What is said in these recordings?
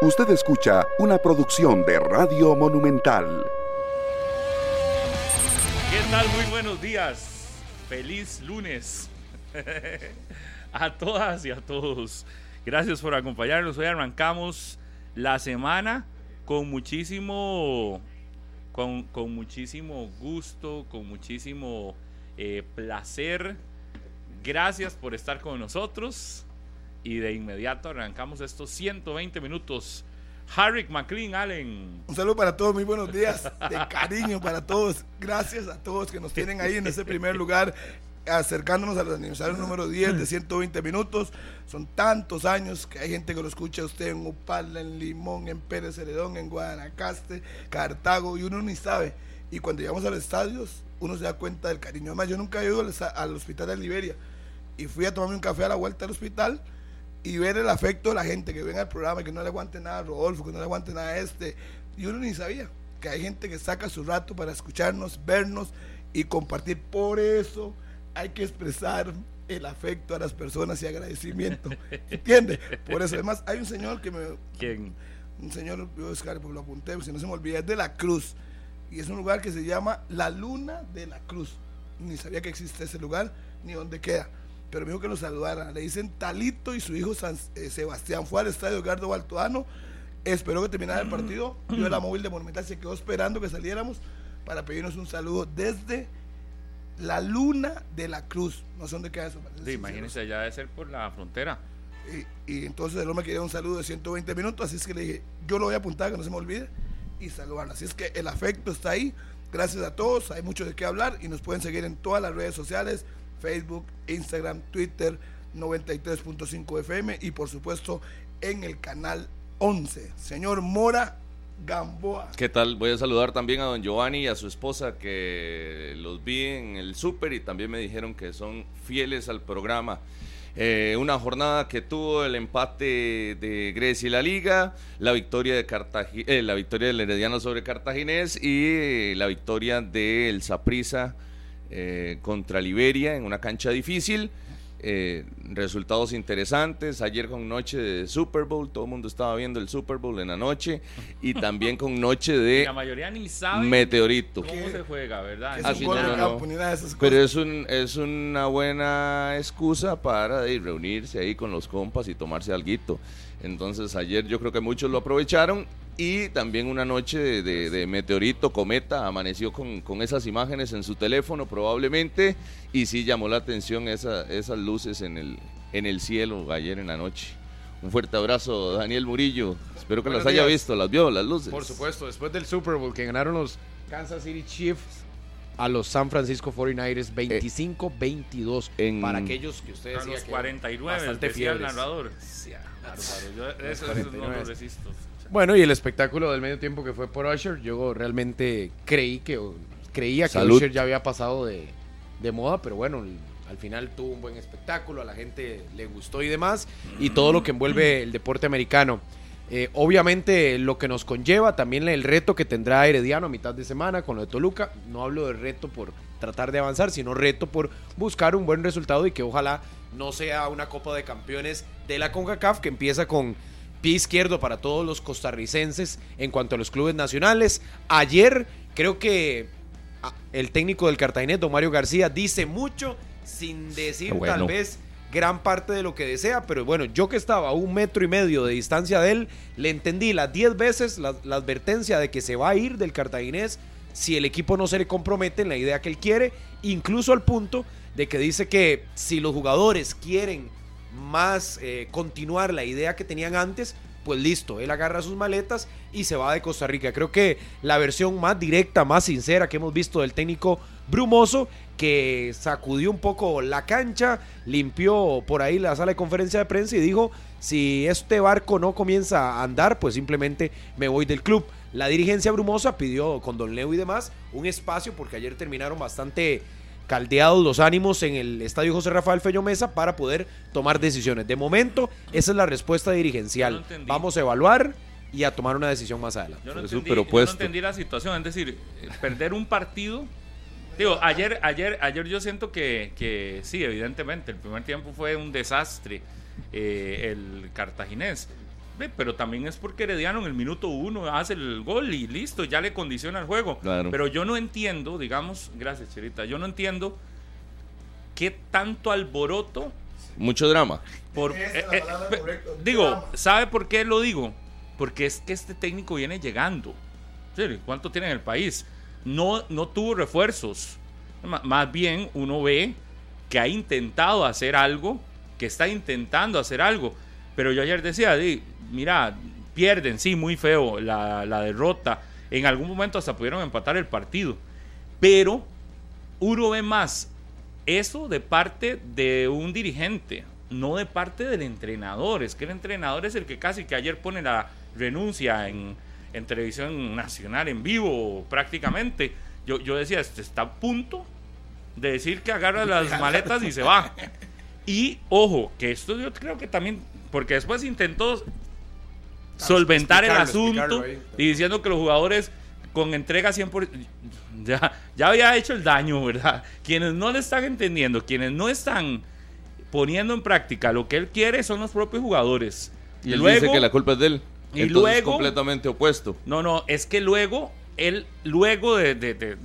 Usted escucha una producción de Radio Monumental. ¿Qué tal? Muy buenos días. Feliz lunes a todas y a todos. Gracias por acompañarnos. Hoy arrancamos la semana con muchísimo, con, muchísimo gusto, con muchísimo eh, placer. Gracias por estar con nosotros. Y de inmediato arrancamos estos 120 minutos. Harrick McLean Allen. Un saludo para todos, muy buenos días, de cariño para todos. Gracias a todos que nos tienen ahí en ese primer lugar, acercándonos al aniversario número 10 de 120 minutos. Son tantos años que hay gente que lo escucha usted en Upala, en Limón, en Pérez Heredón, en Guanacaste, Cartago, y uno ni sabe. Y cuando llegamos a los estadios, uno se da cuenta del cariño. Además, yo nunca he ido al hospital de Liberia y fui a tomarme un café a la vuelta del hospital y ver el afecto de la gente que venga al programa, que no le aguante nada a Rodolfo, que no le aguante nada a este. Y uno ni sabía que hay gente que saca su rato para escucharnos, vernos y compartir. Por eso hay que expresar el afecto a las personas y agradecimiento. ¿Entiende? Por eso, además, hay un señor que me. ¿Quién? Un señor, yo Oscar, pues lo apunté, si no se me olvida, es de la Cruz. Y es un lugar que se llama La Luna de la Cruz. Ni sabía que existe ese lugar, ni dónde queda pero me dijo que lo saludara. Le dicen Talito y su hijo eh, Sebastián. Fue al estadio Edgardo Baltoano. Esperó que terminara el partido. Yo la móvil de Monumental se quedó esperando que saliéramos para pedirnos un saludo desde la luna de la cruz. No sé dónde queda eso. Sí, imagínense, allá debe ser por la frontera. Y, y entonces el hombre quería un saludo de 120 minutos, así es que le dije, yo lo voy a apuntar, que no se me olvide, y saludarla. Así es que el afecto está ahí. Gracias a todos, hay mucho de qué hablar y nos pueden seguir en todas las redes sociales, Facebook, Instagram, Twitter, 93.5 FM y por supuesto en el canal 11. Señor Mora Gamboa. ¿Qué tal? Voy a saludar también a don Giovanni y a su esposa que los vi en el súper y también me dijeron que son fieles al programa. Eh, una jornada que tuvo el empate de Grecia y la Liga, la victoria de Cartagin eh, la victoria del Herediano sobre Cartaginés y la victoria del Saprissa eh, contra Liberia en una cancha difícil. Eh, resultados interesantes. Ayer con noche de Super Bowl, todo el mundo estaba viendo el Super Bowl en la noche. Y también con noche de La mayoría ni sabe Meteorito. cómo se juega, ¿verdad? Campo, ni nada de esas Pero es, un, es una buena excusa para eh, reunirse ahí con los compas y tomarse algo. Entonces ayer yo creo que muchos lo aprovecharon y también una noche de, de- de meteorito, cometa, amaneció con, con esas imágenes en su teléfono probablemente y sí llamó la atención esa- esas luces en el, en el cielo ayer en la noche. Un fuerte abrazo, Daniel Murillo. Espero que Buenos las haya visto, las vio, las luces. Por supuesto, después del Super Bowl que ganaron los Kansas City Chiefs a los San Francisco 49ers 25-22. en- para aquellos que ustedes A los decían que 49, bastante decía el narrador. Sí, bárbaro. Yo eso, eso no 49. lo resisto. Bueno, y el espectáculo del medio tiempo que fue por Usher, yo realmente creí que creía que Salud. Usher ya había pasado de, de moda, pero bueno, al final tuvo un buen espectáculo, a la gente le gustó y demás, y todo lo que envuelve el deporte americano. Eh, obviamente lo que nos conlleva también el reto que tendrá Herediano a mitad de semana con lo de Toluca. No hablo de reto por tratar de avanzar, sino reto por buscar un buen resultado y que ojalá no sea una Copa de Campeones de la CONCACAF que empieza con pie izquierdo para todos los costarricenses en cuanto a los clubes nacionales. Ayer creo que ah, el técnico del Cartaginés, don Mario García, dice mucho sin decir bueno. tal vez gran parte de lo que desea, pero bueno, yo que estaba a un metro y medio de distancia de él, le entendí las 10 veces la, la advertencia de que se va a ir del cartaginés si el equipo no se le compromete en la idea que él quiere, incluso al punto de que dice que si los jugadores quieren más eh, continuar la idea que tenían antes, pues listo, él agarra sus maletas y se va de Costa Rica. Creo que la versión más directa, más sincera que hemos visto del técnico Brumoso, que sacudió un poco la cancha, limpió por ahí la sala de conferencia de prensa y dijo, si este barco no comienza a andar, pues simplemente me voy del club. La dirigencia brumosa pidió con Don Leo y demás un espacio porque ayer terminaron bastante caldeados los ánimos en el estadio José Rafael Feño Mesa para poder tomar decisiones. De momento, esa es la respuesta dirigencial. No. Vamos a evaluar y a tomar una decisión más adelante. Yo no, yo entendí la situación, es decir, eh, perder un partido. Digo, ayer, ayer, ayer yo siento que, que sí, evidentemente, el primer tiempo fue un desastre eh, el cartaginés. Pero también es porque Herediano en el minuto uno hace el gol y listo, ya le condiciona el juego. Claro. Pero yo no entiendo, digamos, gracias Cherita, yo no entiendo qué tanto alboroto Mucho drama. por... Es eh, eh, correcta, digo, drama. ¿sabe por qué lo digo? Porque es que este técnico viene llegando. Sí, ¿Cuánto tiene en el país? No, no tuvo refuerzos. Más bien uno ve que ha intentado hacer algo, que está intentando hacer algo. Pero yo ayer decía, di, mira, pierden, sí, muy feo la, la derrota. En algún momento hasta pudieron empatar el partido. Pero uno ve más eso de parte de un dirigente, no de parte del entrenador. Es que el entrenador es el que casi que ayer pone la renuncia en, en televisión nacional en vivo prácticamente. Yo, yo decía, este está a punto de decir que agarra las maletas y se va. Y ojo, que esto yo creo que también, porque después intentó solventar el asunto y diciendo que los jugadores con entrega 100%, ya, ya había hecho el daño, ¿verdad? Quienes no le están entendiendo, quienes no están poniendo en práctica lo que él quiere son los propios jugadores. Y él dice que la culpa es de él. y Entonces, luego- completamente opuesto. No, no, es que luego, él, luego de, de, de-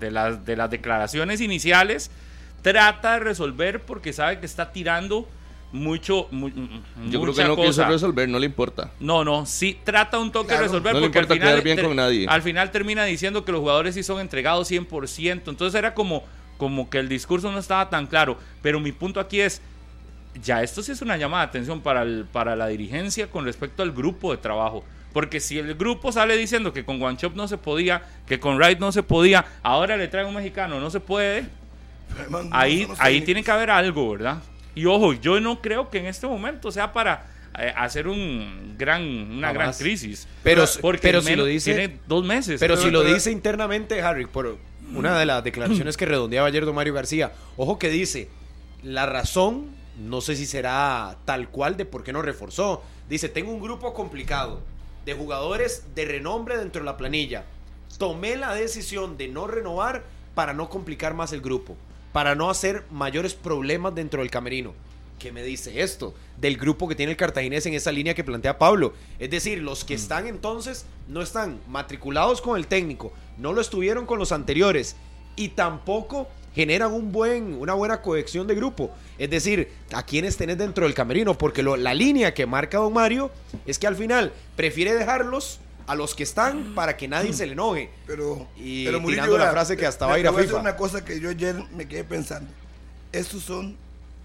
de las, de las declaraciones iniciales, trata de resolver porque sabe que está tirando mucho. mu- Yo creo que no quiso cosa. resolver, no le importa. No, no, sí trata un toque de resolver no le porque al importa final, quedar bien ter- con nadie. al final termina diciendo que los jugadores sí son entregados 100%. Entonces era como, como que el discurso no estaba tan claro. Pero mi punto aquí es, ya esto sí es una llamada de atención para, el- para la dirigencia con respecto al grupo de trabajo. Porque si el grupo sale diciendo que con Guanchop no se podía, que con Wright no se podía, ahora le trae un mexicano, no se puede, ahí, ahí tiene que haber algo, ¿verdad? Y ojo, yo no creo que en este momento sea para eh, hacer un gran, una gran crisis. Pero, Porque pero si lo dice, Tiene dos meses. pero si lo pero- dice internamente Harry, por una de las declaraciones que redondeaba ayer don Mario García, ojo que dice, la razón, no sé si será tal cual de por qué no reforzó. Dice, tengo un grupo complicado de jugadores de renombre dentro de la planilla. Tomé la decisión de no renovar para no complicar más el grupo, para no hacer mayores problemas dentro del camerino. ¿Qué me dice esto? Del grupo que tiene el cartaginés en esa línea que plantea Pablo. Es decir, los que están entonces no están matriculados con el técnico, no lo estuvieron con los anteriores y tampoco generan un buen, una buena cohesión de grupo. Es decir, a quienes tenés dentro del camerino, porque lo- la línea que marca Don Mario es que al final prefiere dejarlos a los que están para que nadie se le enoje. Pero, Y pero Murillo, tirando la frase que hasta va a ir a FIFA. una cosa que yo ayer me quedé pensando. Estos son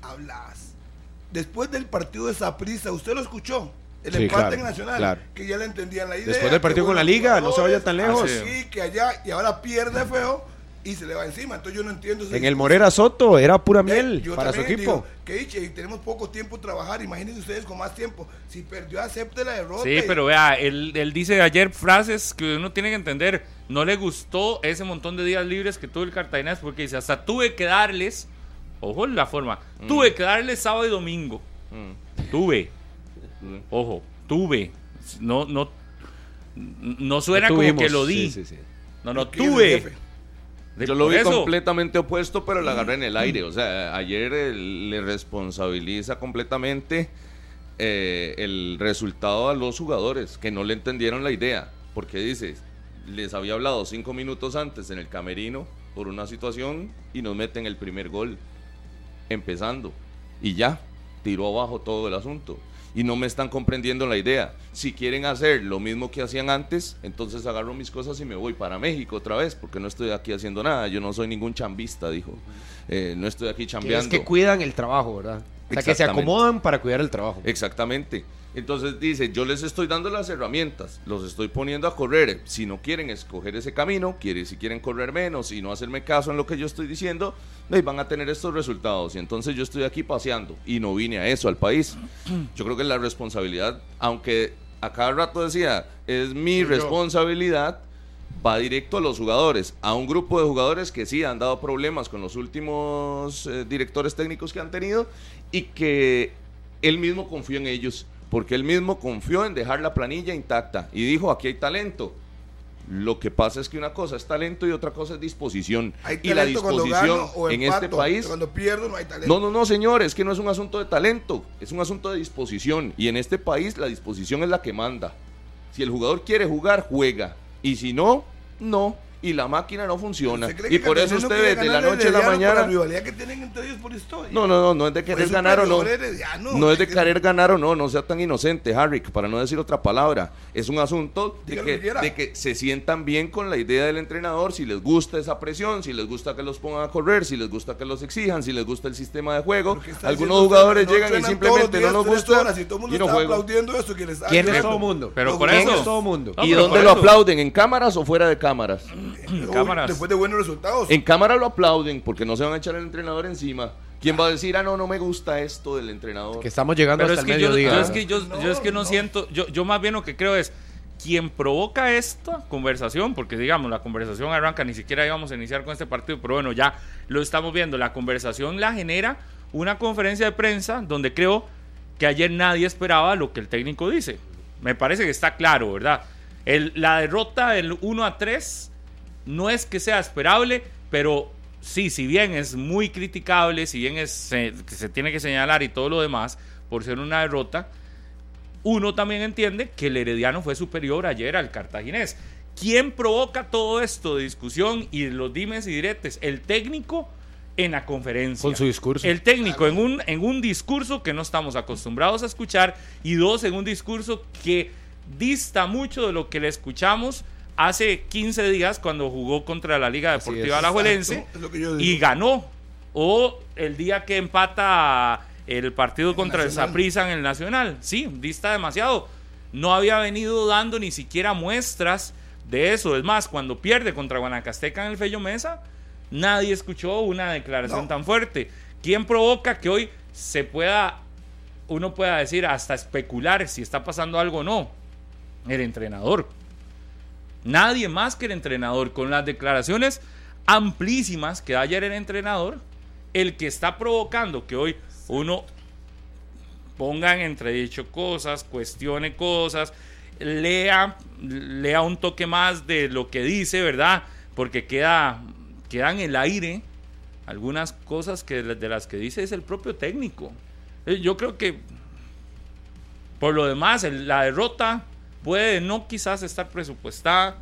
habladas. Después del partido de Saprissa, ¿usted lo escuchó? El Sí, empate claro, en Nacional. claro. Que ya le entendían la idea. Después del partido con la Liga, no se vaya tan lejos. así, que allá, y ahora pierde feo y se le va encima. Entonces yo no entiendo. En el. Morera Soto era pura miel yo para su equipo. digo, que tenemos poco tiempo trabajar. Imagínense ustedes con más tiempo. Si perdió, acepte la derrota. Sí, pero vea, él, él dice ayer frases que uno tiene que entender. No le gustó ese montón de días libres que tuvo el Cartaginés porque dice, hasta tuve que darles, ojo la forma, tuve que darles sábado y domingo. Mm. Tuve, ojo, tuve. No, no, no suena como que lo di. sí, sí, sí. No, no, ¿Quién es el tuve. De- Yo lo vi eso. completamente opuesto, pero la agarré en el aire. O sea, ayer le responsabiliza completamente eh, el resultado a los jugadores que no le entendieron la idea. Porque dice, les había hablado cinco minutos antes en el camerino por una situación y nos meten el primer gol empezando. Y ya, tiró abajo todo el asunto. Y no me están comprendiendo la idea. Si quieren hacer lo mismo que hacían antes, entonces agarro mis cosas y me voy para México otra vez, porque no estoy aquí haciendo nada. Yo no soy ningún chambista, dijo. Eh, no estoy aquí chambeando. es que cuidan el trabajo, ¿verdad? O sea, que se acomodan para cuidar el trabajo. Exactamente. Entonces dice, yo les estoy dando las herramientas, los estoy poniendo a correr. Si no quieren escoger ese camino, quiere, si quieren correr menos y no hacerme caso en lo que yo estoy diciendo, van a tener estos resultados. Y entonces yo estoy aquí paseando y no vine a eso, al país. Yo creo que la responsabilidad, aunque a cada rato decía, es mi responsabilidad, va directo a los jugadores, a un grupo de jugadores que sí han dado problemas con los últimos eh, directores técnicos que han tenido y que él mismo confió en ellos, porque él mismo confió en dejar la planilla intacta y dijo, aquí hay talento. Lo que pasa es que una cosa es talento y otra cosa es disposición. Hay y la disposición gano o en este país Cuando pierdo no hay talento. no, no, no, señor, es que no es un asunto de talento, es un asunto de disposición. Y en este país la disposición es la que manda. Si el jugador quiere jugar, juega. Y si no, no. Y la máquina no funciona. ¿Usted cree Y por eso Cartagena usted quiere ve de la noche a la mañana. La rivalidad que tienen entre ellos por historia. No, no, no, no es de querer Pues un ganar o no. No es de querer ganar o no, no sea tan inocente, Harry, para no decir otra palabra. Es un asunto de que, de que se sientan bien con la idea del entrenador, si les gusta esa presión, si les gusta que los pongan a correr, si les gusta que los exijan, si les gusta el sistema de juego. ¿Pero qué está Algunos jugadores llegan y simplemente no nos gusta horas, y todo mundo y no está juego. aplaudiendo eso que les ¿Quién es todo mundo? Pero por ¿Quién eso- es todo mundo? No, ¿Y dónde lo aplauden? ¿En cámaras o fuera de cámaras? Cámaras. Después de buenos resultados. En cámara lo aplauden porque no se van a echar al entrenador encima. ¿Quién va a decir, ah, no, no me gusta esto del entrenador? Que estamos llegando Pero hasta es el que yo, mediodía. yo es que yo, No, yo es que no, no. siento, yo, yo más bien lo que creo es quien provoca esta conversación, porque digamos, la conversación arranca, ni siquiera íbamos a iniciar con este partido, pero bueno, ya lo estamos viendo, la conversación la genera una conferencia de prensa donde creo que ayer nadie esperaba lo que el técnico dice. Me parece que está claro, ¿verdad? El- la derrota del 1 a 3 no es que sea esperable, pero sí, si bien es muy criticable, si bien es, se, que se tiene que señalar y todo lo demás por ser una derrota, uno también entiende que el Herediano fue superior ayer al cartaginés. ¿Quién provoca todo esto de discusión y los dimes y diretes? El técnico en la conferencia. Con su discurso. El técnico en un, en un discurso que no estamos acostumbrados a escuchar y dos, en un discurso que dista mucho de lo que le escuchamos hace 15 días cuando jugó contra la Liga Deportiva. Alajuelense y ganó. O el día que empata el partido contra el. Saprissa en el Nacional. Sí, dista demasiado. No había venido dando ni siquiera muestras de eso. Es más, cuando pierde contra Guanacasteca en el Fello Mesa, nadie escuchó una declaración No. tan fuerte. ¿Quién provoca que hoy se pueda, uno pueda decir, hasta especular si está pasando algo o no? El entrenador. Nadie más que el entrenador, con las declaraciones amplísimas que da ayer el entrenador, el que está provocando que hoy uno ponga en entredicho cosas, cuestione cosas, lea, lea un toque más de lo que dice, ¿verdad? Porque queda, queda en el aire algunas cosas que de las que dice es el propio técnico. Eh, Yo creo que por lo demás, la derrota puede no quizás estar presupuestada,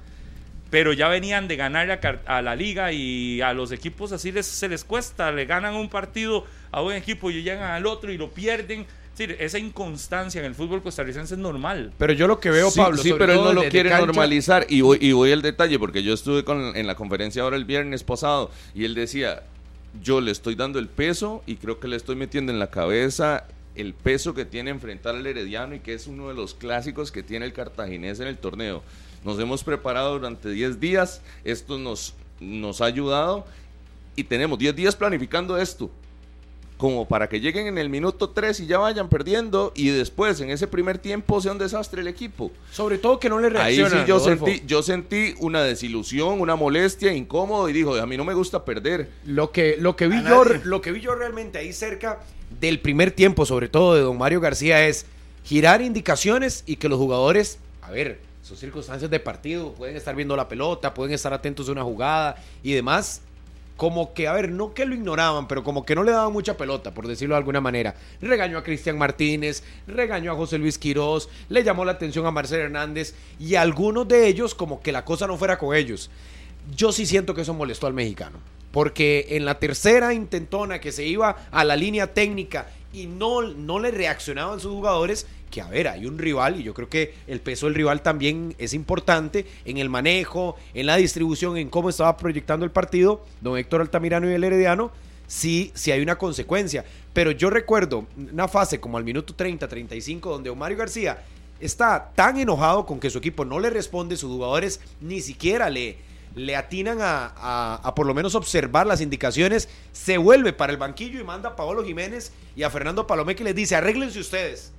pero ya venían de ganar a, la liga y a los equipos así les, se les cuesta, le ganan un partido a un equipo y llegan al otro y lo pierden. Es decir, esa inconstancia en el fútbol costarricense es normal. Pero yo lo que veo, sí, Pablo, sí, sobre pero él no lo quiere cancha- normalizar. Y voy, y voy al detalle, porque yo estuve con, en la conferencia ahora el viernes pasado y él decía, yo le estoy dando el peso y creo que le estoy metiendo en la cabeza el peso que tiene enfrentar al Herediano y que es uno de los clásicos que tiene el cartaginés en el torneo. Nos hemos preparado durante 10 días, esto nos, nos ha ayudado y tenemos 10 días planificando esto como para que lleguen en el minuto 3 y ya vayan perdiendo y después en ese primer tiempo sea un desastre el equipo. Sobre todo que no le Ahí reacciona. sí yo sentí, yo sentí una desilusión, una molestia, incómodo y dijo, a mí no me gusta perder. Lo que, lo, que vi yo, lo que vi yo realmente ahí cerca del primer tiempo, sobre todo de don Mario García, es girar indicaciones y que los jugadores, a ver, son circunstancias de partido, pueden estar viendo la pelota, pueden estar atentos a una jugada y demás. Como que, a ver, no que lo ignoraban, pero como que no le daban mucha pelota, por decirlo de alguna manera. Regañó a Cristian Martínez, regañó a José Luis Quirós, le llamó la atención a Marcelo Hernández y algunos de ellos como que la cosa no fuera con ellos. Yo sí siento que eso molestó al mexicano. Porque en la tercera intentona que se iba a la línea técnica y no, no le reaccionaban sus jugadores, que a ver, hay un rival y yo creo que el peso del rival también es importante en el manejo, en la distribución, en cómo estaba proyectando el partido, don Héctor Altamirano y el Herediano, sí, sí hay una consecuencia. Pero yo recuerdo una fase como al minuto 30, 35, donde Omario García está tan enojado con que su equipo no le responde, sus jugadores ni siquiera le, le atinan a, a- a por lo menos observar las indicaciones, se vuelve para el banquillo y manda a Paolo Jiménez y a Fernando Palomé que les dice, arréglense ustedes.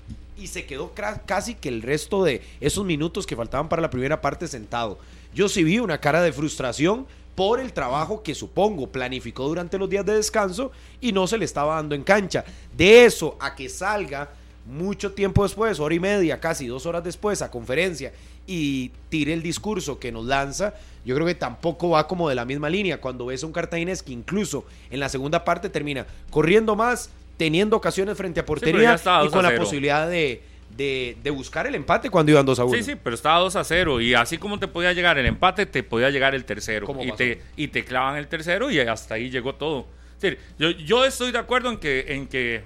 Y se quedó casi que el resto de esos minutos que faltaban para la primera parte sentado. Yo sí vi una cara de frustración por el trabajo que supongo planificó durante los días de descanso y no se le estaba dando en cancha. De eso a que salga mucho tiempo después, hora y media, casi dos horas después, a conferencia y tire el discurso que nos lanza, yo creo que tampoco va como de la misma línea. Cuando ves a un cartaginés que incluso en la segunda parte termina corriendo más, teniendo ocasiones frente a portería y con la posibilidad de, de, buscar el empate cuando iban 2 a 1. Sí, sí, pero estaba 2 a 0 y así como te podía llegar el empate, te podía llegar el tercero. Y te, y te clavan el tercero y hasta ahí llegó todo. yo, yo estoy de acuerdo en que, en, que,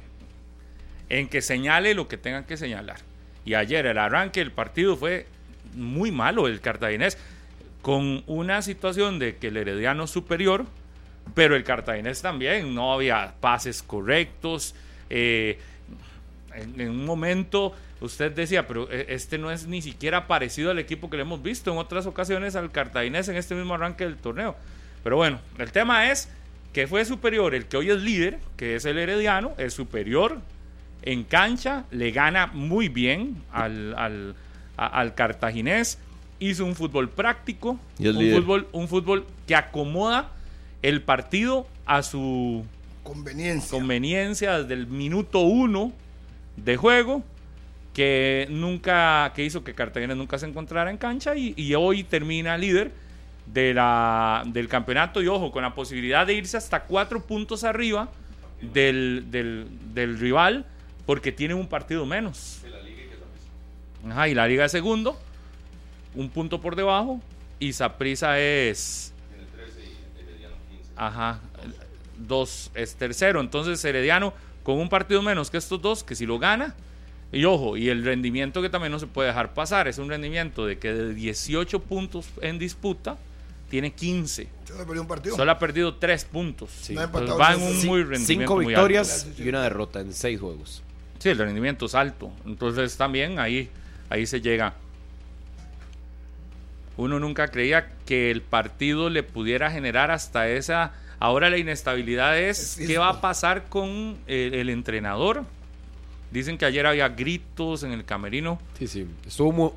en que señale lo que tengan que señalar. Y ayer el arranque del partido fue muy malo el cartaginés, con una situación de que el herediano superior, pero el cartaginés también, no había pases correctos. Eh, en, un momento usted decía, pero e, este no es ni siquiera parecido al equipo que le hemos visto en otras ocasiones al cartaginés en este mismo arranque del torneo. Pero bueno, el tema es que fue superior el que hoy es líder, que es el Herediano, es superior en cancha, le gana muy bien al, al, al cartaginés, hizo un fútbol práctico, un fútbol, un fútbol que acomoda el partido a su conveniencia. conveniencia desde el minuto uno de juego que nunca que hizo que Cartagena nunca se encontrara en cancha y, hoy termina líder de la, del campeonato y ojo con la posibilidad de irse hasta cuatro puntos arriba del, del, rival porque tiene un partido menos Ajá, y la liga de segundo un punto por debajo y Saprisa es ajá dos es tercero entonces Herediano con un partido menos que estos dos, que si lo gana, y ojo, y el rendimiento que también no se puede dejar pasar, es un rendimiento de que de 18 puntos en disputa, tiene 15. Solo ha perdido un partido. Solo ha perdido 3 puntos. va en un muy rendimiento. Cinco victorias y una derrota en 6 juegos. Sí, el rendimiento es alto. Entonces también ahí, ahí se llega. Uno nunca creía que el partido le pudiera generar hasta esa Ahora la inestabilidad es qué va a pasar con el, entrenador. Dicen que ayer había gritos en el camerino. Sí, sí. Estuvo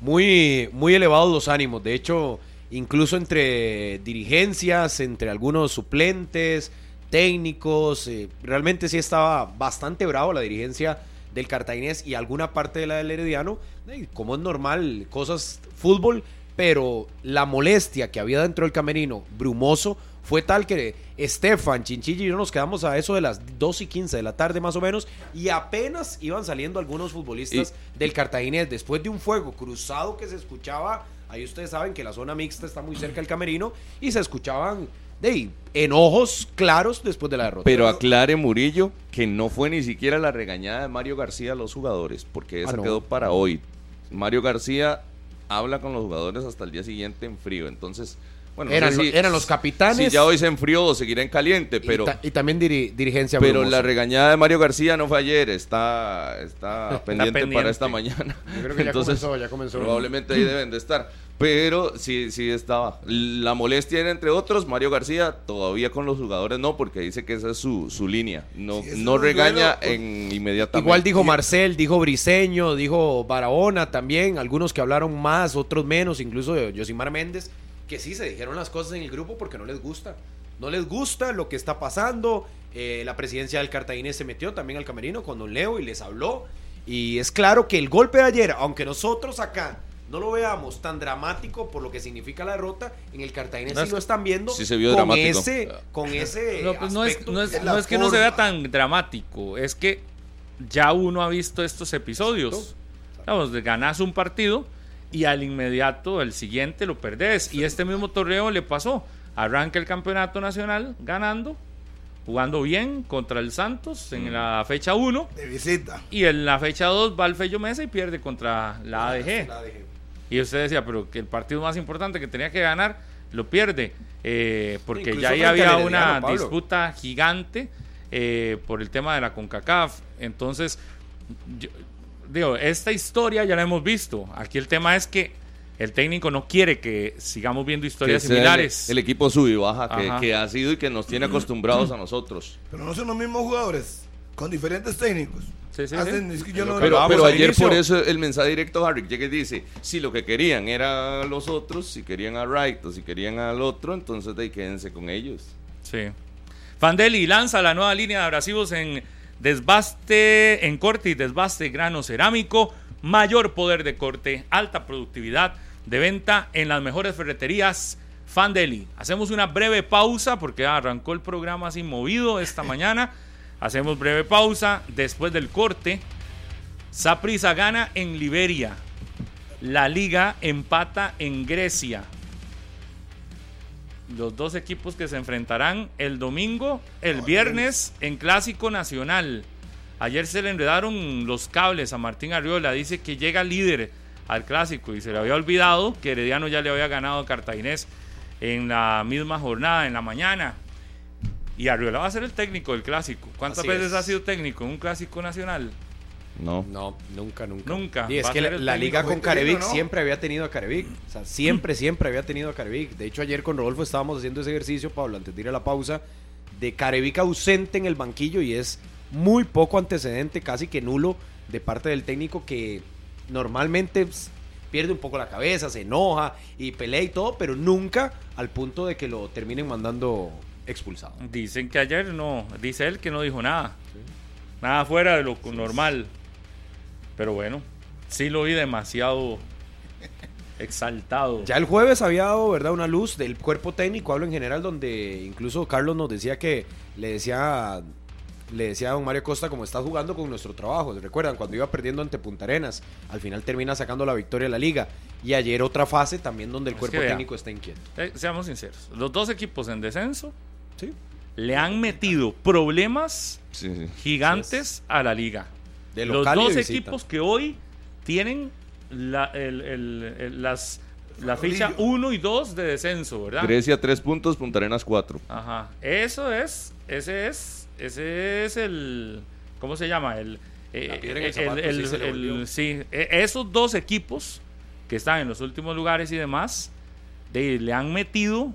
muy, muy, elevados los ánimos. De hecho, incluso entre dirigencias, entre algunos suplentes, técnicos, eh, realmente sí estaba bastante bravo la dirigencia del cartaginés y alguna parte de la del herediano. como es normal, cosas fútbol, pero la molestia que había dentro del camerino, brumoso, fue tal que Estefan, Chinchilla y yo nos quedamos a eso de las 2 y 15 de la tarde más o menos y apenas iban saliendo algunos futbolistas del Cartaginés después de un fuego cruzado que se escuchaba, ahí ustedes saben que la zona mixta está muy cerca del camerino y se escuchaban de enojos claros después de la derrota. Pero aclare Murillo que no fue ni siquiera la regañada de Mario García a los jugadores, porque esa ah, quedó para hoy. Mario García habla con los jugadores hasta el día siguiente en frío, entonces eran, los capitanes. Si ya hoy se enfrió o seguirá en caliente, pero. Y, también dirigencia. Pero la regañada de Mario García no fue ayer, está, está, pendiente, para esta mañana. Yo creo que Entonces, ya comenzó, Probablemente ahí deben de estar. Pero sí, sí estaba. La molestia era entre otros, Mario García, todavía con los jugadores no, porque dice que esa es su, su línea. No, no regaña pues, en inmediatamente. Igual dijo Marcel, dijo Briseño, dijo Barahona también, algunos que hablaron más, otros menos, incluso Josimar Méndez que sí se dijeron las cosas en el grupo porque no les gusta. No les gusta lo que está pasando. Eh, la presidencia del Cartaginés se metió también al camerino con Don Leo y les habló. Y es claro que el golpe de ayer, aunque nosotros acá no lo veamos tan dramático por lo que significa la derrota, en el Cartaginés sí lo están viendo sí se vio con, ese, con ese. No, pues no, es, no, es, que no se vea tan dramático, es que ya uno ha visto estos episodios. Vamos, ganas un partido y al inmediato, el siguiente lo perdés. Y este mismo torneo le pasó. Arranca el campeonato nacional ganando, jugando bien contra el Santos en la fecha 1. De visita. Y en la fecha 2 va al Fello Mesa y pierde contra la ADG. Y usted decía, pero que el partido más importante que tenía que ganar lo pierde. Eh, porque ya ahí había una disputa gigante eh, por el tema de la CONCACAF. Entonces, yo, digo, esta historia ya la hemos visto. Aquí el tema es que el técnico no quiere que sigamos viendo historias similares. El, equipo sube y baja que, ha sido y que nos tiene acostumbrados a nosotros. Pero no son los mismos jugadores, con diferentes técnicos. Sí, sí, pero, ayer por eso el mensaje directo a Harry llega y dice, si lo que querían era los otros, si querían a Wright o si querían al otro, entonces de quédense con ellos. Sí. Fandeli lanza la nueva línea de abrasivos en desbaste en corte y desbaste grano cerámico, mayor poder de corte, alta productividad de venta en las mejores ferreterías Fandeli. Hacemos una breve pausa porque arrancó el programa así movido esta mañana. Hacemos breve pausa después del corte. Saprisa gana en Liberia. La liga empata en Grecia. Los dos equipos que se enfrentarán el domingo, el viernes en Clásico Nacional. Ayer se le enredaron los cables a Martín Arriola. Dice que llega líder al Clásico y se le había olvidado que Herediano ya le había ganado a Cartaginés en la misma jornada, en la mañana. Y Arriola va a ser el técnico del Clásico. ¿Cuántas Así veces es. ha sido técnico en un Clásico Nacional? No. No, nunca, nunca. Nunca. Y es que la, liga con Carevic ¿no? siempre había tenido a Carevic. O sea, siempre, siempre había tenido a Carevic. De hecho, ayer con Rodolfo estábamos haciendo ese ejercicio, Pablo, antes de ir a la pausa, de Carevic ausente en el banquillo y es muy poco antecedente, casi que nulo, de parte del técnico que normalmente pues, pierde un poco la cabeza, se enoja y pelea y todo, pero nunca al punto de que lo terminen mandando expulsado. Dicen que ayer no, dice él que no dijo nada. Nada fuera de lo normal. Pero bueno, sí lo vi demasiado exaltado. Ya el jueves había dado, ¿verdad? Una luz del cuerpo técnico, hablo en general, donde incluso Carlos nos decía que le decía, le decía a don Mario Costa como estás jugando con nuestro trabajo. ¿Se recuerdan? Cuando iba perdiendo ante Punta Arenas, al final termina sacando la victoria de la liga. Y ayer otra fase también donde el Es cuerpo técnico está inquieto. Eh, seamos sinceros, los dos equipos en descenso Sí. le han metido problemas Sí, sí. gigantes a la liga. De los dos equipos que hoy tienen la, el- el- el- las, la ficha Farolillo. 1 y 2 de descenso, ¿verdad? Grecia 3 puntos, Punta Arenas 4. Ajá. Eso es, ese es, ese es el, ¿cómo se llama? El, eh, el- zapato, sí e- esos dos equipos que están en los últimos lugares y demás, de, le han metido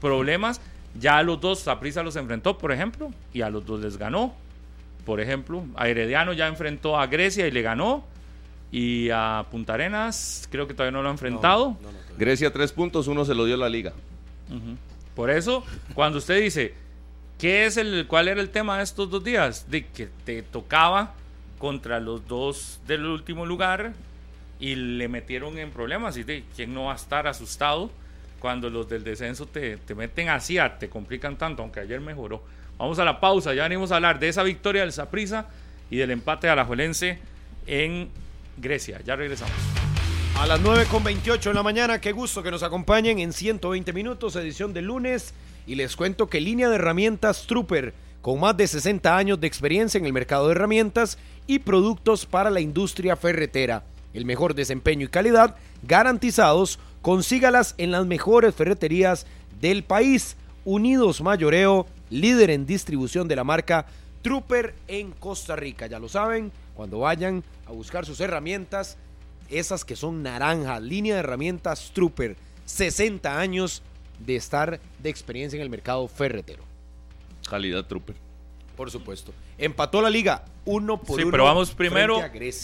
problemas. Ya a los dos, Saprissa los enfrentó, por ejemplo, y a los dos les ganó. Por ejemplo, a Herediano ya enfrentó a Grecia y le ganó. Y a Punta Arenas, creo que todavía no lo ha enfrentado. No, no, no. Grecia 3 puntos, uno se lo dio la liga. Por eso, cuando usted dice, ¿qué es el, ¿cuál era el tema de estos dos días? De que te tocaba contra los dos del último lugar y le metieron en problemas. Y de quién no va a estar asustado cuando los del descenso te, te meten así, a- te complican tanto, aunque ayer mejoró. Vamos a la pausa, ya venimos a hablar de esa victoria del Saprissa y del empate a la Juelense en Grecia. Ya regresamos. A las 9 con 28 de la mañana, qué gusto que nos acompañen en 120 minutos, edición de lunes. Y les cuento que línea de herramientas Trooper, con más de 60 años de experiencia en el mercado de herramientas y productos para la industria ferretera. El mejor desempeño y calidad garantizados, consígalas en las mejores ferreterías del país. Unidos Mayoreo, líder en distribución de la marca Trooper en Costa Rica. Ya lo saben, cuando vayan a buscar sus herramientas, esas que son naranjas, línea de herramientas Trooper, 60 años de estar de experiencia en el mercado ferretero. Calidad Trooper. Por supuesto. Empató la liga uno por Sí, uno. pero vamos primero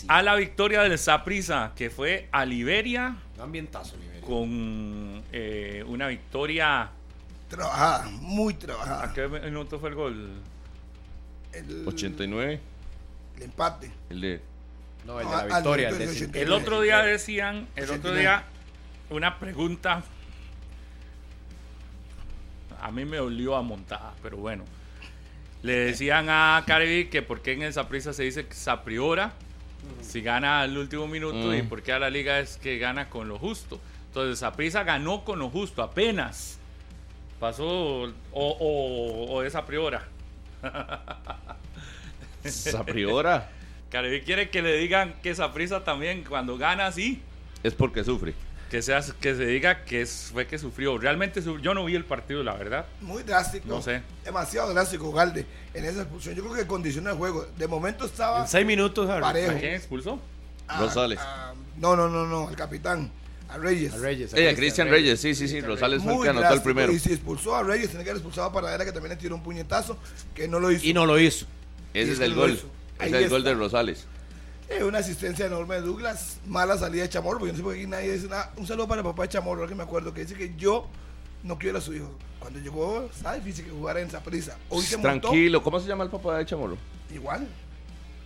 a la victoria del Saprissa, que fue a Liberia Ambientazo, Liberia. Con eh, una victoria. Trabajada, muy ¿A trabajada. qué minuto fue el gol? El, 89, el empate. el de... No, el de la victoria. el minuto décimo. 89. El otro día decían, el otro 89. día, una pregunta. A mí me dolió a montada, pero bueno. Le decían a Caribe que por qué en el Saprissa se dice Sapriora si gana al último minuto y Mm. por qué a la liga es que gana con lo justo. Entonces Saprissa ganó con lo justo, apenas. Pasó o, o, o es. Sapriora Caribe quiere que le digan que Saprissa también cuando gana sí. es porque sufre. que, sea, que se diga que es- fue que sufrió. Realmente su- yo no vi el partido, la verdad. Muy drástico. No sé. Demasiado drástico, Galde, en esa expulsión. Yo creo que condiciona el juego. De momento estaba. En seis minutos, Harry. Parejo. ¿A quién expulsó? a- Rosales. a- no, no, no, no, al capitán, a Reyes. A Reyes. a Ella, Cristian Reyes, sí, sí, sí. Rosales fue el que anotó el primero. Y si expulsó a Reyes, tenía que haber expulsado a Paradera, que también le tiró un puñetazo, que no lo hizo. Y no lo hizo. Ese es el gol. Ese es el gol de Rosales. Eh, una asistencia enorme de Douglas, mala salida de Chamorro, porque yo no sé por qué nadie dice nada. Un saludo para el papá de Chamorro, ahora que me acuerdo, que dice que yo no quiere a su hijo. Cuando llegó, está difícil que jugara en Saprissa. Hoy se montó Tranquilo, ¿cómo se llama el papá de Chamorro? igual.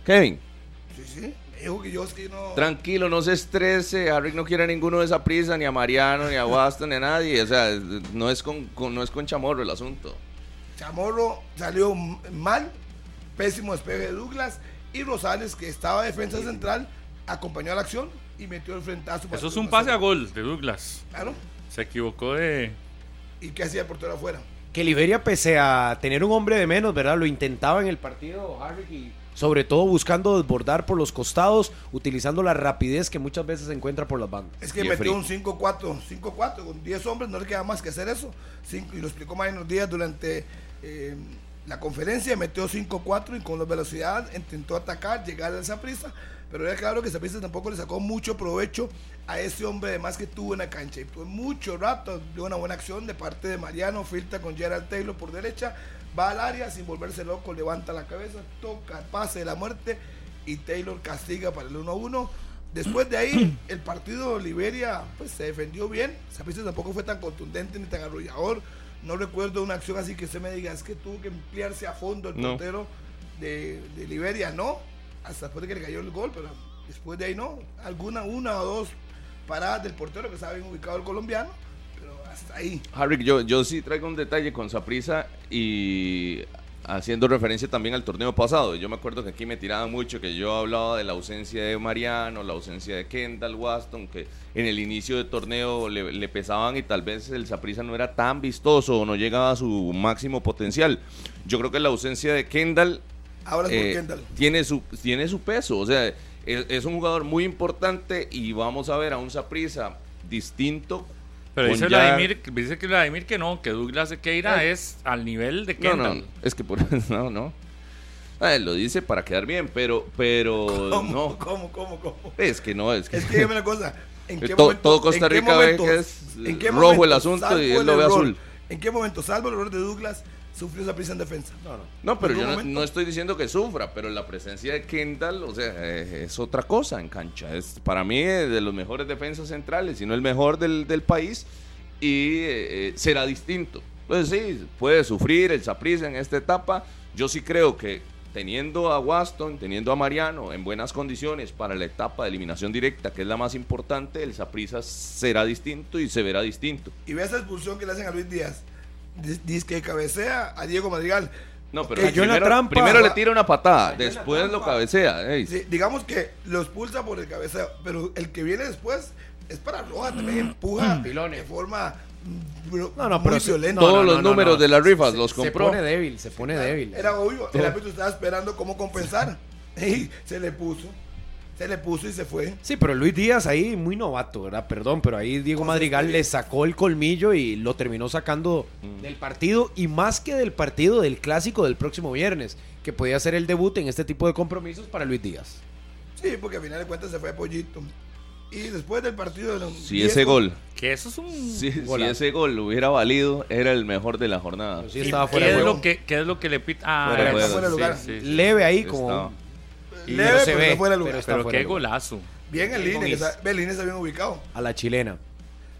Kevin. Sí, sí. Me dijo que yo es que no. Tranquilo, no se estrese. Harry no quiere a ninguno de esa prisa, ni a Mariano, ni a Waston, ni a nadie. O sea, no es con, con- no es con Chamorro el asunto. Chamorro salió mal, pésimo despeje de Douglas y Rosales, que estaba defensa central, acompañó a la acción y metió el frentazo. Eso es un 1-0. pase a gol de Douglas. Claro. Se equivocó de. ¿Y qué hacía el portero afuera? Que Liberia, pese a tener un hombre de menos, ¿verdad? Lo intentaba en el partido, Harvick, y sobre todo buscando desbordar por los costados, utilizando la rapidez que muchas veces se encuentra por las bandas. Es que Jeffrey. metió un 5-4, 5-4, con 10 hombres no le queda más que hacer eso. Cinco- y lo explicó Maynor Díaz durante eh, la conferencia, metió 5-4 y con la velocidad intentó atacar, llegar a esa prisa, pero era claro que esa prisa tampoco le sacó mucho provecho a ese hombre además que tuvo en la cancha. Y por mucho rato dio una buena acción de parte de Mariano, filtra con Gerald Taylor por derecha, va al área sin volverse loco, levanta la cabeza, toca, pase de la muerte y Taylor castiga para el 1-1. Después de ahí, el partido Liberia pues, se defendió bien. Saprissa tampoco fue tan contundente ni tan arrollador. No recuerdo una acción así que usted me diga, es que tuvo que emplearse a fondo el No. portero de, de Liberia. No, hasta después de que le cayó el gol, pero después de ahí no. Alguna, una o dos paradas del portero que estaba bien ubicado el colombiano, hasta ahí. Harry, yo, yo sí traigo un detalle con Saprisa y haciendo referencia también al torneo pasado. Yo me acuerdo que aquí me tiraban mucho, que yo hablaba de la ausencia de Mariano, la ausencia de Kendall Waston, que en el inicio del torneo le, le pesaban y tal vez el Saprisa no era tan vistoso o no llegaba a su máximo potencial. Yo creo que la ausencia de Kendall Ahora es por eh, Kendall. tiene su tiene su peso, o sea, es, es un jugador muy importante y vamos a ver a un Saprisa distinto. Pero dice Vladimir, dice que Vladimir que no, que Douglas Sequeira es al nivel de No, Kendall. no, es que por no, no. Ah, lo dice para quedar bien, pero pero ¿Cómo, no. ¿Cómo, cómo, cómo? Es que no, es que Es que dígame una cosa. ¿En qué To- momento, todo Costa en qué Rica ve momento- que es en qué rojo el momento, asunto y él el lo ve error, azul. ¿En qué momento, salvo el error de Douglas, sufrió esa prisa en defensa? No, no. No, pero ¿En yo no, no estoy diciendo que sufra, pero la presencia de Kendall, o sea, eh, es otra cosa en cancha. Es para mí eh, de los mejores defensas centrales, si no el mejor del, del país, y eh, eh, será distinto. Pues sí, puede sufrir el Saprissa en esta etapa. Yo sí creo que teniendo a Waston, teniendo a Mariano en buenas condiciones para la etapa de eliminación directa, que es la más importante, el Saprissa será distinto y se verá distinto. Y ve esa expulsión que le hacen a Luis Díaz. Dice- que cabecea a Diego Madrigal. No, pero Cayó en la primero, trampa. primero le tira una patada, después lo cabecea. Sí, digamos que lo expulsa por el cabeceo, pero el que viene después es para Roja, también empuja Pilones. de forma mm, No, no, pero se- violenta. Todos no, los no, números no. de las rifas Se- los Se compró. pone débil, se pone débil. Era obvio, el árbitro estaba esperando cómo compensar. Y se le puso, se le puso y se fue. Sí, pero Luis Díaz ahí muy novato, ¿verdad? Perdón, pero ahí Diego Madrigal le sacó el colmillo y lo terminó sacando del partido y más que del partido del clásico del próximo viernes, que podía ser el debut en este tipo de compromisos para Luis Díaz. Sí, porque al final de cuentas se fue a Pollito. Y después del partido de los Si 10 ese gol, Que eso es un... si, ese gol hubiera valido, era el mejor de la jornada. Pero sí ¿Y estaba ¿Qué, fuera de es lo que, ¿Qué es lo que le pita? Ah, Fuera. Fuera de lugar. sí, sí. Leve ahí Estaba. Leve, pero se pero ve, no fuera de lugar. pero está Pero fuera qué lugar. golazo. Bien el is- está, el línea está bien ubicado. a la chilena.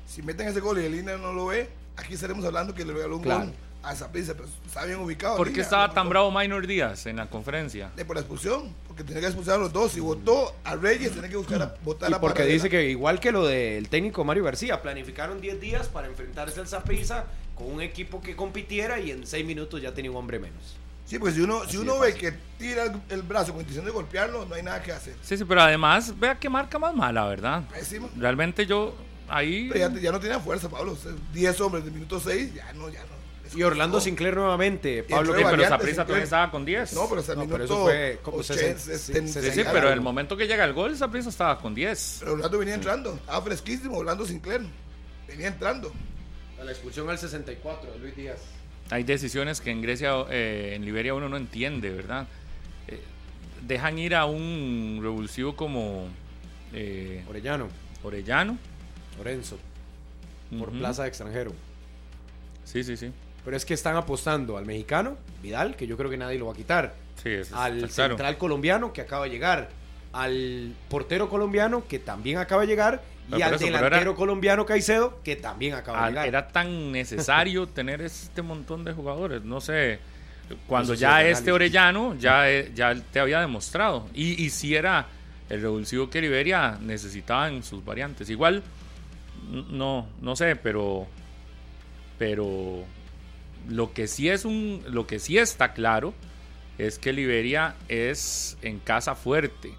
Si meten ese gol y el línea no lo ve, aquí estaremos hablando que le regaló un Claro. gol a esa prisa, pero está bien ubicado. ¿Por qué línea, estaba tan bravo Minor Díaz en la conferencia? De por la expulsión, porque tenía que expulsar a los dos. Si votó a Reyes, tenía que buscar a votar Y a porque dice que igual que lo del técnico Mario García, planificaron 10 días para enfrentarse al Zaprisa con un equipo que compitiera y en 6 minutos ya tenía un hombre menos. Sí, pues si uno, si uno ve que tira el, el brazo con intención de golpearlo, no hay nada que hacer. Sí, sí, pero además, vea qué marca más mala, ¿verdad? Pésimo. Realmente yo ahí... Pero ya, ya no tiene fuerza, Pablo. O sea, 10 hombres de minuto 6, ya no, ya no. Eso Y Orlando no. Sinclair nuevamente, Pablo Sí, pero Sinclair. también estaba con 10. No, pero hasta el No, minuto pero eso fue como 80, 60, 70, Sí, sí, 60, pero el momento que llega el gol, Saprissa estaba con 10. Pero Orlando venía entrando, estaba fresquísimo, Orlando Sinclair. Venía entrando. A la expulsión al 64 de Luis Díaz. Hay decisiones que en Grecia, eh, en Liberia uno no entiende, ¿verdad? Eh, dejan ir a un revulsivo como eh, Orellano, Orellano. Lorenzo, por plaza de extranjero. Sí, sí, sí. Pero es que están apostando al mexicano, Vidal, que yo creo que nadie lo va a quitar. Sí, eso Al claro. central colombiano, que acaba de llegar. al portero colombiano, que también acaba de llegar, y al eso, delantero era- colombiano Caicedo, que también acaba de llegar. Era tan necesario tener este montón de jugadores. No sé, cuando ya es este análisis. Orellano ya, eh, ya te había demostrado. Y, y si era el revulsivo que Liberia necesitaba en sus variantes. Igual, no, no sé, pero, pero lo que sí es un, lo que sí está claro es que Liberia es en casa fuerte.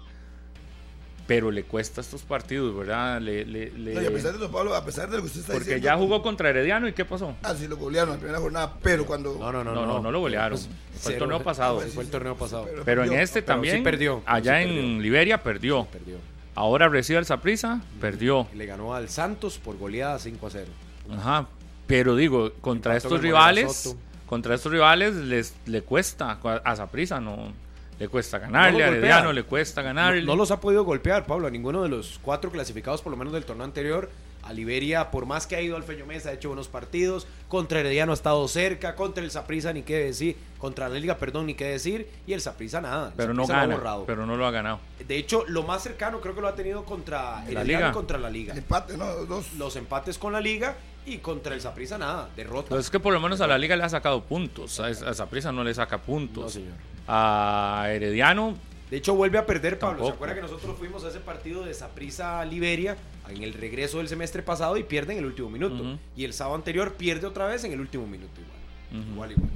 Pero le cuesta estos partidos, ¿verdad? Le, le- le- No, y a pesar de eso, Pablo, a pesar de lo que usted está porque diciendo. ya jugó contra Herediano y ¿qué pasó? Ah, sí, lo golearon en la primera jornada, pero cuando. No, no, no, No, no, no lo golearon. Pues, Fue el torneo pasado. Sí, fue el torneo pasado. Pero- Pero en este Pero también. sí perdió, Allá sí en perdió. Liberia perdió. Perdió. Ahora recibe el Saprissa, perdió. Le ganó al Santos por goleada 5 a 0. Ajá. Pero digo, contra estos rivales, contra estos rivales les le cuesta a Saprissa no le cuesta ganarle, No a. Herediano le cuesta ganarle. No, no los ha podido golpear, Pablo, a ninguno de los cuatro clasificados, por lo menos del torneo anterior. A Liberia, por más que ha ido al Feño Mesa, ha hecho buenos partidos. Contra Herediano ha estado cerca. Contra el Saprissa, ni qué decir. Contra la Liga, perdón, ni qué decir. Y el Saprissa, nada. El pero no Saprissa lo ha gana, borrado. pero no lo ha ganado. De hecho, lo más cercano creo que lo ha tenido contra La Herediano Liga. y contra la Liga. El empate, ¿no? Dos. Los empates con la Liga y contra el Saprissa, nada. Derrota. Pero es que por lo menos a la liga le ha sacado puntos, a, a Saprissa no le saca No, puntos. señor. A Herediano De hecho, vuelve a perder, Pablo. Tampoco. ¿Se acuerda que nosotros fuimos a ese partido de Saprissa Liberia en el regreso del semestre pasado y pierde en el último minuto? Y el sábado anterior pierde otra vez en el último minuto igual. Igual, igual.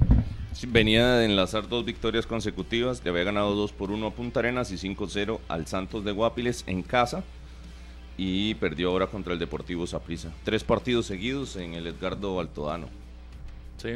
Sí, Venía de enlazar dos victorias consecutivas, le había ganado 2 por 1 a Punta Arenas y 5-0 al Santos de Guapiles en casa y perdió ahora contra el Deportivo Saprissa. Tres partidos seguidos en el Edgardo Altodano. Sí.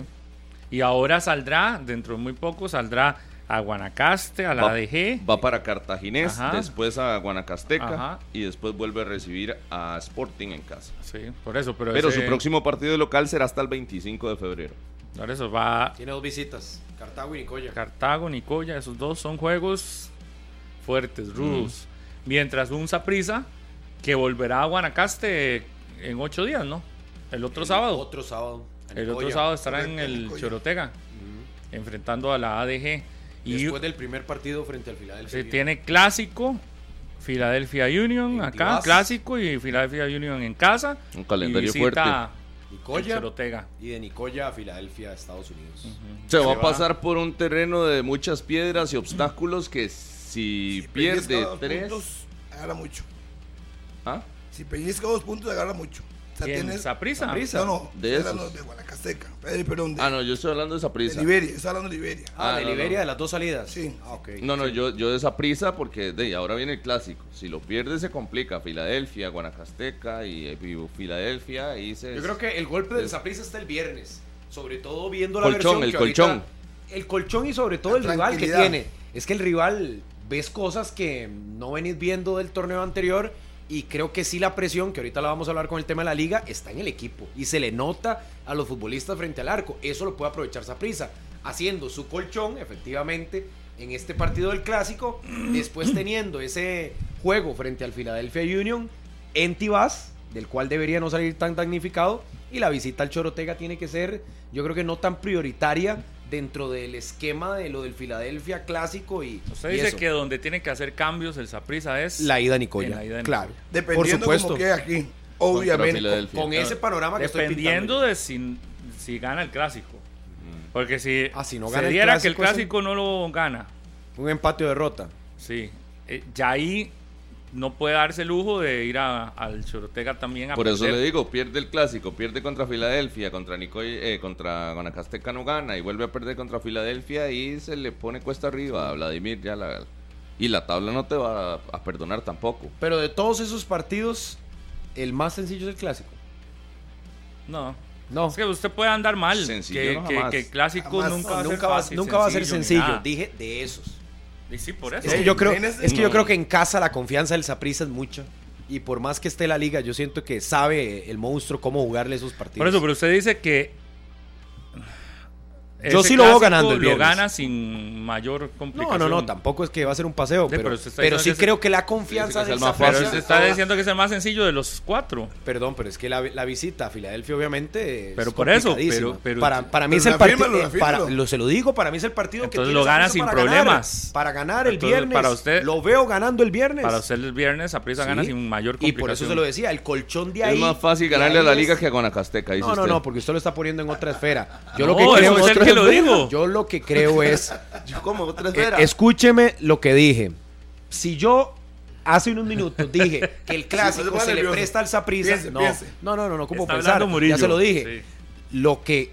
Y ahora saldrá, dentro de muy poco, saldrá a Guanacaste, a la Va- ADG. Va para Cartaginés, Ajá. después a Guanacasteca Ajá. y después vuelve a recibir a Sporting en casa. Sí, por eso, pero, Pero ese- su próximo partido local será hasta el 25 de febrero. Por eso va Tiene dos visitas, Cartago y Nicoya. Cartago, Nicoya, esos dos son juegos fuertes, rudos. Mientras un Saprisa que volverá a Guanacaste en ocho días, ¿no? El otro sábado. Otro sábado. el otro sábado estará en el. Chorotega, enfrentando a la ADG. Y Después del primer partido frente al Philadelphia. se tiene clásico, Philadelphia Union En acá, clásico y Philadelphia Union en casa. Un calendario y el Nicoya Chorotega. y de Nicoya a Filadelfia, Estados Unidos. Se va Se a va. pasar por un terreno de muchas piedras y obstáculos que si, Si pierde tres... puntos, agarra mucho. ¿Ah? Si pellizca dos puntos, agarra mucho. O sea, ¿Quién? No, no. De esos. hablando de Guanacasteca. Eh, perdón, de, Ah, no, yo estoy hablando de esa de prisa. Liberia. Estoy hablando de Liberia. Ah, Ah, de no, Liberia no. de las dos salidas. Sí. Ah, ok. No, no, yo, yo de esa prisa porque de, ahora viene el clásico. Si lo pierde se complica. Filadelfia, Guanacasteca y, y Filadelfia y se... Yo creo que el golpe del Saprissa está el viernes. Sobre todo viendo la Colchón, versión el que ahorita- colchón. el colchón y sobre todo La el rival que tranquilidad. tiene. Es que el rival ves cosas que no venís viendo del torneo anterior y creo que sí la presión, que ahorita la vamos a hablar con el tema de la liga, está en el equipo y se le nota a los futbolistas frente al arco. Eso lo puede aprovechar Saprissa, haciendo su colchón, efectivamente, en este partido del clásico, después teniendo ese juego frente al Philadelphia Union en Tibás, del cual debería no salir tan damnificado, y la visita al Chorotega tiene que ser, yo creo que no tan prioritaria dentro del esquema de lo del Filadelfia clásico y, Usted y dice eso. que donde tiene que hacer cambios el Saprissa es la ida a Nicoya. En la ida a claro. Nicoya. Dependiendo Por cómo supuesto. quede aquí. Obviamente. Con ese panorama que estoy dependiendo pintando. de si, si gana el clásico. Porque si, Ah, si no se gana el diera que el clásico, clásico no lo gana, Un empate o derrota. sí, eh, ya ahí no puede darse el lujo de ir a- al Chorotega también a Por eso le digo, pierde el clásico, pierde contra Filadelfia, contra Nicoy, eh, contra Guanacasteca no gana y vuelve a perder contra Filadelfia y se le pone cuesta arriba a Vladimir ya la, y la tabla no te va a, a perdonar tampoco. Pero de todos esos partidos, el más sencillo es el clásico. No. No. Es que usted puede andar mal. Sencillo que, no que- jamás. que el clásico Jamás. nunca, No, va, a ser nunca va, fácil, nunca va a ser sencillo. Dije de esos. Y sí, por eso. Es que yo creo, es que yo creo que en casa la confianza del Saprissa es mucha. Y por más que esté la liga, yo siento que sabe el monstruo cómo jugarle esos partidos. Por eso, pero usted dice que Yo sí lo veo ganando el Lo viernes. gana sin mayor No, complicación. no, no, tampoco es que va a ser un paseo, Sí, pero, pero sí que se- creo que la confianza que es del el más Pero usted está diciendo que es el más sencillo de los cuatro. Perdón, pero es que la, la visita a Filadelfia obviamente es Pero por eso, pero- pero- para, para mí pero es el partido lo se lo digo, para mí es el partido que Entonces tiene lo gana sin para ganar. problemas. para ganar el Entonces, viernes. para usted- lo veo ganando el viernes. Para usted el viernes, Aprisa gana Sí. sin mayor y complicación. por eso se lo decía, el colchón de ahí Es más fácil ganarle a la liga que a Guanacasteca, No, no, no, porque usted lo está poniendo en otra esfera. Yo No, lo que creo es es lo dijo. Yo lo que creo es Yo como Eh, escúcheme lo que dije. Si yo hace unos minutos dije que el clásico se le presta al Saprissa, Piense, no, no, no, no, no, ¿cómo Está pensar? Ya se lo dije. Sí. Lo que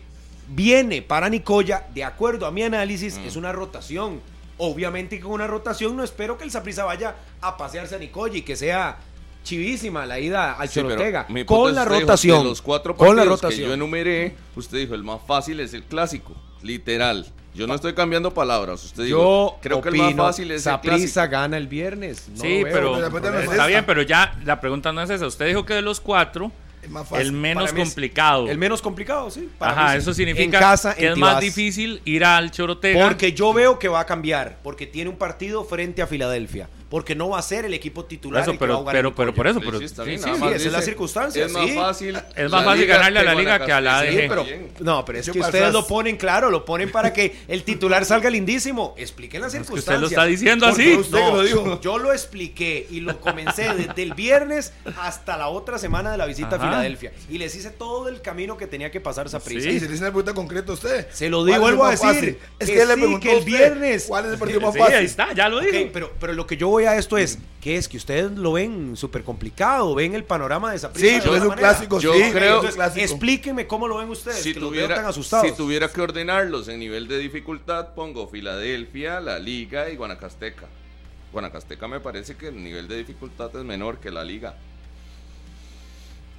viene para Nicoya, de acuerdo a mi análisis, Mm. es una rotación. Obviamente con una rotación no espero que el Saprissa vaya a pasearse a Nicoya y que sea chivísima la ida al Sí, Chorotega. Con la dijo, rotación. De los cuatro con la partidos que rotación. yo enumeré, usted dijo el más fácil es el clásico, literal. Yo no estoy cambiando palabras. Usted dijo, Yo creo que el opino, más fácil es el Saprissa clásico. gana el viernes. No sí, lo veo. pero pero la pregunta no es está esa. bien, pero ya la pregunta no es esa. Usted dijo que de los cuatro, Es más fácil. el menos Para mí es complicado. El menos complicado, sí. para Ajá, mí sí. eso significa en casa, que en es más Tibás. difícil ir al Chorotega. Porque yo veo que va a cambiar, porque tiene un partido frente a Filadelfia, porque no va a ser el equipo titular Eso, el que va a pero, jugar pero, pero por eso, pero, Sí, sí, bien, sí, sí, esa es la circunstancia, Es más sí. fácil. Es más fácil ganarle a la liga que a la. ADG. pero no, pero es que pasas. ustedes lo ponen claro, lo ponen para que el titular salga lindísimo. Expliquen las que usted circunstancias. lo está diciendo así. usted que lo dijo. Yo lo expliqué y lo comencé desde el viernes hasta la otra semana de la visita Ajá. a Filadelfia y les hice todo el camino que tenía que pasar esa prisa. Y se le hizo una pregunta concreta a usted. Se lo ¿Cuál digo, vuelvo a decir? Es que que, él le sí, preguntó que a el usted, viernes. ¿Cuál es el partido más Sí, fácil? ahí está, ya lo pero, pero lo que yo voy a esto es, que es que ustedes lo ven súper complicado, ven el panorama de esa Sí, pero es un clásico, Yo sí. creo-. Explíquenme cómo lo ven ustedes, Si que los tuviera, tan asustados. si tuviera que ordenarlos en nivel de dificultad, pongo Filadelfia, la Liga y Guanacasteca. Guanacasteca me parece que el nivel de dificultad es menor que la Liga.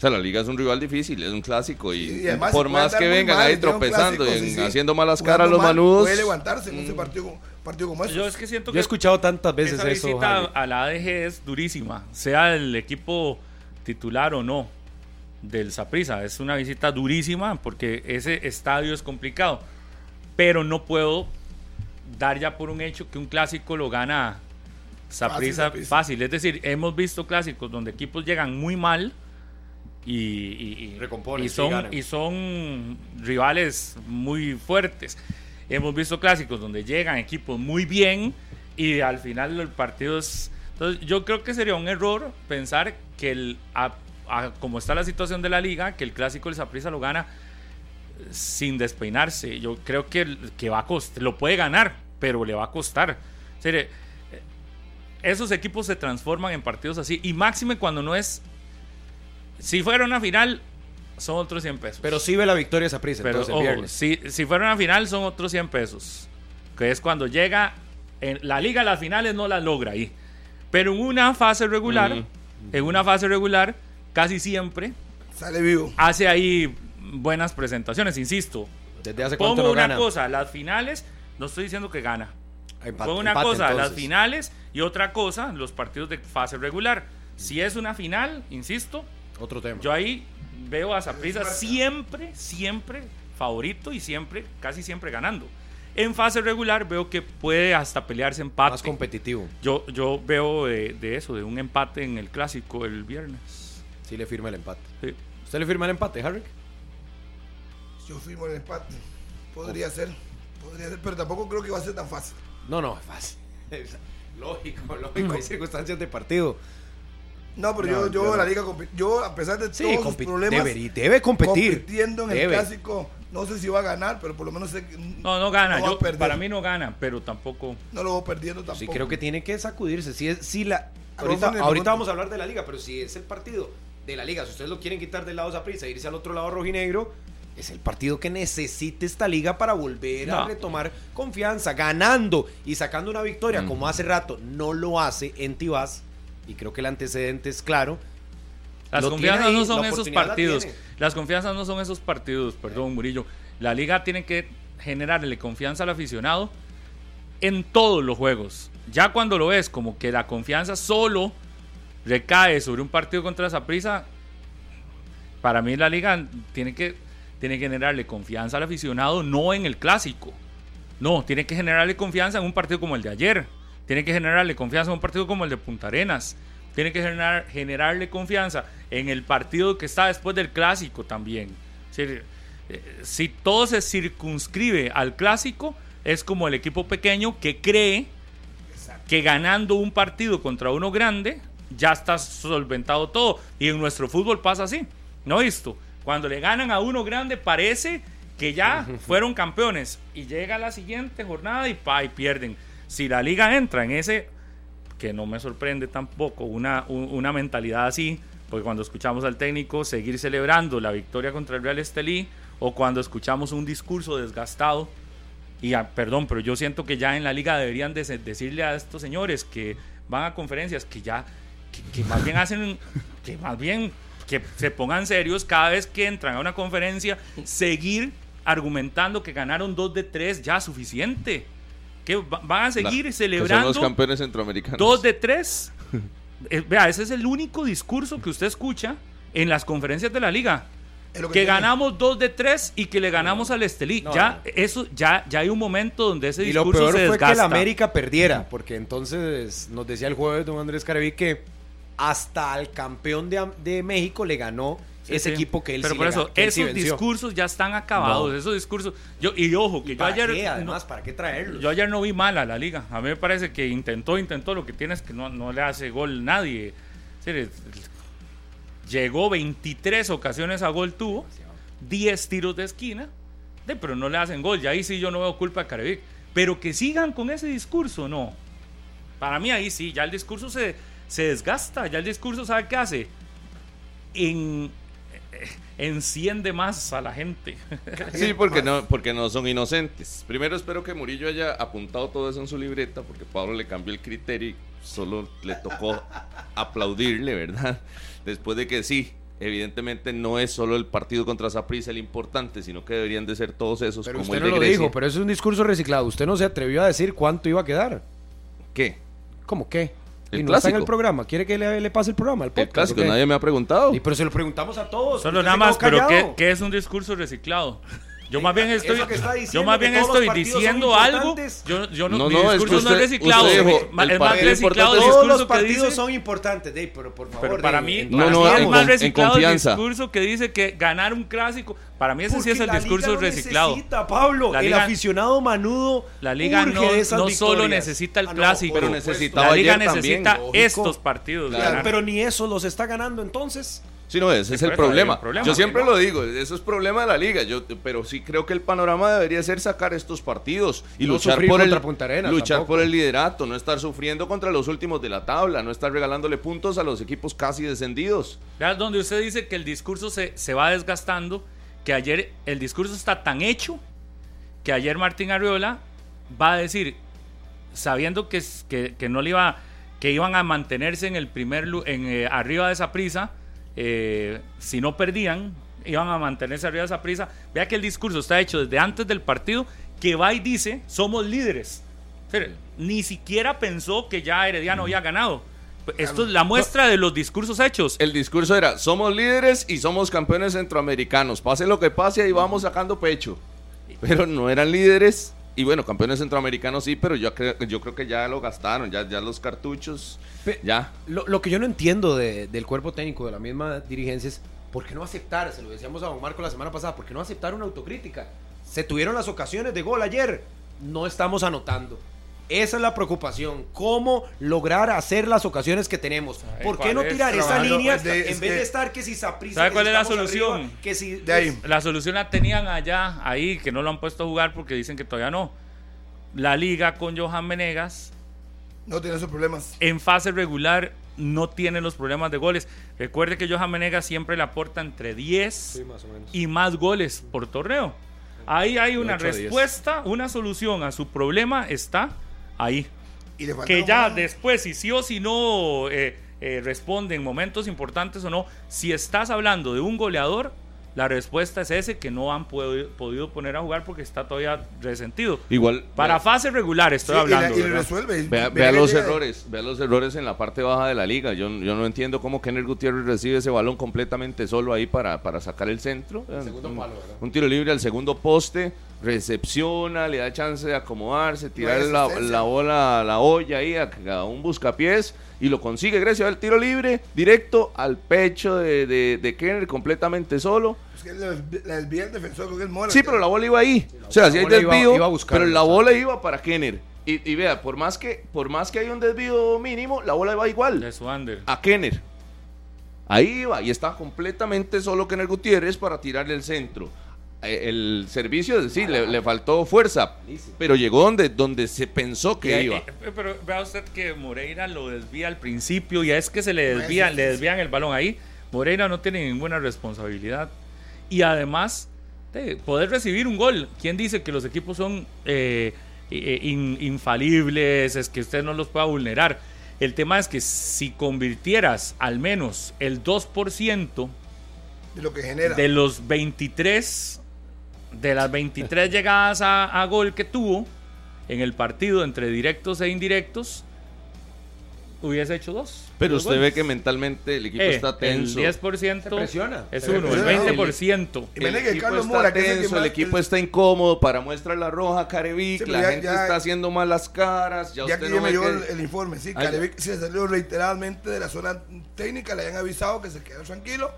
O sea, la Liga es un rival difícil, es un clásico y, Y además por más que vengan mal, ahí tropezando clásico, y sí, en- sí. haciendo malas caras los mal, manudos. Puede levantarse en ese partido, partido como ese. Yo es que siento Yo que he escuchado tantas veces esa eso. visita a la ADG es durísima, sea el equipo titular o no del Saprissa. Es una visita durísima porque ese estadio es complicado. Pero no puedo dar ya por un hecho que un clásico lo gana Saprissa Fácil, fácil. Es decir, hemos visto clásicos donde equipos llegan muy mal y, y- y- Recomponen, y son, y son rivales muy fuertes. Hemos visto clásicos donde llegan equipos muy bien y al final el partido es... Entonces yo creo que sería un error pensar que el, a- a- como está la situación de la liga, que el clásico del Saprissa lo gana sin despeinarse. Yo creo que, el- que va a costar, lo puede ganar, pero le va a costar. O sea, esos equipos se transforman en partidos así. Y máxime cuando no es. Si fuera una final, son otros 100 pesos. Pero sí ve la victoria esa prisa, Pero entonces ojo, viernes. si, si fuera una final, son otros 100 pesos. Que es cuando llega. En la liga, las finales no las logra ahí. Pero en una fase regular, en una fase regular, casi siempre Sale vivo. hace ahí buenas presentaciones, insisto. Desde hace cuánto Pongo no una gana. cosa, las finales, no estoy diciendo que gana. Empate- Pongo una empate, cosa, las finales y otra cosa, los partidos de fase regular. Si es una final, insisto, Otro tema. yo ahí veo a Saprissa siempre, siempre favorito y siempre, casi siempre ganando. En fase regular veo que puede hasta pelearse empate. Más competitivo. Yo, yo veo de, de eso, de un empate en el clásico el viernes. Sí le firma el empate. Sí. ¿Usted le firma el empate, Harry? Yo firmo el empate. Podría ser. Podría ser, pero tampoco creo que va a ser tan fácil. No, no, es fácil. lógico, lógico. Hay circunstancias de partido. No, pero No, yo, yo la liga, yo a pesar de Sí, todos los problemas, debe, debe competir. compitiendo en el clásico, no sé si va a ganar, pero por lo menos sé que No, no gana. va Yo, para mí no gana, pero tampoco. no lo voy perdiendo tampoco. Sí, creo que tiene que sacudirse. Si es, si la, ahorita, ahorita vamos a hablar de la liga, pero si es el partido de la liga, si ustedes lo quieren quitar del lado de prisa e irse al otro lado rojinegro, es el partido que necesita esta liga para volver a retomar confianza, ganando y sacando una victoria, Mm. como hace rato no lo hace en Tibás, y creo que el antecedente es claro. Las confianzas ahí, no son esos la partidos. Las confianzas no son esos partidos, perdón, Murillo. La liga tiene que generarle confianza al aficionado en todos los juegos. Ya cuando lo ves como que la confianza solo recae sobre un partido contra Saprissa, para mí la liga tiene que tiene que generarle confianza al aficionado, no en el clásico. No, tiene que generarle confianza en un partido como el de ayer. Tiene que generarle confianza en un partido como el de Punta Arenas. Tiene que generar, generarle confianza en el partido que está después del clásico también. Si, eh, si todo se circunscribe al clásico, es como el equipo pequeño que cree que ganando un partido contra uno grande ya está solventado todo. Y en nuestro fútbol pasa así. ¿No visto? Cuando le ganan a uno grande parece que ya fueron campeones. Y llega la siguiente jornada y, pa, y pierden. Si la liga entra en ese, que no me sorprende tampoco, una, un- una mentalidad así, porque cuando escuchamos al técnico seguir celebrando la victoria contra el Real Estelí, o cuando escuchamos un discurso desgastado, y ah, perdón, pero yo siento que ya en la liga deberían de- decirle a estos señores que van a conferencias que ya, que, que más bien hacen, que más bien que se pongan serios cada vez que entran a una conferencia, seguir argumentando que ganaron dos de tres, ya suficiente. Que va- van a seguir La- que celebrando son los campeones centroamericanos. dos de tres. Eh, vea, ese es el único discurso que usted escucha en las conferencias de la liga. Que ganamos dos de tres y que le ganamos al Estelí. No, ya, eso, ya, ya hay un momento donde ese Y lo discurso peor se fue que el América perdiera, porque entonces nos decía el jueves don Andrés Careví que hasta al campeón de, de México le ganó Sí, ese sí. equipo que él Pero sí por eso, esos discursos ya están acabados. No. Esos discursos. Yo, y ojo, que ¿Y yo para ayer. qué, no- ¿para qué traerlos? Yo ayer no vi mal a la liga. A mí me parece que intentó, intentó. Lo que tiene es que no, no le hace gol nadie. Llegó 23 ocasiones a gol tuvo, 10 tiros de esquina, de, pero no le hacen gol. Y ahí sí yo no veo culpa de Carevic. Pero que sigan con ese discurso, no. Para mí ahí sí, ya el discurso se, se desgasta. Ya el discurso, ¿sabe qué hace? En, enciende más a la gente. Sí, porque no, porque no son inocentes. Primero espero que Murillo haya apuntado todo eso en su libreta, porque Pablo le cambió el criterio y solo le tocó aplaudirle, ¿verdad? Después de que sí, evidentemente no es solo el partido contra Saprissa el importante, sino que deberían de ser todos esos Pero como usted el no de lo dijo, pero eso es un discurso reciclado. Usted no se atrevió a decir cuánto iba a quedar. ¿Qué? ¿Cómo qué? El y no está en clásico. el programa. ¿Quiere que le, le pase el programa? El, El podcast, clásico, o qué? nadie me ha preguntado. Y pero se lo preguntamos a todos. Solo nada más, pero ¿qué, qué es un discurso reciclado? Yo más bien estoy, que yo más que bien estoy diciendo algo. Yo, yo no, No, mi no, es que discurso no usted- es reciclado. usted dijo, el es más reciclado el Todos discurso los que partidos dice. son importantes, Dave, pero por favor. Pero para mí, en- No, para no, mí en es con- más reciclado el discurso que dice que ganar un clásico. Para mí ese sí Porque es el discurso reciclado. necesita, Pablo. La el liga- aficionado manudo. La liga urge no, no solo necesita el Ah, no, clásico, pero por necesitaba la liga también, necesita lógico. estos partidos. Pero ni eso los está ganando entonces. Sí, no, ese es el problema. Yo siempre lo digo, eso es problema de la liga. Yo, pero sí creo que el panorama debería ser sacar estos partidos y No luchar por el Arenas luchar tampoco. por el liderato, no estar sufriendo contra los últimos de la tabla, no estar regalándole puntos a los equipos casi descendidos. Vea, donde usted dice que el discurso se, se va desgastando, que ayer el discurso está tan hecho que ayer Martín Arriola va a decir, sabiendo que, que, que no le iba, que iban a mantenerse en el primer lu- en, eh, arriba de esa prisa, si no perdían, iban a mantenerse arriba de esa prisa. Vea que el discurso está hecho desde antes del partido, que va y dice, somos líderes. Ni siquiera pensó que ya Herediano había ganado. Esto es la muestra de los discursos hechos. El discurso era, somos líderes y somos campeones centroamericanos. Pase lo que pase, ahí vamos sacando pecho. Pero no eran líderes. Y bueno, campeones centroamericanos sí, pero yo creo, que ya lo gastaron, ya, los cartuchos, ya. Lo, lo que yo no entiendo de- del cuerpo técnico de la misma dirigencia es por qué no aceptar, se lo decíamos a don Marco la semana pasada, por qué no aceptar una autocrítica. Se tuvieron las ocasiones de gol ayer, no estamos anotando. Esa es la preocupación. ¿Cómo lograr hacer las ocasiones que tenemos? ¿Sabe ¿Por qué no es? tirar esa Trabajando, línea es de- en es vez que- de estar que si Saprissa ¿Sabe cuál es la solución? arriba, que si De ahí. La solución la tenían allá, ahí, que no lo han puesto a jugar porque dicen que todavía no. La liga con Johan Menegas No tiene esos problemas. en fase regular no tiene los problemas de goles. Recuerde que Johan Menegas siempre le aporta entre 10 más o menos. y más goles por torneo. Ahí hay una respuesta, una solución a su problema está ahí. Y le falta Que ya después, si sí o si no eh, eh, responde en momentos importantes o no, si estás hablando de un goleador, La respuesta es ese que no han podido, podido poner a jugar porque está todavía resentido. Igual. Para vea- fase regular estoy Sí, y la- hablando. y. Vea, Ve- vea ve- los errores, vea los errores en la parte baja de la liga. Yo, yo no entiendo cómo Kenner Gutiérrez recibe ese balón completamente solo ahí para, para sacar el centro. segundo un, palo, ¿verdad? un tiro libre al segundo poste, recepciona, le da chance de acomodarse, tirar la, la bola a la olla ahí a, a un buscapiés y lo consigue gracias al tiro libre directo al pecho de, de, de Kenner completamente solo. Es que le, le desvía el defensor, que es Mora. Sí, pero la bola iba ahí. O sea, la si hay iba- desvío, iba a buscar, pero la bola iba para Kenner. Y, y vea, por más que por más que hay un desvío mínimo, la bola iba igual De su under. a Kenner. Ahí iba y estaba completamente solo Kenner Gutiérrez para tirarle el centro. Eh, El servicio, sí, le, le faltó fuerza, pero llegó donde, donde se pensó que Y iba. eh, pero vea usted que Moreira lo desvía al principio y es que se le desvían, le desvían el balón ahí. Moreira no tiene ninguna responsabilidad. Y además, de poder recibir un gol. ¿Quién dice que los equipos son eh, eh, in- infalibles? Es que usted no los pueda vulnerar. El tema es que si convirtieras al menos el 2% De lo que genera. de los 23, de las 23 llegadas a, a gol que tuvo en el partido entre directos e indirectos, hubiese hecho dos. Pero usted ve que mentalmente el equipo Eh, está tenso. El 10% Se presiona. es Se uno, el presiona. 20%. Y El Imagínate que equipo Carlos está Mora, que el tenso, el equipo el- está incómodo para muestra la roja, Carevic, Sí, la ya- gente ya- está haciendo malas caras, ya, Ya usted que no me que- el, el informe, sí, Carevic se salió reiteradamente de la zona técnica, le habían avisado que se quedó tranquilo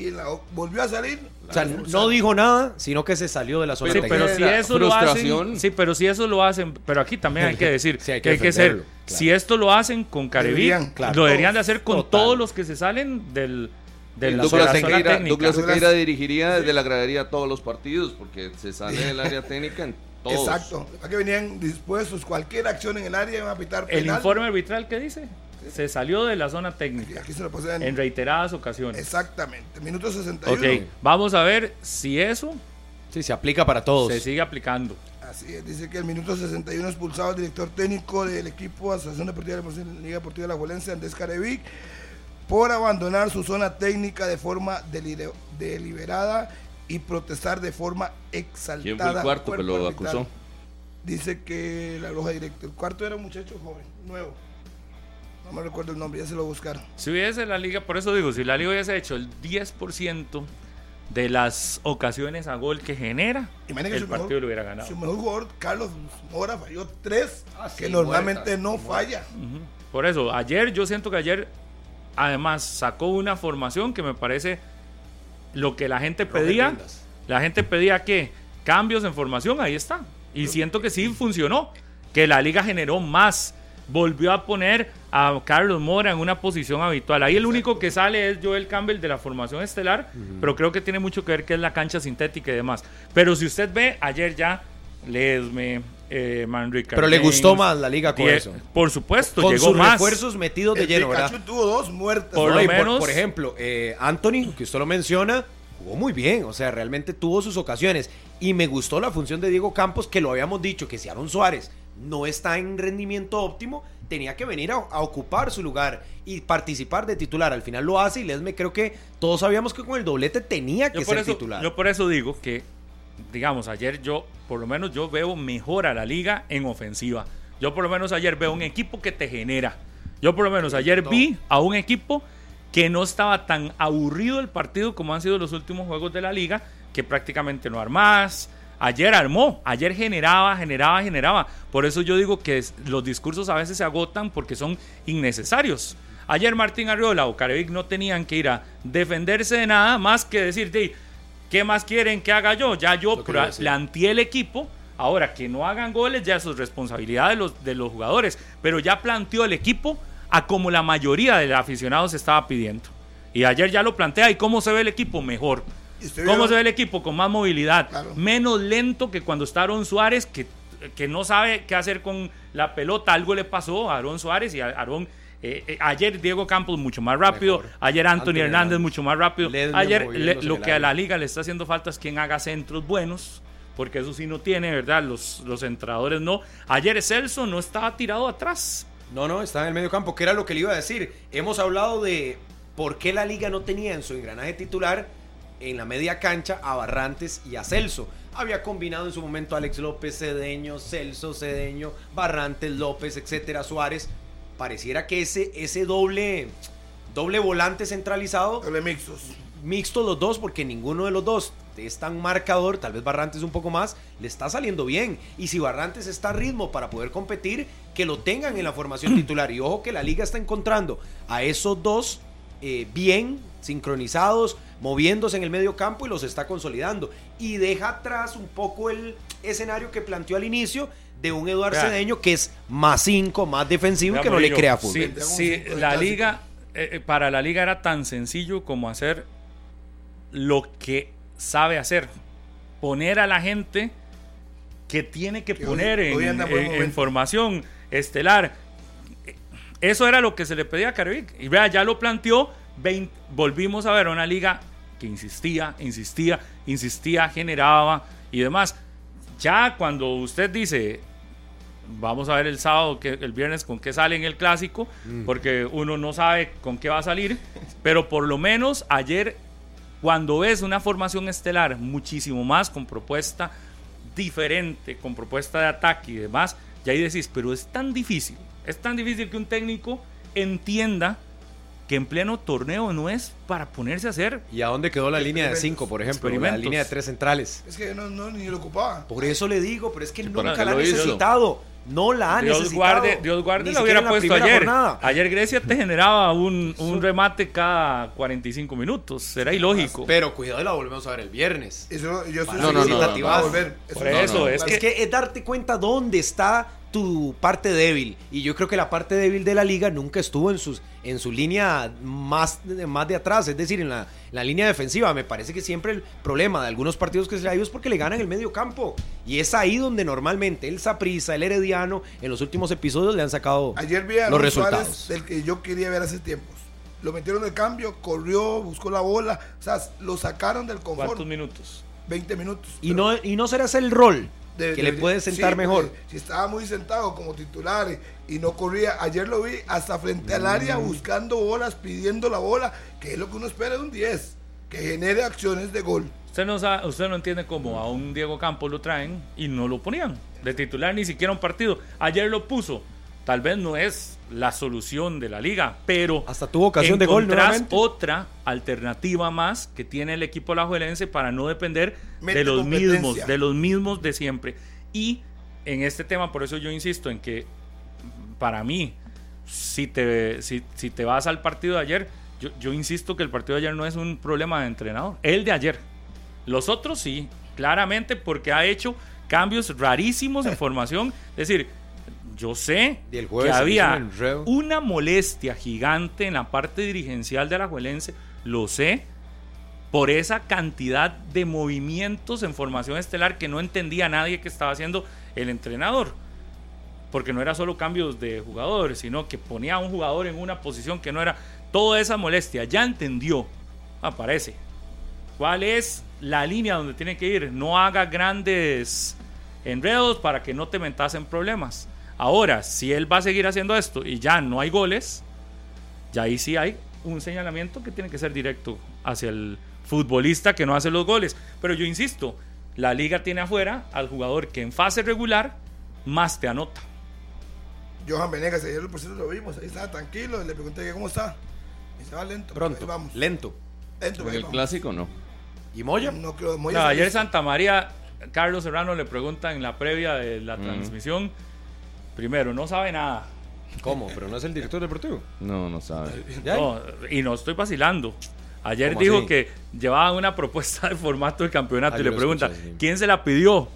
y la- volvió a salir. O sea, la no dijo nada, sino que se salió de la zona técnica. pero si eso lo frustración. hacen, sí, pero si eso lo hacen, pero aquí también hay que decir Sí, hay que que hay que ser, claro. si esto lo hacen con Deberían, claro, lo deberían de hacer con total. todos los que se salen del, de la, Douglas zona técnica. Douglas Douglas- Sequeira dirigiría desde la gradería todos los partidos porque se sale del área técnica en todos. Exacto. Que venían dispuestos, cualquier acción en el área iban a pitar El informe arbitral que dice, se salió de la zona Y técnica aquí se lo en- en reiteradas ocasiones. Exactamente. Minuto 61. Ok, vamos a ver si eso Sí, se aplica para todos. se sigue aplicando. Así es, dice que el minuto 61 expulsado el director técnico del equipo Asociación Deportiva de la Liga Deportiva de la Juelense, Andrés Carevic, por abandonar su zona técnica de forma deliberada y protestar de forma exaltada. ¿Quién fue el cuarto que lo acusó? Dice que la roja directa. El cuarto era un muchacho joven, nuevo. No me recuerdo el nombre, ya se lo buscaron. Si hubiese la liga, por eso digo, si la liga hubiese hecho el 10% de las ocasiones a gol que genera, Imagínate el partido mejor- lo hubiera ganado. Su mejor jugador, Carlos Mora, falló tres, Ah, sí, que normalmente muertas, no falla. Por eso, ayer yo siento que ayer además sacó una formación que me parece lo que la gente pedía. Lindas. La gente pedía que cambios en formación, ahí está. Y siento que sí funcionó, que la liga generó más. Volvió a poner a Carlos Mora en una posición habitual. Ahí el único que sale es Joel Campbell de la formación estelar, pero creo que tiene mucho que ver que es la cancha sintética y demás. Pero si usted ve, ayer ya Lesme, eh, Manrique Pero le gustó más la liga con Die- eso. Por supuesto, Con llegó sus más. refuerzos metidos de El lleno, Pikachu ¿verdad? tuvo dos. Por ¿no? lo menos- por ejemplo, eh, Anthony, que usted lo menciona, jugó muy bien. O sea, realmente tuvo sus ocasiones. Y me gustó la función de Diego Campos, que lo habíamos dicho, que si Aaron Suárez no está en rendimiento óptimo, tenía que venir a, a ocupar su lugar y participar de titular. Al final lo hace y Lesme creo que todos sabíamos que con el doblete tenía que ser eso, titular. yo por eso digo que, digamos, ayer yo, por lo menos yo veo mejor a la liga en ofensiva. Yo por lo menos ayer veo un equipo que te genera. Yo por lo menos ayer vi a un equipo que no estaba tan aburrido el partido como han sido los últimos juegos de la liga, que prácticamente no armás. Ayer armó, ayer generaba, generaba, generaba. Por eso yo digo que los discursos a veces se agotan porque son innecesarios. Ayer Martín Arriola o Carevic no tenían que ir a defenderse de nada más que decir, "Di, ¿qué más quieren que haga yo? Ya yo planteé el equipo. Ahora, que no hagan goles ya es responsabilidad de los, de los jugadores. Pero ya planteó el equipo a como la mayoría de los aficionados estaba pidiendo. Y ayer ya lo plantea. ¿Y cómo se ve el equipo? Mejor. ¿Cómo se ve el equipo? Con más movilidad. Claro. Menos lento que cuando está Aaron Suárez, que, que no sabe qué hacer con la pelota. Algo le pasó a Aaron Suárez y a Aaron... eh, eh, ayer Diego Campos mucho más rápido. Mejor. Ayer Anthony, Anthony Hernández, Hernández. mucho más rápido. Ayer le- lo que a la liga le está haciendo falta es quien haga centros buenos. Porque eso sí no tiene, ¿verdad? Los, los entradores no. Ayer Celso no estaba tirado atrás. No, no, está en el medio campo, que era lo que le iba a decir. Hemos hablado de por qué la liga no tenía en su engranaje titular en la media cancha a Barrantes y a Celso. Había combinado en su momento a Alex López, Cedeño, Celso, Cedeño, Barrantes, López, etcétera, Suárez. Pareciera que ese, ese doble, doble volante centralizado Doble mixtos. mixtos los dos porque ninguno de los dos es tan marcador, tal vez Barrantes un poco más, le está saliendo bien. Y si Barrantes está a ritmo para poder competir, que lo tengan en la formación titular. Y ojo que la liga está encontrando a esos dos eh, bien sincronizados, moviéndose en el medio campo y los está consolidando. Y deja atrás un poco el escenario que planteó al inicio de un Eduardo Vea. Cedeño que es más 5, más defensivo y Vea, que no le crea fútbol. Cinco de la liga, eh, eh, para la liga era tan sencillo como hacer lo que sabe hacer. Poner a la gente que tiene que Que poner hoy- en, hoy en en- formación estelar. Eso era lo que se le pedía a Carevic. Y vea, ya lo planteó. vein- volvimos a ver una liga que insistía, insistía, insistía, generaba y demás. Ya cuando usted dice, vamos a ver el sábado, que, el viernes con qué sale en el clásico, porque uno no sabe con qué va a salir, pero por lo menos ayer, cuando ves una formación estelar muchísimo más con propuesta diferente, con propuesta de ataque y demás, ya ahí decís, pero es tan difícil, es tan difícil que un técnico entienda que en pleno torneo no es para ponerse a hacer ¿Y a dónde quedó la línea de 5, por ejemplo? La línea de tres centrales. Es que no, no ni lo ocupaba. Por eso le digo, pero es que ¿para nunca la ha hizo? necesitado. No la ha Dios necesitado. guarde, Dios guarde Ni lo siquiera hubiera la puesto ayer. jornada. Ayer Grecia te generaba un, un remate cada 45 minutos. Era ilógico. Pero cuidado, la volvemos a ver el viernes. Eso, yo estoy No, no, no, a no. volver. Por no, eso, es. Es que es darte cuenta dónde está tu parte débil. Y yo creo que la parte débil de la liga nunca estuvo en, sus, en su línea más, de- más de atrás, es decir, en la, la línea defensiva. Me parece que siempre el problema de algunos partidos que se le ha ido es porque le ganan el medio campo. Y es ahí donde normalmente el Saprissa, el Herediano, en los últimos episodios le han sacado Ayer vi a los Aaron Suárez resultados. del que yo quería ver hace tiempos. Lo metieron de cambio, corrió, buscó la bola. O sea, lo sacaron del confort. ¿Cuántos minutos? 20 minutos. Y Pero no, y no será ese el rol de- que de- le puede sentar sí, mejor. Si estaba muy sentado como titular y, y no corría. Ayer lo vi hasta frente al área Mm. buscando bolas, pidiendo la bola, que es lo que uno espera de un 10. Que genere acciones de gol. Usted no, sabe, usted no entiende cómo a un Diego Campos lo traen y no lo ponían de titular ni siquiera un partido. Ayer lo puso. Tal vez no es la solución de la liga, pero Hasta tuvo ocasión de gol encontrás nuevamente. otra alternativa más que tiene el equipo alajuelense para no depender Mete de los mismos, de los mismos de siempre. Y en este tema, por eso yo insisto en que para mí, si te, si, si te vas al partido de ayer, yo, yo insisto que el partido de ayer no es un problema de entrenador, el de ayer. Los otros sí, claramente, porque ha hecho cambios rarísimos en formación. Es decir, yo sé Y el jueves que había una molestia gigante en la parte dirigencial de la Juelense, lo sé, por esa cantidad de movimientos en formación estelar que no entendía nadie que estaba haciendo el entrenador. Porque no era solo cambios de jugadores, sino que ponía a un jugador en una posición que no era. Toda esa molestia ya entendió, aparece. ¿Cuál es la línea donde tiene que ir? No haga grandes enredos para que no te metas en problemas. Ahora, si él va a seguir haciendo esto y ya no hay goles, ya ahí sí hay un señalamiento que tiene que ser directo hacia el futbolista que no hace los goles. Pero yo insisto, la liga tiene afuera al jugador que en fase regular más te anota. Johan Venegas, ayer por cierto lo vimos, ahí estaba tranquilo, le pregunté cómo está. Y se va lento. Pronto, ahí vamos. lento. Lento, En el vamos. clásico no. ¿Y Moya? No creo, Moya No, ayer. Santa María, Carlos Serrano le pregunta en la previa de la Mm. transmisión. Primero, no sabe nada. ¿Cómo? ¿Pero no es el director deportivo? No, no sabe. Y no estoy vacilando. Ayer ¿Cómo dijo así? que llevaban una propuesta de formato del campeonato Ah, y le pregunta, escuché, sí. ¿quién se la pidió?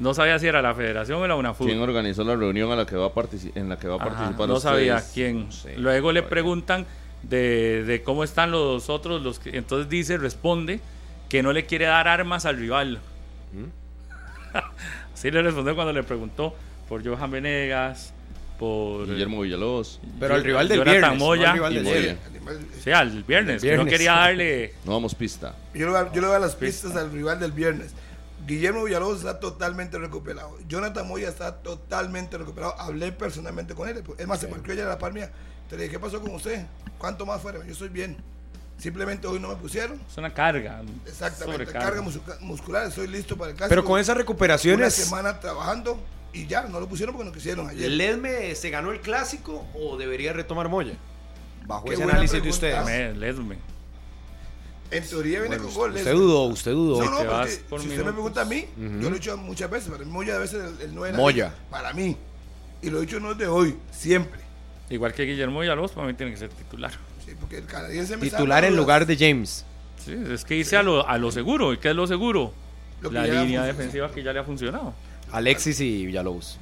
No sabía si era la federación o la UNAFUT. ¿Quién organizó la reunión a la que va a partici- en la que va a Ajá, participar no sabía quién. No sé. Luego le preguntan de, de cómo están los otros, los que, entonces dice, responde que no le quiere dar armas al rival. ¿Mm? Así le respondió cuando le preguntó por Johan Venegas, por Guillermo Villalobos. Pero al rival del Jonathan viernes, no Moya. al rival del al viernes, El que no viernes. quería darle... No damos pista. Yo le, voy a- yo le voy a las pistas al rival del viernes. Guillermo Villalobos está totalmente recuperado. Jonathan Moya está totalmente recuperado. Hablé personalmente con él. Es más, se marcó ayer a la par mía. Te le dije, ¿qué pasó con usted? ¿Cuánto más fuera? Yo estoy bien. Simplemente hoy no me pusieron. Es una carga. Exactamente, carga muscu- muscular, estoy listo para el clásico. Pero con esas Una recuperaciones, semana trabajando y ya, no lo pusieron porque no quisieron ayer. ¿Ledme se ganó el clásico o debería retomar Moya? Bajo Qué ese análisis de ustedes. En teoría viene Bueno, con goles. usted dudó, usted dudó. No, no, te porque vas si usted me pregunta a mí, yo lo he dicho muchas veces, para mí Moya debe ser el, el 9 de la Moya. Para mí. Y lo he dicho no es de hoy, siempre. Igual que Guillermo Villalobos, para mí tiene que ser titular. Sí, porque el canadiense me Titular en lugar de James. Sí, es que irse a lo, a lo seguro. ¿Y qué es lo seguro? Lo la línea defensiva que ya le ha funcionado. Alexis y Villalobos.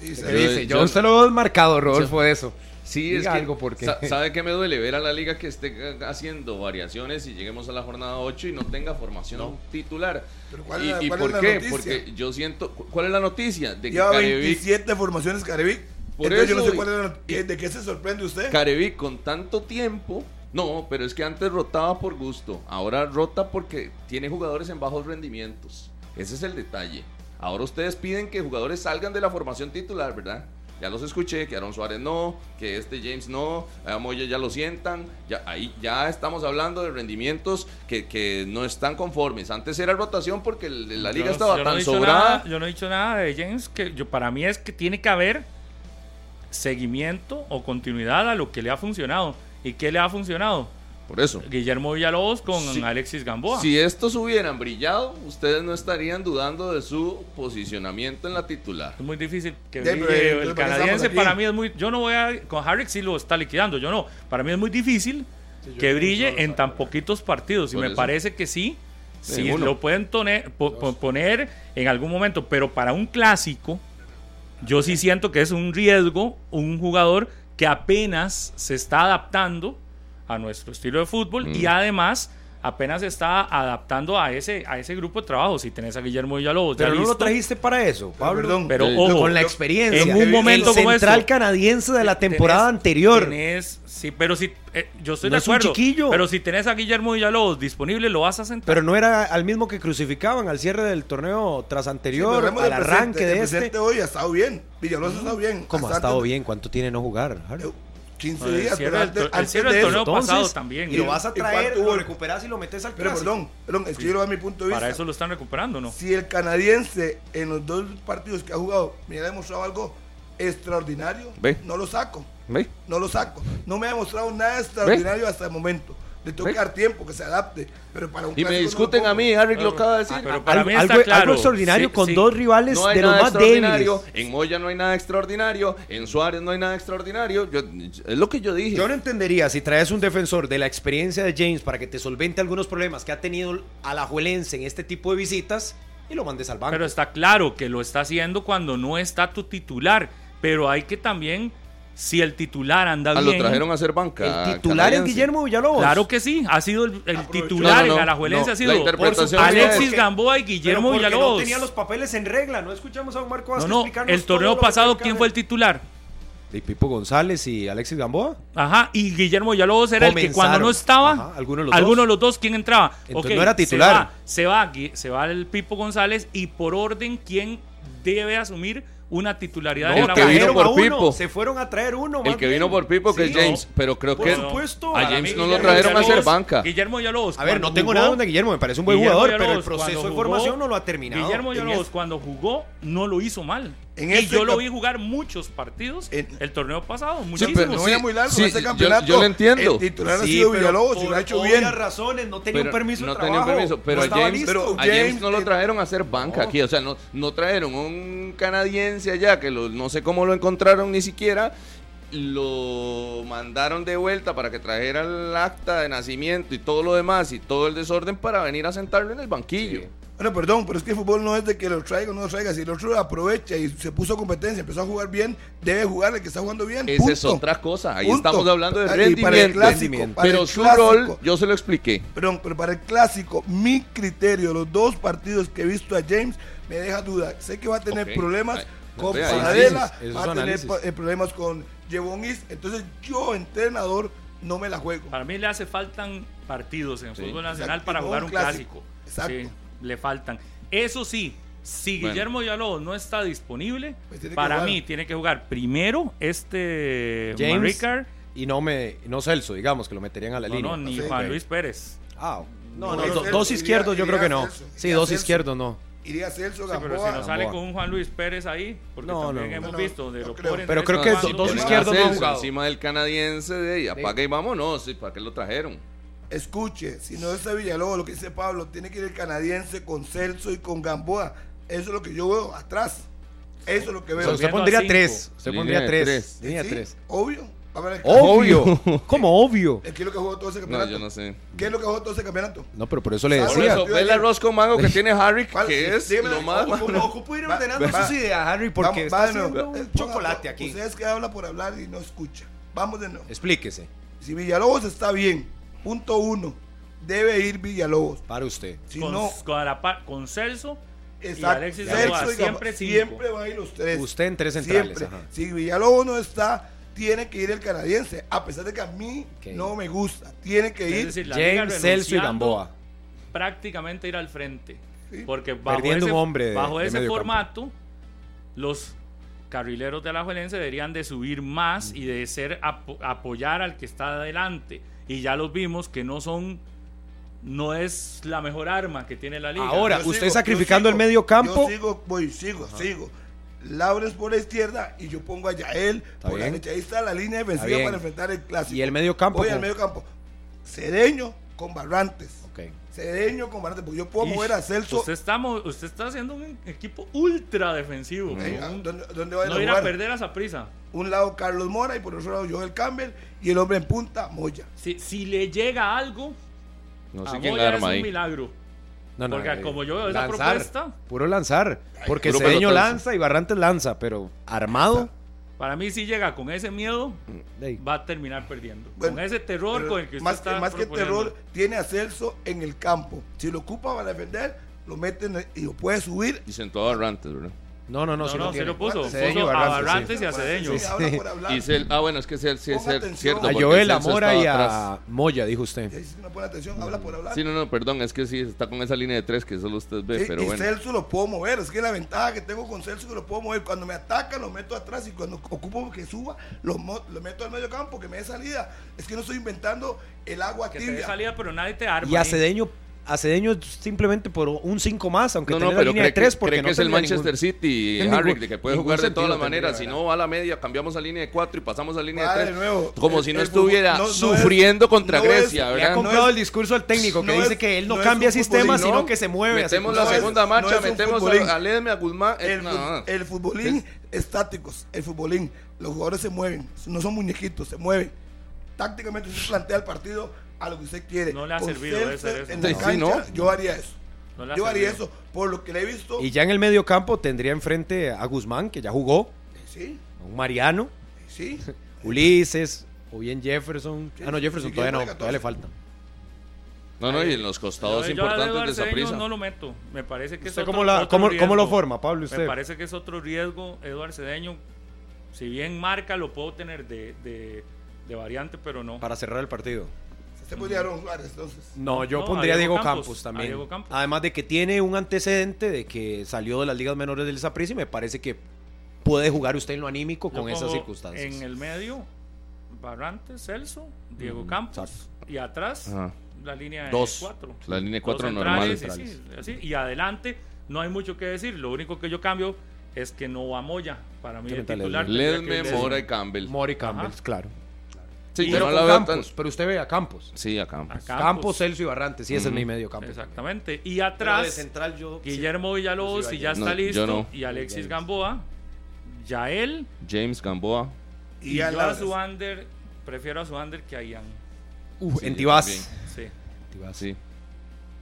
Pero dice? yo- Yo usted lo veo marcado, Rodolfo, de eso. Sí, Diga es que, algo porque sa- ¿Sabe qué me duele? Ver a la liga que esté haciendo variaciones y lleguemos a la jornada 8 y no tenga formación titular. Pero ¿cuál ¿Y, es la- y cuál por es la qué? noticia? Porque yo siento... cu- ¿Cuál es la noticia? De que Lleva Carevic, 27 formaciones Carevic. Por Entonces yo no eso, sé cuál es la y- not- ¿qué- ¿De qué se sorprende usted? Carevic con tanto tiempo... No, pero es que antes rotaba por gusto. Ahora rota porque tiene jugadores en bajos rendimientos. Ese es el detalle. Ahora ustedes piden que jugadores salgan de la formación titular, ¿verdad? Ya los escuché, que Aaron Suárez no, que este James no, a Moya ya lo sientan, ya, ahí ya estamos hablando de rendimientos que, que no están conformes. Antes era rotación porque el- la liga Yo estaba yo tan sobrada. nada- yo no he dicho nada de James que yo para mí es que tiene que haber seguimiento o continuidad a lo que le ha funcionado. ¿Y qué le ha funcionado? Por eso. Guillermo Villalobos con. Alexis Gamboa. Si estos hubieran brillado, ustedes no estarían dudando de su posicionamiento en la titular. Es muy difícil que brille. el ¿para qué canadiense para mí es muy. Yo no voy a. Con Harrick sí lo está liquidando. Yo no. Para mí es muy difícil que brille en tan poquitos partidos. Y Por me eso. parece que sí. Sí, lo pueden tone- po- po- poner en algún momento. Pero para un clásico, yo sí siento que es un riesgo un jugador que apenas se está adaptando a nuestro estilo de fútbol Mm. y además apenas está adaptando a ese, a ese grupo de trabajo. Si tenés a Guillermo Villalobos, ya Pero no lo trajiste para eso, Pablo. perdón, pero ojo, con la experiencia. en un momento el como central esto, canadiense de la Tenés- temporada anterior. tenés- sí, pero si eh, yo estoy No de es un acuerdo. chiquillo. Pero si tenés a Guillermo Villalobos disponible, lo vas a sentar. Pero no era al mismo que crucificaban al cierre del torneo tras anterior, al arranque presente, de este. hoy ha estado bien. Villalobos ha estado bien. ¿Cómo ha estado bien? ¿Cuánto tiene no jugar? Harry? Eh, 15 No, el días, cierre antes, el cierre del torneo Entonces, pasado también. Y lo vas a ¿Y traer, lo recuperas y lo metes al Pero perdón, perdón, es que yo lo a mi punto de vista. Para eso lo están recuperando, ¿no? Si el canadiense en los dos partidos que ha jugado me ha demostrado algo extraordinario, Ve. no lo saco. ¿Ve? No lo saco. No me ha demostrado nada extraordinario hasta el momento. Le tengo que dar tiempo que se adapte. Pero para un Y me no discuten a mí, Harry lo acaba de decir. Ah, pero para algo, mí está algo- claro. algo extraordinario Sí, con sí. dos rivales No de los más débiles. En Moya no hay nada extraordinario. En Suárez no hay nada extraordinario. Yo- es lo que yo dije. Yo no entendería si traes un defensor de la experiencia de James para que te solvente algunos problemas que ha tenido Alajuelense en este tipo de visitas y lo mandes al banco. Pero está claro que lo está haciendo cuando no está tu titular. Pero hay que también, si el titular anda Ah, lo bien. trajeron a hacer banca. el titular es. Guillermo Villalobos. Claro que sí, ha sido el, titular No, no, en Alajuelense no, ha sido la Alexis. Gamboa y Guillermo Villalobos. no tenía los papeles en regla. No escuchamos a un Marco No, no, el torneo lo pasado, ¿quién fue el titular? De Pipo González y Alexis Gamboa. Ajá, y Guillermo Villalobos era el que cuando no estaba, Ajá, alguno de los alguno dos. de los dos, ¿quién entraba? Entonces no era titular. Se va, se va, Gui- se va el Pipo González y por orden, ¿quién debe asumir una titularidad No, de el la que vino por uno, Pipo. Se fueron a traer uno. El que bien. vino por Pipo, que Sí. es James. Pero creo Por que supuesto. a James no lo trajeron a hacer banca. Guillermo Villalobos. A ver, no tengo jugó- nada contra Guillermo, me parece un buen Guillermo jugador, pero el proceso de jugó- formación no lo ha terminado. Guillermo Villalobos, cuando jugó, no lo hizo mal. En y este yo lo vi jugar muchos partidos En- el torneo pasado, Sí, muchísimos. pero No sí, vaya muy largo sí, este yo- campeonato. yo lo entiendo. El titular ha Sí, sido pero Villalobos y lo ha hecho bien. razones, no tenía Pero un permiso no de tenía un trabajo. permiso, pero no a James, listo. pero a James James, no lo trajeron a hacer banca no. aquí, o sea, no, no trajeron un canadiense allá que lo- no sé cómo lo encontraron ni siquiera, lo mandaron de vuelta para que trajera el acta de nacimiento y todo lo demás y todo el desorden para venir a sentarlo en el banquillo. Sí. Bueno, perdón, pero es que el fútbol no es de que lo traiga o no lo traiga. Si el otro aprovecha y se puso competencia, empezó a jugar bien, debe jugar el que está jugando bien. Esa es otra cosa, ahí Punto. estamos hablando de Ah, y para el rendimiento, clásico, rendimiento. para pero el su clásico, rol yo se lo expliqué. Perdón, pero para el clásico, mi criterio, los dos partidos que he visto a James, me deja duda. Sé que va a tener problemas Ay, con Paradela, va a tener análisis. problemas con Jebonis. Entonces, yo, entrenador, no me la juego. Para mí le hace faltan partidos en el Sí. fútbol nacional Exacto, para jugar un un clásico. clásico. Exacto. Sí, le faltan. Eso sí, si Bueno. Guillermo Villalobos no está disponible, Pues para mí tiene que jugar primero este James. Ricard Y no me y no Celso, digamos, que lo meterían a la No, línea. no, ni Sí, Juan. Luis Pérez. Ah, no, No, Celso, dos iría- izquierdos yo creo que no. Celso, Sí, dos Celso. izquierdos no. Iría Celso Sí, pero si Gamboa. nos sale Gamboa. con un Juan Luis Pérez ahí, porque No, también no. hemos No, visto no lo creo. Pero de creo que dos izquierdos no han Celso jugado. encima del canadiense de ella. Apaga y vámonos. ¿sí? ¿Para qué lo trajeron? Escuche, si no es Villalobos, lo que dice Pablo, tiene que ir el canadiense con Celso y con Gamboa. Eso es lo que yo veo atrás. Eso es lo que veo. usted pondría tres. Usted pondría tres. tres. Línea Sí, tres. Obvio. A ver, Obvio. ¿Cómo obvio? ¿Qué es lo que jugó todo ese No, campeonato? yo no sé. ¿Qué es lo que jugó todo ese campeonato? No, pero por eso le Por Por decía. eso, ve el arroz con mango que tiene Harry, que es Dígame, lo más... ocupo- ir ordenando sus ideas, Harry, porque Vamos, está va chocolate aquí. Ustedes que hablan por hablar y no escuchan. Vamos de nuevo. Explíquese, Si Villalobos está bien, punto uno, debe ir Villalobos. para usted. Si con, no, con, la Celso exacto, Alexis Celso y siempre siempre van a ir los tres. Usted en tres centrales, Siempre. ajá. Si Villalobos no está, tiene que ir el canadiense. A pesar de que a mí no me gusta, tiene que ir. Decir, la liga James, Celso y Gamboa. prácticamente ir al frente. Sí. Porque bajo Perdiendo ese, un hombre de- bajo de ese campo. formato, los carrileros de Alajuelense deberían de subir más y de ser apo- apoyar al que está adelante. Y ya los vimos que no son, no es la mejor arma que tiene la liga. Ahora, Yo usted sigo, sacrificando el medio campo. Yo sigo, voy, sigo, sigo. Lawrence por la izquierda y yo pongo a Yael Está por la derecha. Ahí está la línea defensiva para enfrentar el clásico. Y el medio campo Voy al medio campo. Cedeño con Barrantes. Cedeño con Barrantes. Porque yo puedo Ish, mover a Celso. Usted está, usted está haciendo un equipo ultra defensivo. Un- ¿dónde, dónde va a ir a no ir a perder a esa prisa. Un lado Carlos Mora y por otro lado Joel Campbell. Y el hombre en punta, Moya. Si, si le llega algo, No a sé quién Moya arma es un ahí. milagro. No, no, Porque eh, como yo veo esa propuesta- Puro lanzar. Porque Puro Cedeño lanza y Barrantes lanza, pero armado. Para mí, si llega con ese miedo, ey, va a terminar perdiendo. Bueno, con ese terror con el que usted más está que, más que terror, tiene a Celso en el campo. Si lo ocupa para defender, lo meten y lo puede subir. Y sentó a Barrantes, ¿verdad? No, no, no, No, sí no, tiene. lo puso. Cedeño Puso a Barrantes, sí. y a Cedeño. Sí, ah, bueno, es que es atención. cierto. A Joel, a Mora y a atrás. Moya, dijo usted. No pone atención, habla por hablar. Sí, no, no, perdón, es que sí, está con esa línea de tres que solo usted ve, Sí, pero y bueno. Celso lo puedo mover. Es que la ventaja que tengo con Celso es que lo puedo mover. Cuando me atacan, lo meto atrás. Y cuando ocupo que suba, lo, mo- lo meto al medio campo, que me dé salida. Es que no estoy inventando el agua Que te dé tibia. salida, pero nadie te arma. Y a. Cedeño, a Cedeño simplemente por un 5 más, aunque No, tenga no, la pero línea cree, de 3 que, porque cree no que es el Manchester ningún- City, Harry, de que puede jugar de todas las maneras. Si no va a la media, cambiamos a línea de 4 y pasamos a línea Vale, de de 3. nuevo, Como el- si no el estuviera no- no es- sufriendo contra no es- Grecia, Le ha comprado es- el discurso al técnico que no dice es- que él no, no es cambia sistema, sino no. que se mueve. Metemos la No es- segunda marcha, es metemos a, a Ledme, a Guzmán. eh, El, el futbolín estáticos, el futbolín, los jugadores se mueven, no son muñequitos, se mueven. Tácticamente usted plantea el partido a lo que usted quiere. No le ha servido de hacer eso. En la Sí, cancha, ¿no? yo haría eso. No yo haría eso. Por lo que le he visto, Y ya en el medio campo tendría enfrente a Guzmán, que ya jugó, sí, a un Mariano, sí. Ulises, o bien Jefferson. Sí, Ah, no, Jefferson todavía no, todavía le 14. falta. No, no, y en los costados Yo- yo a importantes de esa Cedeño prisa. no lo meto. Me parece que es ¿Usted otro, cómo, la, otro cómo, cómo lo forma, Pablo, Me usted? parece que es otro riesgo, Eduardo Cedeño. Si bien marca, lo puedo tener de, de, de variante, pero no. Para cerrar el partido. Usted podría Aaron Suárez, entonces. No, yo No, pondría a Diego, Diego Campos, Campos, a también. Diego Campos. Además de que tiene un antecedente de que salió de las ligas menores del Saprissa y me parece que puede jugar usted en lo anímico Yo con esas circunstancias. En el medio, Barrantes, Celso, Diego Campos. exacto. Y atrás, Ajá. la línea de Dos. cuatro. La línea de Dos cuatro centrales, normal. sí, sí, así. Y adelante, no hay mucho que decir. Lo único que yo cambio es que no va Moya. Para mí, ¿Qué el titular. Ledme, Mora Ledesma. y Campbell. Mori Campbell, Ajá. claro. Sí, Y- Pero no con la veo Campos, tan... pero usted ve a Campos. Sí, a Campos. A Campos. Campos, Celso y Barrantes, sí, ese es mi medio campo. Exactamente. Y de atrás, central yo... Guillermo Villalobos, si ya No, está listo. no. Y Alexis James. Gamboa. Yael. James Gamboa. Y, Y yo a. Suander, prefiero a Suander que a Ian. Uh, Sí, en yo Tibás. Sí. Tibás. Sí.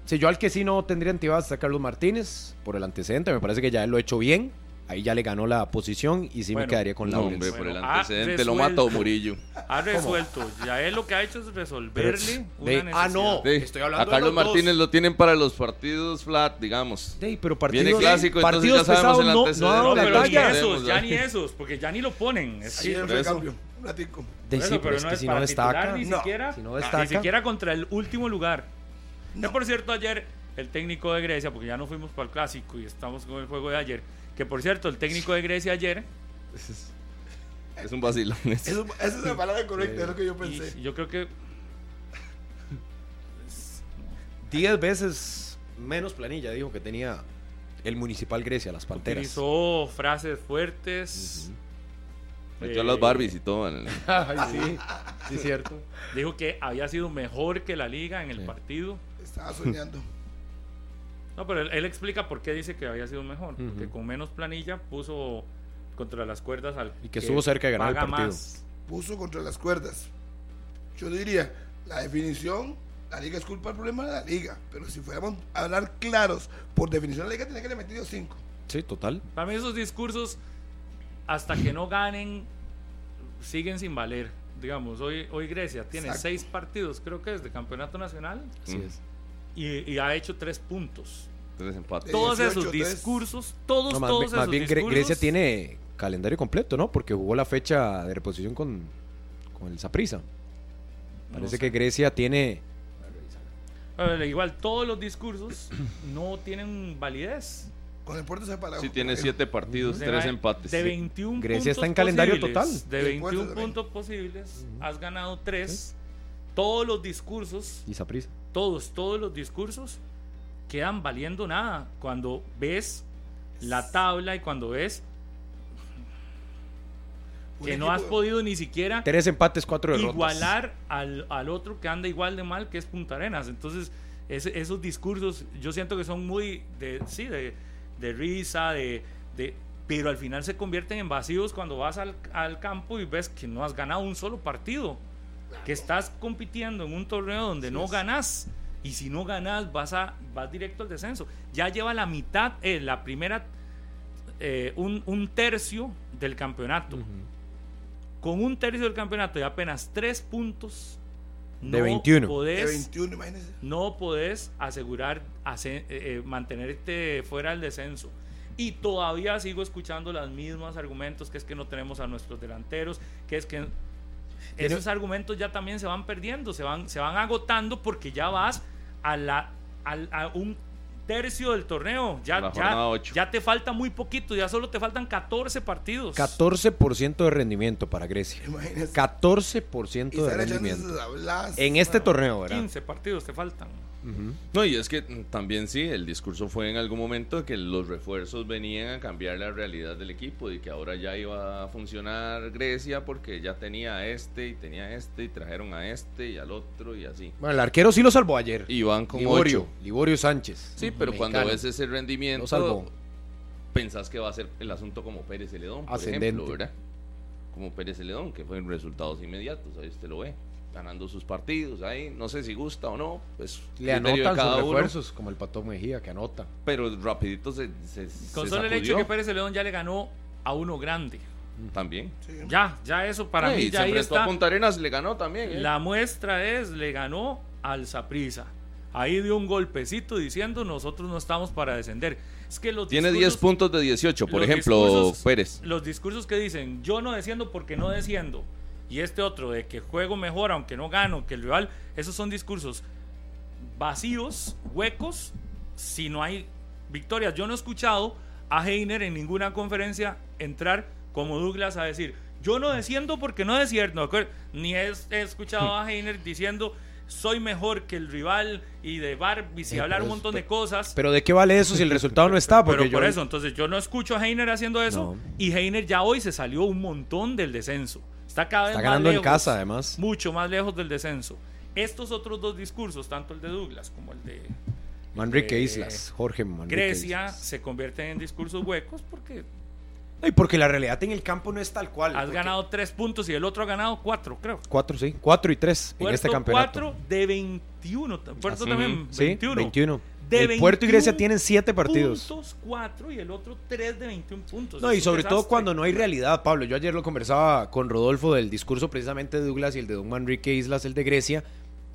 Sí, yo al que sí no tendría en Tibás es a Carlos Martínez por el antecedente. Me parece que ya él lo ha hecho bien. Ahí ya le ganó la posición y sí me Bueno, quedaría con No, Lawrence. hombre, por el antecedente lo mata Murillo. Ha resuelto. Ya él lo que ha hecho es resolverle una de- necesidad. ah, no. Sí, Estoy hablando a de Carlos los dos. Martínez lo tienen para los partidos flat, digamos. Sí, pero partidos, Viene clásico, entonces partidos ya sabemos pesados el no, no antecedente. No, la pero ni talla. Entendemos, esos, ya ni esos, porque ya ni lo ponen. Es cambio. Un ratico. De sí, pero es que no es si no destaca. ni No. siquiera. Si no Ni destaca. siquiera contra el último lugar. Que por cierto, ayer el técnico de Grecia, porque ya no fuimos para el clásico y estamos con el juego de ayer. Que por cierto, el técnico de Grecia ayer Es un vacilón. Eso- esa es la palabra correcta, es lo que yo Y pensé. yo creo que 10 veces menos planilla dijo que tenía el Municipal Grecia, las Panteras. utilizó frases fuertes. Metió Eh, las Barbies y todo. en el- Ay, sí, sí, cierto. Dijo que había sido mejor que la liga en el Sí. partido. Estaba soñando. No, pero él, él explica por qué dice que había sido mejor. Ujú. Porque con menos planilla puso contra las cuerdas al Y que estuvo cerca de ganar el partido. más. Puso contra las cuerdas. Yo diría, la definición, la liga es culpa del problema de la liga. Pero si fuéramos a hablar claros, por definición la liga tenía que le metido 5. Sí, total. Para mí esos discursos, hasta que no ganen, siguen sin valer. Digamos, hoy, hoy Grecia tiene Exacto. seis partidos, creo que es de campeonato nacional, Así Mm. es. Y, y ha hecho tres puntos. Tres empates. Todos 18, esos tres. discursos, todos, No, más, todos bien- más esos bien discursos. Grecia tiene calendario completo, ¿no? Porque jugó la fecha de reposición con, con el Saprissa. No Parece sé. que Grecia tiene. A ver, igual, todos los discursos no tienen validez. Con el puerto se para. Sí, tiene siete partidos, De tres empates. De sí. 21 Grecia está en calendario total. De Y el 21 Puerto también. puntos posibles, has ganado 3. Todos los discursos, Y Saprissa. Todos, todos los discursos quedan valiendo nada. Cuando ves la tabla y cuando ves que no has podido ni siquiera Tres empates, cuatro derrotas. igualar al, al otro que anda igual de mal, que es Punta Arenas. Entonces, ese- esos discursos yo siento que son muy de, sí, de, de risa, de, de, pero al final se convierten en vacíos cuando vas al, al campo y ves que no has ganado un solo partido, que estás compitiendo en un torneo donde no ganas. Y si no ganas, vas, a, vas directo al descenso. Ya lleva la mitad, eh, la primera, eh, un, un tercio del campeonato con un tercio del campeonato y apenas tres puntos De 21. De podés, 21, imagínense. no podés asegurar hace- eh, eh, mantenerte fuera del descenso y todavía sigo escuchando los mismos argumentos que es que no tenemos a nuestros delanteros que es que esos argumentos ya también se van perdiendo se van se van agotando porque ya vas a la al- a un tercio del torneo ya, ya, ya te falta muy poquito ya solo te faltan 14 partidos 14% de rendimiento para Grecia. Imagínense. 14% Y de rendimiento. En este torneo, ¿verdad? 15 partidos te faltan No, y es que también sí, el discurso fue en algún momento de que los refuerzos venían a cambiar la realidad del equipo y que ahora ya iba a funcionar Grecia porque ya tenía a este y tenía a este y trajeron a este y al otro y así. Bueno, el arquero sí lo salvó ayer. Y van con Liborio, ocho. Liborio Sánchez. Sí, pero cuando ves ese rendimiento, Lo salvó. pensás que va a ser el asunto como Pérez Celedón, por Ascendente. ejemplo, ¿verdad? Como Pérez Celedón, que fue en resultados inmediatos, ahí usted lo ve, ganando sus partidos, ahí no sé si gusta o no, pues Le anotan cada sus uno, como el Pato Mejía, que anota. pero rapidito se, se, Con se solo el hecho que Pérez León ya le ganó a uno grande. también. Sí. Ya, ya eso para Eh, mí ya se ahí está. a Punta Arenas, le ganó también. ¿eh? La muestra es, le ganó al Saprisa. Ahí dio un golpecito diciendo nosotros no estamos para descender. Es que los Tiene 10 discursos- puntos de 18, por ejemplo, Pérez. Los discursos que dicen yo no desciendo porque no desciendo. Y este otro de que juego mejor aunque no gano que el rival. Esos son discursos vacíos, huecos, si no hay victorias. Yo no he escuchado a Heiner en ninguna conferencia entrar como Douglas a decir yo no desciendo porque no desciendo. ¿acuer- Ni he, he escuchado a Heiner diciendo soy mejor que el rival y de Barbie y Eh, hablar un es- montón de cosas. Pero ¿de qué vale eso si el resultado no está? Porque Pero por eso, entonces yo no escucho a Heiner haciendo eso. No. Y Heiner ya hoy se salió un montón del descenso. Está cada vez Está más ganando en lejos, casa, además. Mucho más lejos del descenso. Estos otros dos discursos, tanto el de Douglas como el de Manrique eh, Islas, Jorge Manrique Grecia, Islas. se convierten en discursos huecos porque Ay, porque la realidad en el campo no es tal cual. has porque- ganado tres puntos y el otro ha ganado cuatro, creo. Cuatro, sí. Cuatro y tres en Puerto este campeonato. cuatro de 21. Puerto Así. también, Sí, 21. 21. De el Puerto y Grecia 21 tienen siete partidos. Puntos, cuatro y el otro tres de 21 puntos. No, Es y sobre todo cuando no hay realidad, Pablo. Yo ayer lo conversaba con Rodolfo del discurso precisamente de Douglas y el de Don Manrique Islas, el de Grecia,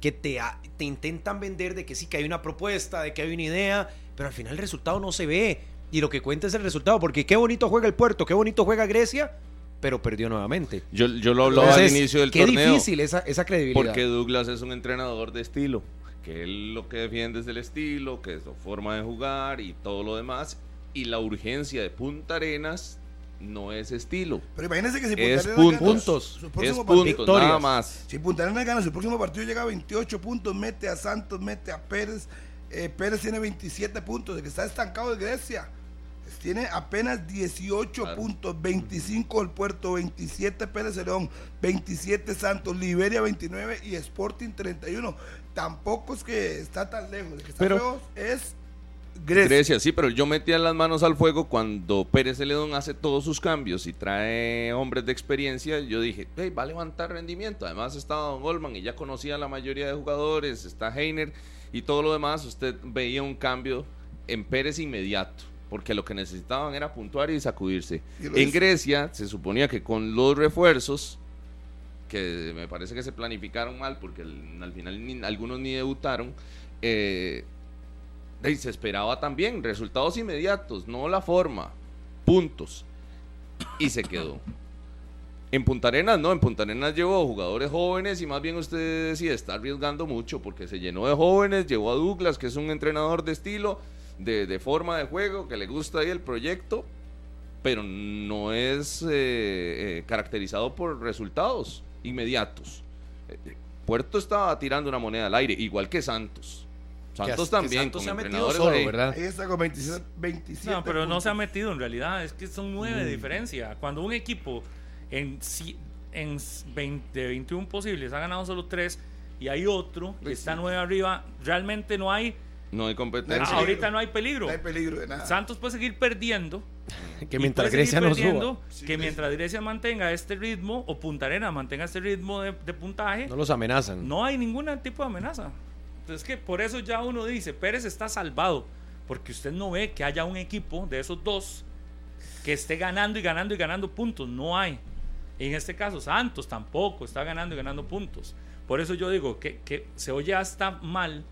que te, te intentan vender de que sí, que hay una propuesta, de que hay una idea, pero al final el resultado no se ve. Y lo que cuenta es el resultado, porque qué bonito juega el Puerto, qué bonito juega Grecia, pero perdió nuevamente. Yo, yo lo hablaba Entonces, al inicio del qué torneo. difícil esa, esa credibilidad. Porque Douglas es un entrenador de estilo, que él lo que defiende es el estilo, que es su forma de jugar y todo lo demás. Y la urgencia de Punta Arenas no es estilo. Pero imagínense que si Es Punta Arenas puntos. gana Puntos. su Es puntos, partido- nada más. Si Punta Arenas gana su próximo partido llega a 28 puntos, mete a Santos, mete a Pérez. Eh, Pérez tiene 27 puntos, de que está estancado de Grecia. Tiene apenas 18 Claro. puntos, 25 el Puerto, 27 Pérez León, 27 Santos, Liberia 29 y Sporting 31. Tampoco es que está tan lejos, de que está Pero- feo es Grecia. Grecia, sí, pero yo metía las manos al fuego cuando Pérez Celedón hace todos sus cambios y trae hombres de experiencia. Yo dije, hey, va a levantar rendimiento. Además estaba Don Goldman y ya conocía a la mayoría de jugadores, está Heiner y todo lo demás. Usted veía un cambio en Pérez inmediato, porque lo que necesitaban era puntuar y sacudirse. Y En hizo. Grecia se suponía que con los refuerzos, que me parece que se planificaron mal porque al, al final ni- algunos ni debutaron, eh, y se esperaba también resultados inmediatos, no la forma, puntos. Y se quedó. En Punta Arenas no, en Punta Arenas llevó jugadores jóvenes y más bien usted decía, está arriesgando mucho porque se llenó de jóvenes, llevó a Douglas, que es un entrenador de estilo, de, de forma de juego, que le gusta ahí el proyecto, pero no es eh, eh, caracterizado por resultados inmediatos. Eh, eh, Puerto estaba tirando una moneda al aire, igual que Santos. Santos que también, Santos con se ha metido solo, ahí. ¿verdad? Ahí está con 27. 27 No, pero no se ha metido en realidad. Es que son nueve de diferencia. Cuando un equipo en, si- en 20, de 21 posibles ha ganado solo tres y hay otro que Pues está nueve arriba, realmente no hay. No hay competencia. Sí. ahorita no hay peligro. No hay peligro de nada. Santos puede seguir perdiendo. Que mientras Grecia no suba, Sí, que mientras Grecia mantenga este ritmo o Punta Arenas mantenga este ritmo de, de puntaje, no los amenazan. no hay ningún tipo de amenaza. Entonces que por eso ya uno dice, Pérez está salvado, porque usted no ve que haya un equipo de esos dos que esté ganando y ganando y ganando puntos, no hay. En este caso Santos tampoco está ganando y ganando puntos. Por eso yo digo que, que se oye hasta mal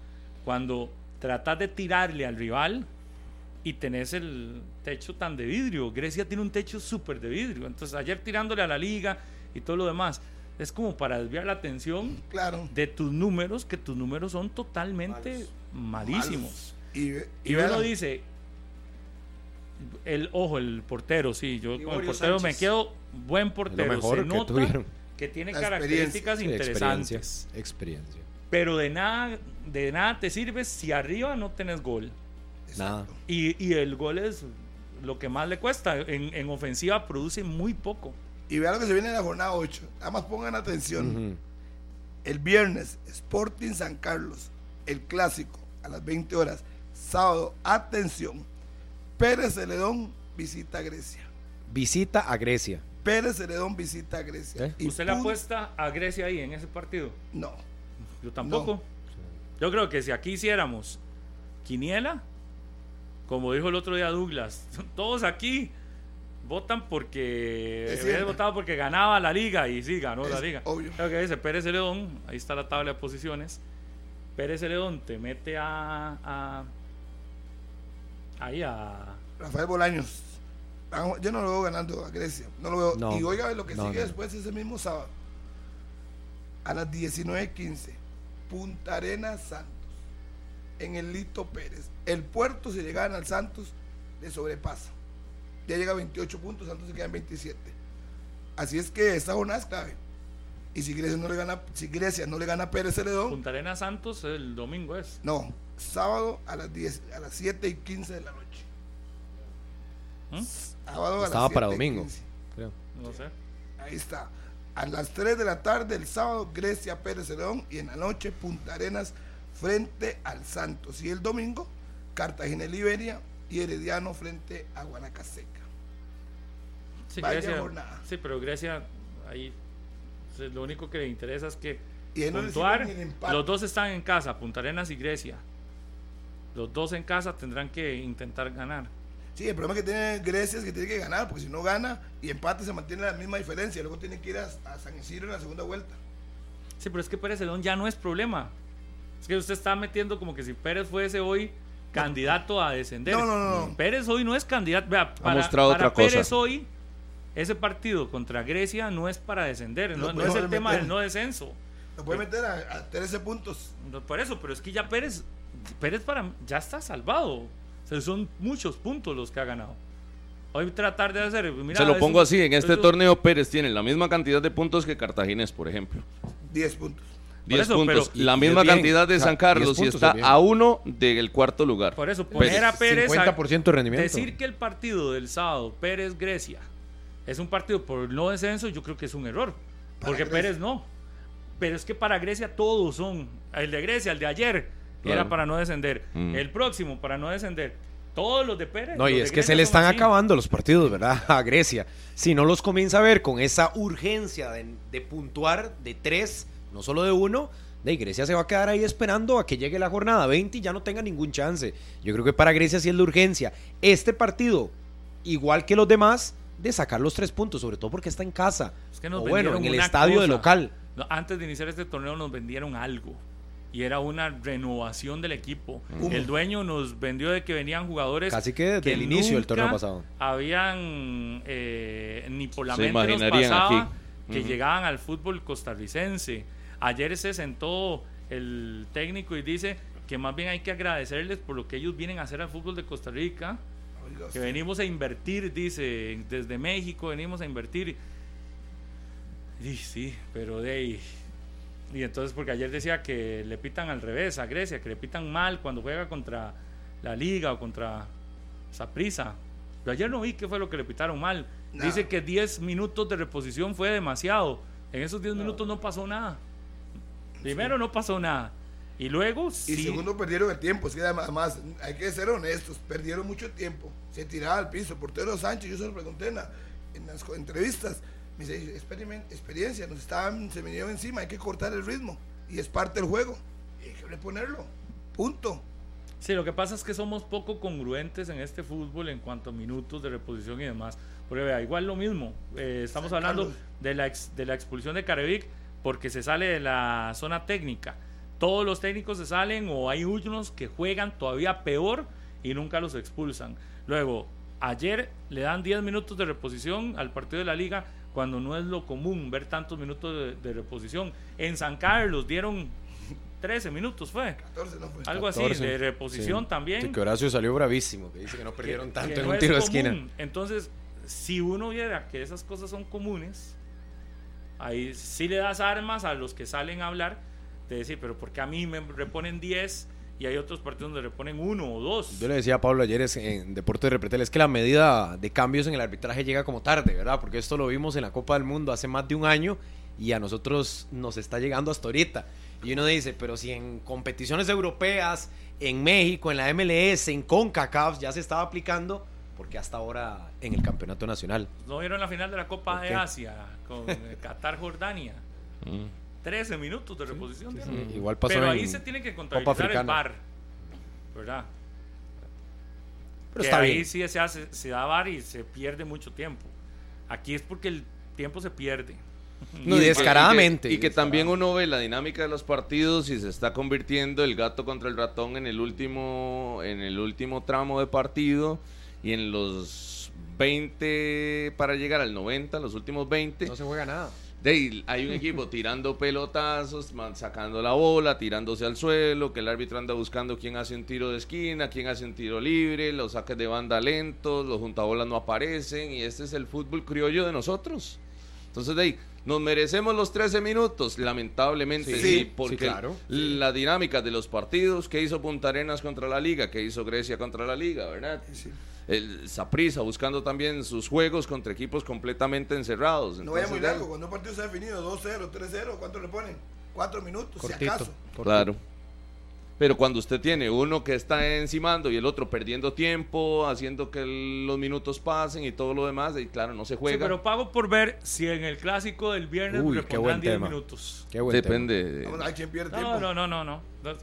cuando tratas de tirarle al rival y tenés el techo tan de vidrio. Grecia tiene un techo súper de vidrio. Entonces ayer tirándole a la liga y todo lo demás, es como para desviar la atención Claro. de tus números, que tus números son totalmente malísimos. Y, Y vean, uno dice, el ojo, el portero, sí, yo con el portero me quedo buen Es lo portero. mejor Se que nota que tiene La características interesantes. experiencia. Experiencia. Pero de nada, de nada te sirve si arriba no tenés gol. Nada. Y, y el gol es lo que más le cuesta. En, en ofensiva produce muy poco. y vean lo que se viene en la jornada 8. Nada más pongan atención. El viernes, Sporting San Carlos, el clásico, a las 20 horas. Sábado, atención. Pérez Celedón visita a Grecia. Visita a Grecia. Pérez Celedón visita a Grecia. ¿Eh? ¿Usted le apuesta a Grecia ahí en ese partido? No. Yo tampoco. Yo creo que si aquí hiciéramos quiniela, como dijo el otro día Douglas, todos aquí votan porque votado porque ganaba la liga y sí ganó la liga. obvio. Creo que dice Pérez León, ahí está la tabla de posiciones. Pérez León te mete a, a ahí a Rafael Bolaños. Yo no lo veo ganando a Grecia. No lo veo. No. y oiga lo que No, sigue no. después ese mismo sábado. A las 19.15. Punta Arenas Santos. En el Lito Pérez. El puerto, si le gana al Santos, le sobrepasa. Ya llega a 28 puntos, Santos se queda en 27. Así es que esta jornada es clave. Y si Grecia no le gana, si Grecia no le gana a Pérez Celedón, Punta Arenas Santos el domingo es. no, sábado a las 10, a las 7 y 15 de la noche. ¿Mm? Sábado a las Estaba para 7 y domingo. 15. creo. No sé. Ahí está. A las 3 de la tarde el sábado, Grecia Pérez Celedón y en la noche Punta Arenas frente al Santos. Y el domingo, Cartagena y Liberia y Herediano frente a Guanacaseca. Sí, Vaya Grecia- jornada. sí, pero Grecia ahí lo único que le interesa es que Y no puntuar. Los dos están en casa, Punta Arenas y Grecia. Los dos en casa tendrán que intentar ganar. Sí, el problema que tiene Grecia es que tiene que ganar, porque si no gana y empate se mantiene la misma diferencia. Luego tiene que ir a, a San Isidro en la segunda vuelta. Sí, pero es que Pérez Celedón ya no es problema. Es que usted está metiendo como que si Pérez fuese hoy candidato a descender. No, no, no. Pérez hoy no es candidato. Vea, para, mostrado para otra cosa. Pérez hoy, ese partido contra Grecia no es para descender. No, es el tema del no descenso. Lo puede meter a, a 13 puntos. No, por eso, pero es que ya Pérez, Pérez para ya está salvado. O sea, son muchos puntos los que ha ganado. Hoy tratar de hacer. Mira, Se lo pongo así, en este torneo Pérez tiene la misma cantidad de puntos que Cartaginés, por ejemplo. 10 puntos. 10 eso, puntos. pero- la y- misma y bien, cantidad de San 10 Carlos y está a uno del cuarto lugar. Por eso, poner Pérez. a Pérez. a- 50% de rendimiento. Decir que el partido del sábado, Pérez-Grecia, es un partido por no descenso, yo creo que es un error. Porque Grecia. Pérez no. Pero es que para Grecia todos son. El de Grecia, el de ayer, Claro. era para no descender. Mm. El próximo, para no descender. Todos los de Pérez. No, y es que se le están así. acabando los partidos, ¿verdad? A Grecia. Si no los comienza a ver con esa urgencia de, de puntuar de tres, no solo de uno, de Grecia se va a quedar ahí esperando a que llegue la jornada 20 y ya no tenga ningún chance. Yo creo que para Grecia sí es la urgencia. Este partido, igual que los demás, de sacar los tres puntos, sobre todo porque está en casa. Es que nos o bueno, en el estadio de local. Antes de iniciar este torneo nos vendieron algo. Y era una renovación del equipo. El dueño nos vendió de que venían jugadores. Casi que desde el inicio del torneo pasado. Habían eh, ni por la Se mente nos pasaba aquí. que llegaban al fútbol costarricense. Ayer se sentó el técnico y dice que más bien hay que agradecerles por lo que ellos vienen a hacer al fútbol de Costa Rica. Que venimos a invertir, dice, desde México venimos a invertir. Y sí, pero de ahí. Y entonces, porque ayer decía que le pitan al revés a Grecia, que le pitan mal cuando juega contra la Liga o contra Saprisa. Pero ayer no vi qué fue lo que le pitaron mal. Dice que 10 minutos de reposición fue demasiado. En esos 10 minutos no pasó nada. Primero no pasó nada. Y luego Y sí. segundo, perdieron el tiempo. Que además, hay que ser honestos, perdieron mucho tiempo. Se tiraba al piso. Portero Sánchez, yo se lo pregunté en, la- en las entrevistas. Me dice, "Experimen- experiencia, nos estaban, se vinieron encima, hay que cortar el ritmo. Y es parte del juego. Y hay que reponerlo. Punto. Sí, lo que pasa es que somos poco congruentes en este fútbol en cuanto a minutos de reposición y demás. Porque vea, igual lo mismo. eh, estamos San hablando Carlos. de la, ex- de la expulsión de Carevic porque se sale de la zona técnica. Todos los técnicos se salen o hay unos que juegan todavía peor y nunca los expulsan. Luego, ayer le dan 10 minutos de reposición al partido de la liga cuando no es lo común ver tantos minutos de, de reposición. En San Carlos dieron 13 minutos, fue. 14 no fue. Algo así, 14, de reposición sí. también. Sí, que Horacio salió bravísimo, que dice que no perdieron que- tanto que en no un tiro de esquina. Entonces, si uno viera que esas cosas son comunes, ahí sí le das armas a los que salen a hablar de decir, pero ¿por qué a mí me reponen 10 y hay otros partidos donde reponen uno o dos? Yo le decía a Pablo ayer es- en Deporte de Repretel, es que la medida de cambios en el arbitraje llega como tarde, ¿verdad? Porque esto lo vimos en la Copa del Mundo hace más de un año y a nosotros nos está llegando hasta ahorita. Y uno dice, pero si en competiciones europeas, en México, en la MLS, en CONCACAF ya se estaba aplicando, porque hasta ahora en el campeonato nacional? ¿No vieron la final de la Copa ¿Por de? Asia con eh, Qatar-Jordania? Mm. 13 minutos de reposición. sí, dieron. sí. Igual pasó Pero en ahí se tiene que contabilizar el. VAR, ¿verdad? Pero que está ahí bien. sí se hace, se da VAR y se pierde mucho tiempo. Aquí es porque el tiempo se pierde. No, Y que- descaradamente. Y que, y que también uno ve la dinámica de los partidos y se está convirtiendo el gato contra el ratón en el último, en el último tramo de partido y en los 20 para llegar al 90, los últimos 20. No se juega nada. De hay un equipo tirando pelotazos, sacando la bola, tirándose al suelo, que el árbitro anda buscando quién hace un tiro de esquina, quién hace un tiro libre, los saques de banda lentos, los juntabolas no aparecen y este es el fútbol criollo de nosotros. Entonces de ahí, ¿nos merecemos los 13 minutos? Lamentablemente Sí, sí, sí, porque claro. la dinámica de los partidos que hizo Punta Arenas contra la Liga, que hizo Grecia contra la Liga, ¿verdad? Sí. El Saprissa buscando también sus juegos contra equipos completamente encerrados. No vaya Entonces, muy largo. Cuando un partido se ha definido 2-0, 3-0, ¿cuánto le ponen? 4 minutos, si Cortito. acaso. cortito. Claro. Pero cuando usted tiene uno que está encimando y el otro perdiendo tiempo, haciendo que el- los minutos pasen y todo lo demás, y claro, no se Sí, juega. pero pago por ver si en el clásico del viernes Uy, qué buen 10 tema. minutos. Qué buen tema. Depende. de- Vamos, hay quien pierde No, tiempo. no, no, no, no. No,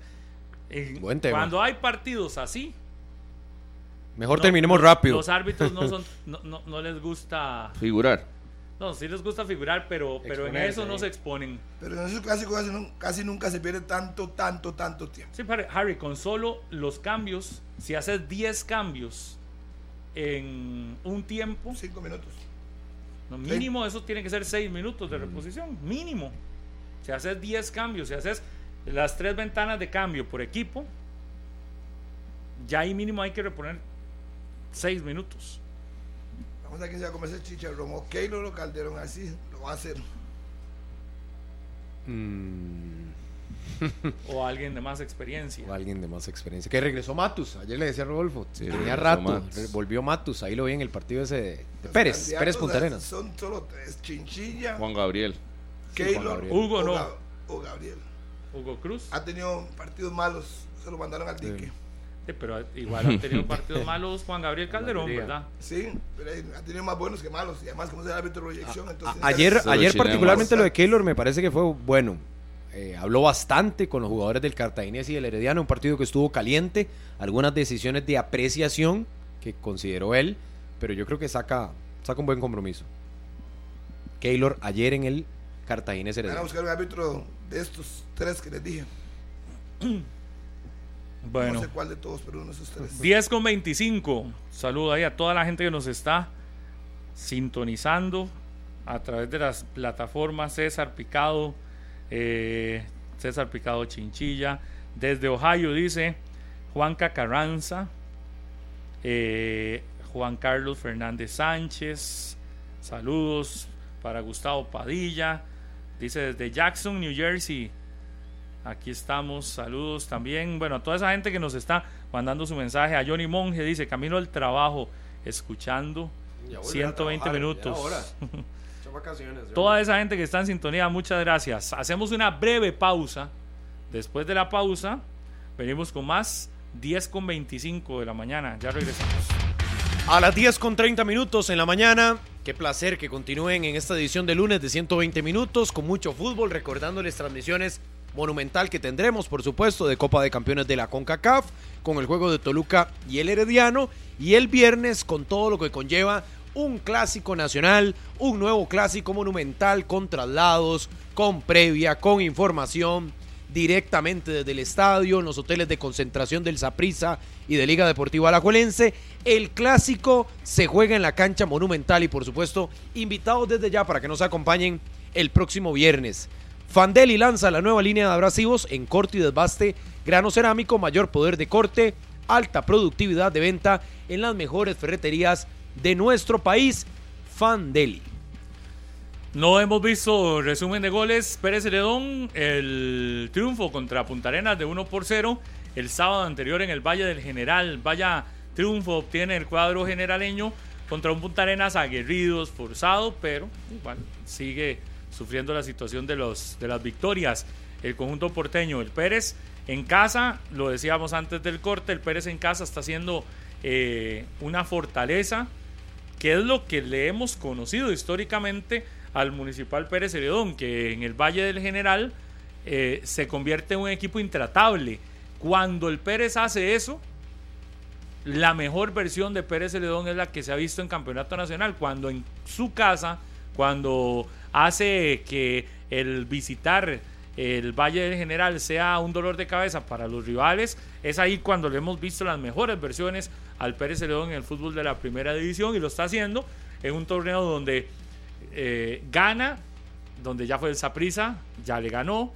eh, Buen tema. Cuando hay partidos así, Mejor no, terminemos los- rápido. Los árbitros no son, no, no, no les gusta, Figurar. no, sí les gusta figurar, pero, pero en eso no eh. se exponen. Pero en esos clásicos casi, nun- casi nunca se pierde tanto, tanto, tanto tiempo. Sí, Harry, Harry, con solo los cambios, si haces 10 cambios en un tiempo, 5 minutos. no, mínimo eso tiene que ser 6 minutos de reposición, mínimo. Si haces 10 cambios, si haces las tres ventanas de cambio por equipo, ya ahí mínimo hay que reponer 6 minutos. Vamos a ver quién se va a comer ese chicharrón. O Keylor o Calderón, así lo va a hacer. Mm, O alguien de más experiencia. o alguien de más experiencia. Que regresó Matus. Ayer le decía a Rodolfo. Sí, tenía rato. Matus. Volvió Matus. Ahí lo vi en el partido ese de, Pérez. Pérez Punta Arenas. Son solo tres: Chinchilla, Juan Gabriel. Juan Keylor Gabriel. Hugo o no. Ga- o Gabriel. Hugo Cruz. Ha tenido partidos malos, se lo mandaron al dique. Sí, pero igual han tenido partidos malos Juan Gabriel Calderón. ¿verdad? Sí, pero ha tenido más buenos que malos. Y además, como es el árbitro de proyección, entonces. A- Ayer, ayer particularmente lo de Keylor me parece que fue bueno. Eh, habló bastante con los jugadores del Cartaginés y del Herediano, un partido que estuvo caliente, algunas decisiones de apreciación que consideró él, pero yo creo que saca, saca un buen compromiso. Keylor ayer en el Cartaginés Van a Herediano. buscar un árbitro de estos tres que les dije. Bueno. No sé cuál de todos, pero uno de esos tres. 10 con 25. Saludo ahí a toda la gente que nos está sintonizando a través de las plataformas César Picado, eh, César Picado Chinchilla. Desde Ohio dice Juan Cacarranza, eh, Juan Carlos Fernández Sánchez. Saludos para Gustavo Padilla. Dice desde Jackson, New Jersey. Aquí estamos, saludos también. Bueno, a toda esa gente que nos está mandando su mensaje. A Johnny Monge dice, camino al trabajo, escuchando 120 minutos. Toda esa gente que está en sintonía, muchas gracias. Hacemos una breve pausa. Después de la pausa, venimos con más 10 con 25 de la mañana. Ya regresamos. A las 10 con 30 minutos en la mañana. Qué placer que continúen en esta edición de lunes de 120 minutos con mucho fútbol, recordándoles transmisiones monumental que tendremos, por supuesto, de Copa de Campeones de la CONCACAF, con el juego de Toluca y el Herediano, y el viernes con todo lo que conlleva un clásico nacional, un nuevo clásico monumental con traslados, con previa, con información directamente desde el estadio, en los hoteles de concentración del Saprissa y de Liga Deportiva Alajuelense. El clásico se juega en la cancha monumental y por supuesto invitados desde ya para que nos acompañen el próximo viernes. Fandeli lanza la nueva línea de abrasivos en corte y desbaste, grano cerámico, mayor poder de corte, alta productividad de venta en las mejores ferreterías de nuestro país. Fandeli. No hemos visto resumen de goles. Pérez Celedón, el triunfo contra Punta Arenas de 1 por 0 el sábado anterior en el Valle del General. Vaya triunfo obtiene el cuadro generaleño contra un Punta Arenas aguerrido, esforzado, pero igual sigue sufriendo la situación de, los, de las victorias. El conjunto porteño, el Pérez en casa, lo decíamos antes del corte, el Pérez en casa está haciendo eh, una fortaleza que es lo que le hemos conocido históricamente al Municipal Pérez Celedón, que en el Valle del General eh, se convierte en un equipo intratable. Cuando el Pérez hace eso, la mejor versión de Pérez Celedón es la que se ha visto en Campeonato Nacional, cuando en su casa, cuando hace que el visitar el Valle del General sea un dolor de cabeza para los rivales, es ahí cuando le hemos visto las mejores versiones al Pérez Celedón en el fútbol de la primera división y lo está haciendo en un torneo donde eh, gana, donde ya fue el Saprisa, ya le ganó,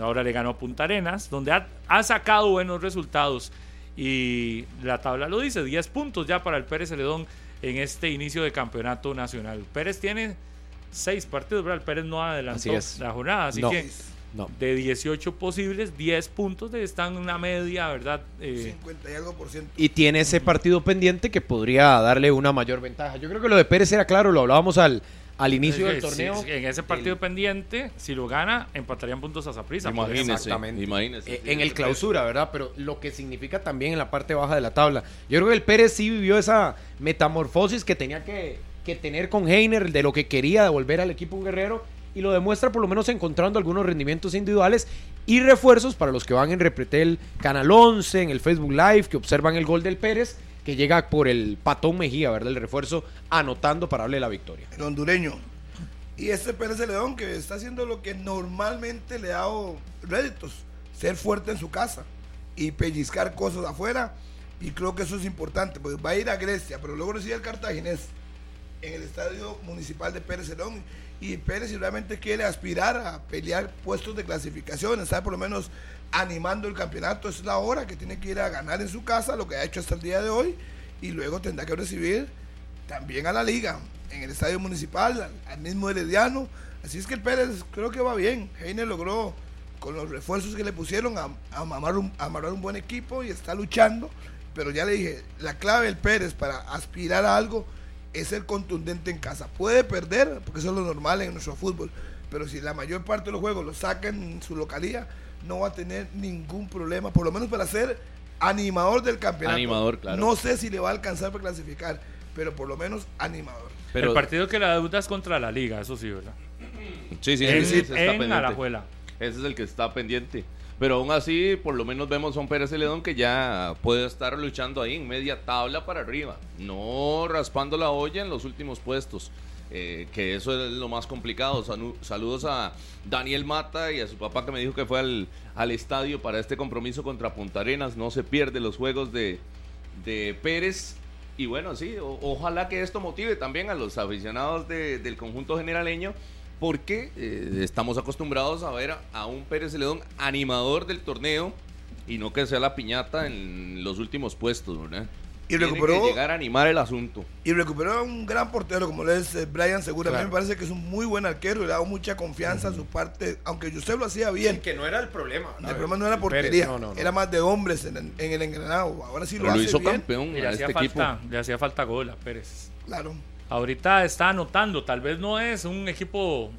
ahora le ganó a Punta Arenas, donde ha, ha, sacado buenos resultados y la tabla lo dice, 10 puntos ya para el Pérez Celedón en este inicio de campeonato nacional. Pérez tiene 6 partidos, ¿verdad? El Pérez no adelantó Así la jornada, así no. que No. de 18 posibles, 10 puntos están en una media, ¿verdad? Eh, 50 y algo por ciento. y tiene ese partido pendiente que podría darle una mayor ventaja. Yo creo que lo de Pérez era claro, lo hablábamos al, al inicio del que torneo. si- en ese partido el- pendiente, si lo gana, empatarían puntos a Saprissa. Imagínese, Exactamente. imagínese. Eh, en el clausura, ¿verdad? Pero lo que significa también en la parte baja de la tabla. Yo creo que el Pérez sí vivió esa metamorfosis que tenía que, que tener con Heiner, de lo que quería devolver al equipo un guerrero, y lo demuestra por lo menos encontrando algunos rendimientos individuales y refuerzos para los que van en Repretel Canal 11, en el Facebook Live, que observan el gol del Pérez, que llega por el patón Mejía, ¿verdad? El refuerzo anotando para darle la victoria. el hondureño. Y este Pérez de León que está haciendo lo que normalmente le ha dado réditos, ser fuerte en su casa y pellizcar cosas afuera. Y creo que eso es importante, porque va a ir a Grecia, pero luego recibe el Cartaginés en el estadio municipal de Pérez León. Y Pérez si realmente quiere aspirar a pelear puestos de clasificación, estar por lo menos animando el campeonato, es la hora que tiene que ir a ganar en su casa, lo que ha hecho hasta el día de hoy, y luego tendrá que recibir también a la liga, en el estadio municipal, al, mismo Herediano. Así es que Pérez creo que va bien. Heiner logró, con los refuerzos que le pusieron, a, a amarrar un, a amarrar un buen equipo y está luchando. Pero ya le dije, la clave del Pérez para aspirar a algo es ser contundente en casa. Puede perder, porque eso es lo normal en nuestro fútbol. Pero si la mayor parte de los juegos los sacan en su localía, no va a tener ningún problema, por lo menos para ser animador del campeonato. Animador, claro. No sé si le va a alcanzar para clasificar, pero por lo menos animador. Pero, el partido que la deuda es contra la liga, eso sí, ¿verdad? sí, sí, en ese está en pendiente. Alajuela. Ese es el que está pendiente. Pero aún así, por lo menos vemos a un Pérez Celedón que ya puede estar luchando ahí en media tabla para arriba. No raspando la olla en los últimos puestos. eh, que eso es lo más complicado. Saludos a Daniel Mata y a su papá que me dijo que fue al, al estadio para este compromiso contra Punta Arenas. No se pierde los juegos de, de Pérez. Y bueno, sí, ojalá que esto motive también a los aficionados de- del conjunto generaleño, porque eh, estamos acostumbrados a ver a, a un Pérez Celedón animador del torneo y no que sea la piñata en los últimos puestos, ¿verdad? Y Tiene recuperó- que llegar a animar el asunto. Y recuperó a un gran portero como lo es eh, Brian Segura. A mí me parece que es un muy buen arquero y le ha dado mucha confianza a su parte, aunque José lo hacía bien. que no era el problema. el problema no era portería, no, no, no. era más de hombres en, el- en el engranado. Ahora sí Pero lo lo hace hizo bien. campeón Y le a hacía, este equipo. falta, le hacía falta gol a Pérez. Claro. Ahorita está anotando, tal vez no es un equipo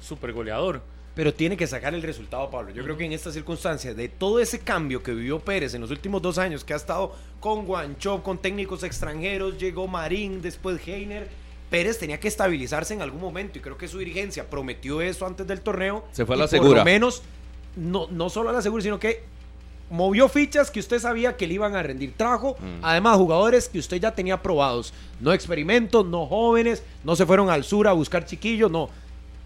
super goleador. Pero tiene que sacar el resultado, Pablo. Yo creo que en estas circunstancias, de todo ese cambio que vivió Pérez en los últimos dos años, que ha estado con Guanchop, con técnicos extranjeros, llegó Marín, después Heiner, Pérez tenía que estabilizarse en algún momento y creo que su dirigencia prometió eso antes del torneo. Se fue a y la Por segura. lo menos, no, no solo a la segura, sino que movió fichas que usted sabía que le iban a rendir. Trajo, Mm. además, jugadores que usted ya tenía probados. No experimentos, no jóvenes, no se fueron al sur a buscar chiquillos, no.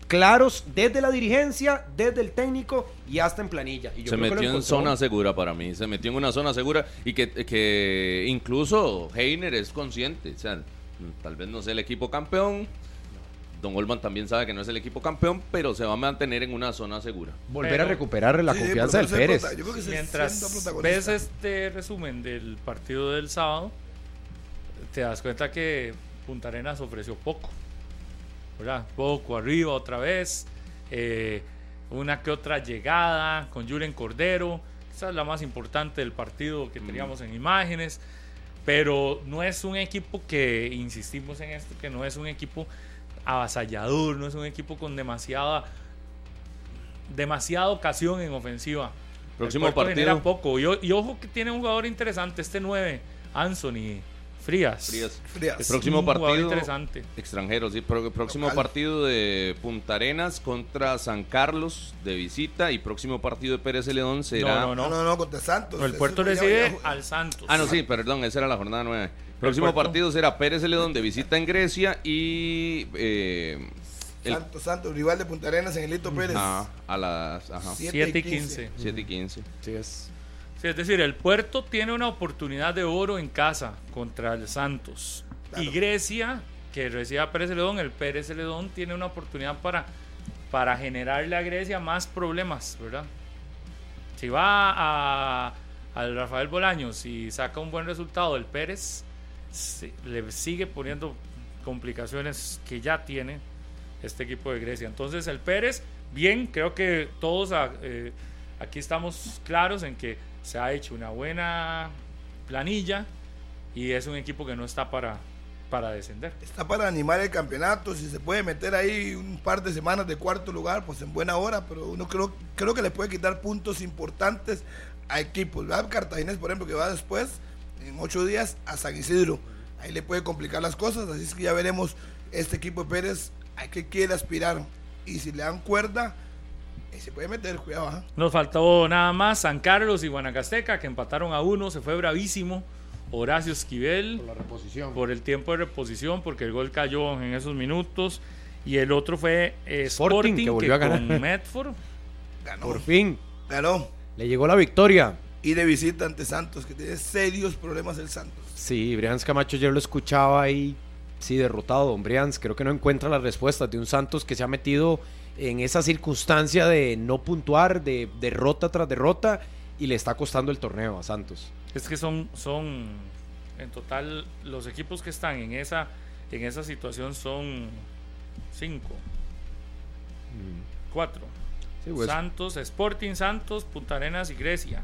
Claros desde la dirigencia, desde el técnico y hasta en planilla. Y yo se creo que metió en zona segura para mí, se metió en una zona segura y que, que incluso Heiner es consciente, o sea, tal vez no sea el equipo campeón, Don Olman también sabe que no es el equipo campeón, pero se va a mantener en una zona segura. Volver Pero- a recuperar la Sí, confianza del Pérez. prota- Yo creo que se Mientras ves este resumen del partido del sábado, te das cuenta que Punta Arenas ofreció poco. ¿Verdad? Poco arriba otra vez. eh, una que otra llegada con Julen Cordero. Esa es la más importante del partido que teníamos en imágenes. Pero no es un equipo que, insistimos en esto, que no es un equipo avasallador, no es un equipo con demasiada demasiada ocasión en ofensiva. Próximo El partido. genera poco. Y, ojo que tiene un jugador interesante, este 9, Anthony Frías. Frías. Frías. Es Próximo un jugador partido. interesante. Extranjero, sí. Próximo Local. partido de Punta Arenas contra San Carlos de visita y próximo partido de Pérez Celedón será... No, no, No, no, no, contra Santos. El Eso Puerto recibe al Santos. Ah, no, sí, perdón, esa era la jornada 9. Próximo partido será Pérez Celedón de visita en Grecia y... eh, el- Santos, Santos, rival de Punta Arenas en el Lito Pérez. Ah, a las ajá, Sí. 7 y 15. 7 y 15. Sí, es. Sí, es decir, el Puerto tiene una oportunidad de oro en casa contra el Santos. Claro. Y Grecia, que recibe a Pérez Celedón, el Pérez Celedón tiene una oportunidad para, para generarle a Grecia más problemas, ¿verdad? Si va a, al Rafael Bolaños y saca un buen resultado el Pérez, le sigue poniendo complicaciones que ya tiene este equipo de Grecia. Entonces el Pérez, bien, creo que todos ah, eh, aquí estamos claros en que se ha hecho una buena planilla y es un equipo que no está para, para descender. Está para animar el campeonato. Si se puede meter ahí un par de semanas de cuarto lugar, pues en buena hora. Pero uno creo, creo que le puede quitar puntos importantes a equipos. Cartaginés, por ejemplo, que va después, en ocho días, a San Isidro. Ahí le puede complicar las cosas. Así es que ya veremos este equipo de Pérez a qué quiere aspirar. Y si le dan cuerda, se puede meter, cuidado. ¿ah? Nos faltó nada más San Carlos y Guanacasteca que empataron a uno, se fue bravísimo. Horacio Esquivel la reposición. por el tiempo de reposición porque el gol cayó en esos minutos y el otro fue eh, Sporting, Sporting, que volvió a ganar. con Medford Ganó. Por fin, Ganó. le llegó la victoria. Y de visita ante Santos, que tiene serios problemas el Santos. Sí, Brians Camacho ayer lo escuchaba ahí, sí, derrotado, don Brians. Creo que no encuentra las respuestas de un Santos que se ha metido en esa circunstancia de no puntuar, de derrota tras derrota, y le está costando el torneo a Santos. Es que son, son en total los equipos que están en esa en esa situación son cinco, cuatro. Sí, pues, Santos, Sporting Santos, Punta Arenas y Grecia.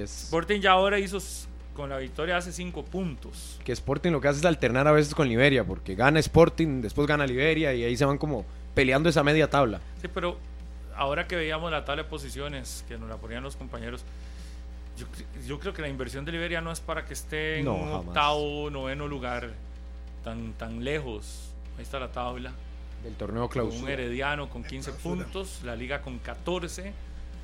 Es. Sporting ya ahora hizo con la victoria hace cinco puntos. Que Sporting lo que hace es alternar a veces con Liberia, porque gana Sporting, después gana Liberia y ahí se van como peleando esa media tabla. Sí, pero ahora que veíamos la tabla de posiciones que nos la ponían los compañeros, yo, cre- yo creo que la inversión de Liberia no es para que esté en No, un jamás. octavo, noveno lugar, tan, tan lejos. Ahí está la tabla. Del torneo Con un clausura. Herediano con 15 clausura. puntos, la Liga con 14,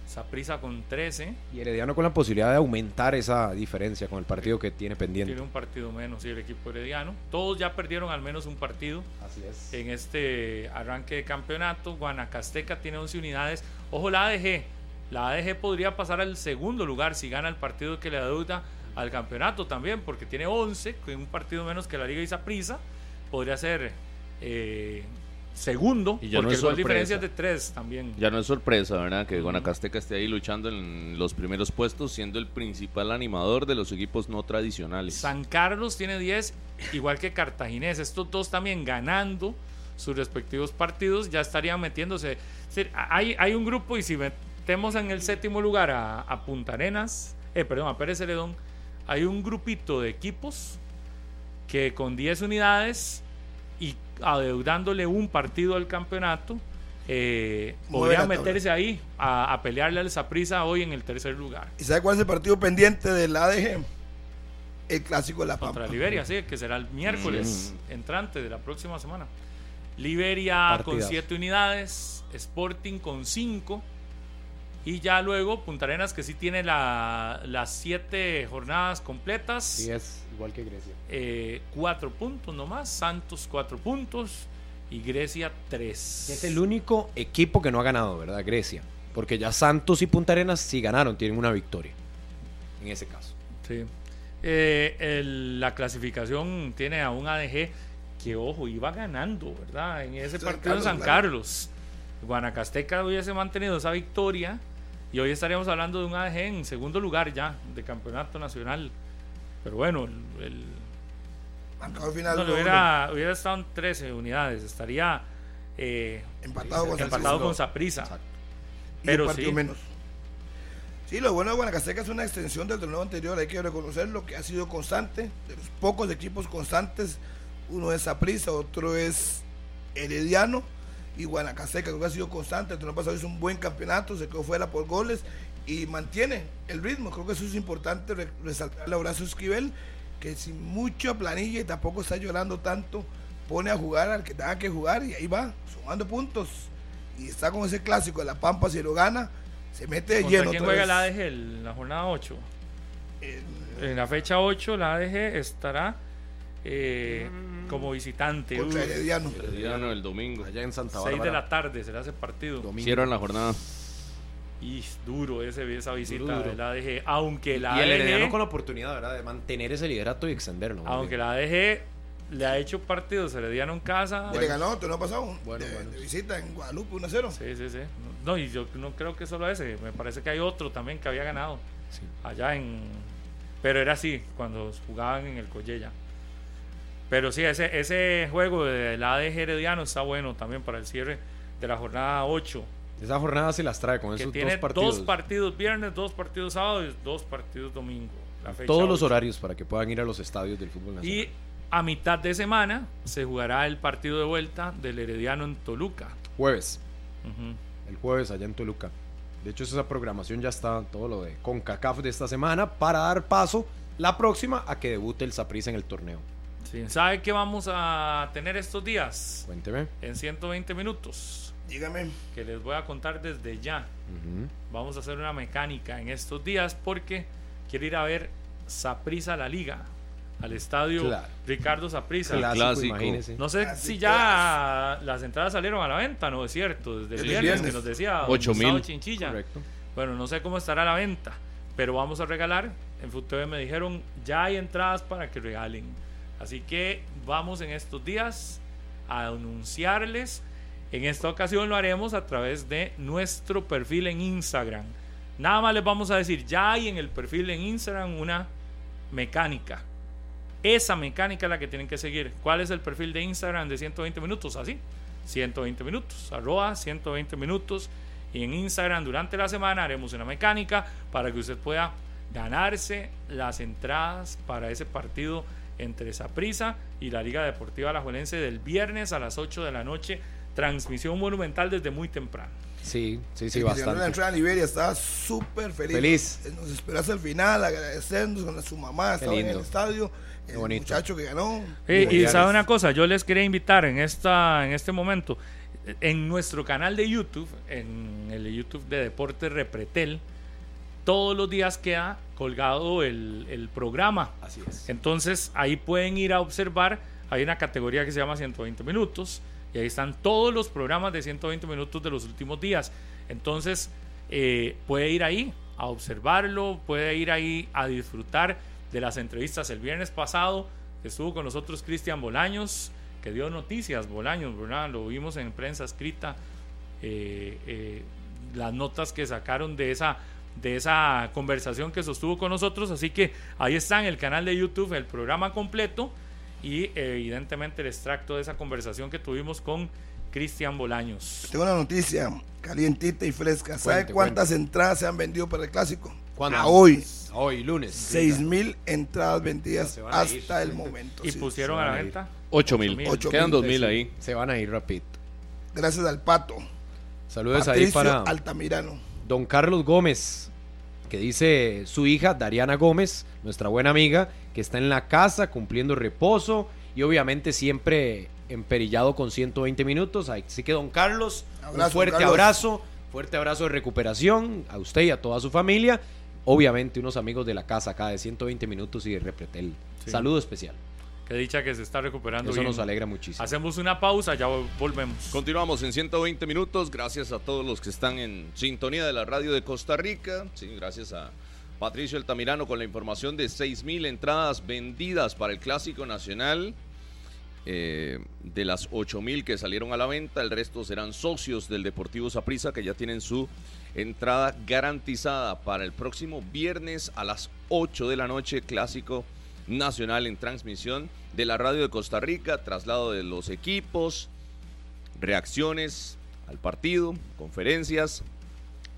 Saprissa con 13. Y Herediano con la posibilidad de aumentar esa diferencia con el partido que tiene pendiente. Tiene un partido menos y el equipo herediano. Todos ya perdieron al menos un partido Así es. en este arranque de campeonato. Guanacasteca tiene 11 unidades. Ojo la ADG. La ADG podría pasar al segundo lugar si gana el partido que le adeuda al campeonato también, porque tiene 11, con un partido menos que la Liga Prisa Podría ser eh, segundo, Y ya no porque es diferencia es de 3 también. Ya no es sorpresa, ¿verdad? Que Guanacasteca esté ahí luchando en los primeros puestos, siendo el principal animador de los equipos no tradicionales. San Carlos tiene 10, igual que Cartaginés. Estos dos también ganando sus respectivos partidos, ya estarían metiéndose. Decir, hay, hay un grupo y si metemos en el séptimo lugar a, a Punta Arenas, eh, perdón, a Pérez Celedón, hay un grupito de equipos que con 10 unidades adeudándole un partido al campeonato, eh, podrían meterse ahí a, a pelearle al Saprissa hoy en el tercer lugar. ¿Y sabe cuál es el partido pendiente del ADG? El clásico de la Pampa. Contra Liberia, sí, que será el miércoles entrante de la próxima semana. Liberia con Partidazo. 7 unidades, Sporting con 5 y ya luego Punta Arenas que sí tiene la- las 7 jornadas completas, Sí es, igual que Grecia. 4 puntos nomás, Santos 4 puntos y Grecia 3. Es el único equipo que no ha ganado, ¿verdad? Grecia. Porque ya Santos y Punta Arenas sí ganaron, tienen una victoria. En ese caso. Sí. Eh, el- la clasificación tiene a un ADG que, ojo, iba ganando, ¿verdad? En ese San partido en Carlos, San claro. Carlos. Guanacasteca hubiese mantenido esa victoria y hoy estaríamos hablando de un ADG en segundo lugar ya de campeonato nacional. Pero bueno, el, el- Marcador final. no, hubiera, hubiera estado en 13 unidades, estaría eh, empatado con empatado con Saprissa. Y Pero un partido sí. menos. Sí, lo bueno de Guanacasteca es una extensión del torneo anterior, hay que reconocerlo, que ha sido constante, de los pocos equipos constantes, uno es Saprissa, otro es Herediano, y Guanacasteca creo que ha sido constante, el torneo pasado hizo un buen campeonato, se quedó fuera por goles, y mantiene el ritmo, creo que eso es importante re- resaltarle a Horacio Esquivel, que sin mucha planilla y tampoco está llorando tanto, pone a jugar al que tenga que jugar, y ahí va, sumando puntos, y está con ese clásico de La Pampa, si lo gana, se mete de ¿Contra lleno. quién juega vez. la ADG en la jornada 8? En la fecha 8 la ADG estará eh, como visitante. contra Herediano. Herediano el domingo. Allá en Santa 6 Bárbara. de la tarde será ese partido. Domingo. Cierran la jornada. Y duro ese, esa visita Duro, duro. del ADG. Aunque la y el Herediano ADG, con la oportunidad, ¿verdad? De mantener ese liderato y extenderlo. aunque bien. la ADG le ha hecho partidos Herediano en casa. Y le ganó, ¿te no ha pasado? Bueno, de, bueno. de visita en Guadalupe 1-0. Sí, sí, sí. No, y yo no creo que solo ese. Me parece que hay otro también que había ganado. Sí. allá en pero era así cuando jugaban en el Collella pero sí ese ese juego del ADG Herediano está bueno también para el cierre de la jornada 8 Esa jornada se las trae con que esos tiene dos partidos. dos partidos viernes dos partidos sábado y dos partidos domingo la fecha todos los 8. horarios para que puedan ir a los estadios del fútbol nacional. y a mitad de semana se jugará el partido de vuelta del Herediano en Toluca Jueves. El jueves allá en Toluca. De hecho, esa programación ya está todo lo de CONCACAF de esta semana para dar paso la próxima a que debute el Saprissa en el torneo. Sí, ¿sabe qué vamos a tener estos días? Cuénteme. En 120 minutos, Dígame. que les voy a contar desde ya. Vamos a hacer una mecánica en estos días porque quiero ir a ver Saprisa la Liga al estadio Claro. Ricardo Saprisa. Clásico, clásico. No sé si ya las entradas salieron a la venta, no es cierto, desde el viernes, viernes. que nos decía don Ocho Gustavo mil. Chinchilla. Correcto. Bueno, no sé cómo estará la venta, pero vamos a regalar. En FUTV me dijeron, ya hay entradas para que regalen. Así que vamos en estos días a anunciarles. En esta ocasión lo haremos a través de nuestro perfil en Instagram. Nada más les vamos a decir, ya hay en el perfil en Instagram una mecánica. Esa mecánica es la que tienen que seguir. ¿Cuál es el perfil de Instagram de 120 minutos? Así, 120 minutos, arroba 120 minutos. Y en Instagram durante la semana haremos una mecánica para que usted pueda ganarse las entradas para ese partido entre Saprissa y la Liga Deportiva Alajuelense del viernes a las 8 de la noche. Transmisión monumental desde muy temprano. Sí, sí, sí, El bastante. entrada a Liberia estaba súper feliz. Feliz. Nos, nos esperó hasta el final, agradecernos con su mamá, estaba en el estadio. Qué El bonito. muchacho que ganó. Eh, y sabe una cosa, yo les quería invitar en esta en este momento en nuestro canal de YouTube, en el YouTube de Deportes Repretel, todos los días queda colgado el, el programa. Así es. Entonces ahí pueden ir a observar, hay una categoría que se llama 120 minutos y ahí están todos los programas de 120 minutos de los últimos días. Entonces eh, puede ir ahí a observarlo, puede ir ahí a disfrutar de las entrevistas. El viernes pasado estuvo con nosotros Cristian Bolaños, que dio noticias, Bolaños, ¿verdad? Lo vimos en prensa escrita, eh, eh, las notas que sacaron de esa de esa conversación que sostuvo con nosotros. Así que ahí está en el canal de YouTube el programa completo y eh, evidentemente el extracto de esa conversación que tuvimos con Cristian Bolaños. Tengo una noticia calientita y fresca. ¿Sabe Cuente, cuántas entradas se han vendido para el clásico? ¿Cuándo? A hoy. Hoy, lunes. 6 mil entradas vendidas hasta el momento. Y sí. pusieron a la venta 8 mil. Ocho Quedan mil 2 mil ahí. Se van a ir rapidito. Gracias al pato. Saludos ahí Patricio para Altamirano. Don Carlos Gómez, que dice su hija Dariana Gómez, nuestra buena amiga, que está en la casa cumpliendo reposo y obviamente siempre emperillado con 120 minutos. Así que don Carlos, un fuerte Carlos. abrazo, fuerte abrazo de recuperación a usted y a toda su familia. Obviamente unos amigos de la casa acá de 120 minutos y de Repretel. Sí. Saludo especial. Que dicha que se está recuperando. Eso bien. nos alegra muchísimo. Hacemos una pausa, ya vol- volvemos. Continuamos en 120 minutos. Gracias a todos los que están en sintonía de la radio de Costa Rica. Sí, gracias a Patricio Altamirano con la información de 6 mil entradas vendidas para el Clásico Nacional. Eh, de las 8 mil que salieron a la venta, el resto serán socios del Deportivo Saprissa que ya tienen su entrada garantizada para el próximo viernes a las 8 de la noche, Clásico Nacional en transmisión de la radio de Costa Rica, traslado de los equipos, reacciones al partido, conferencias,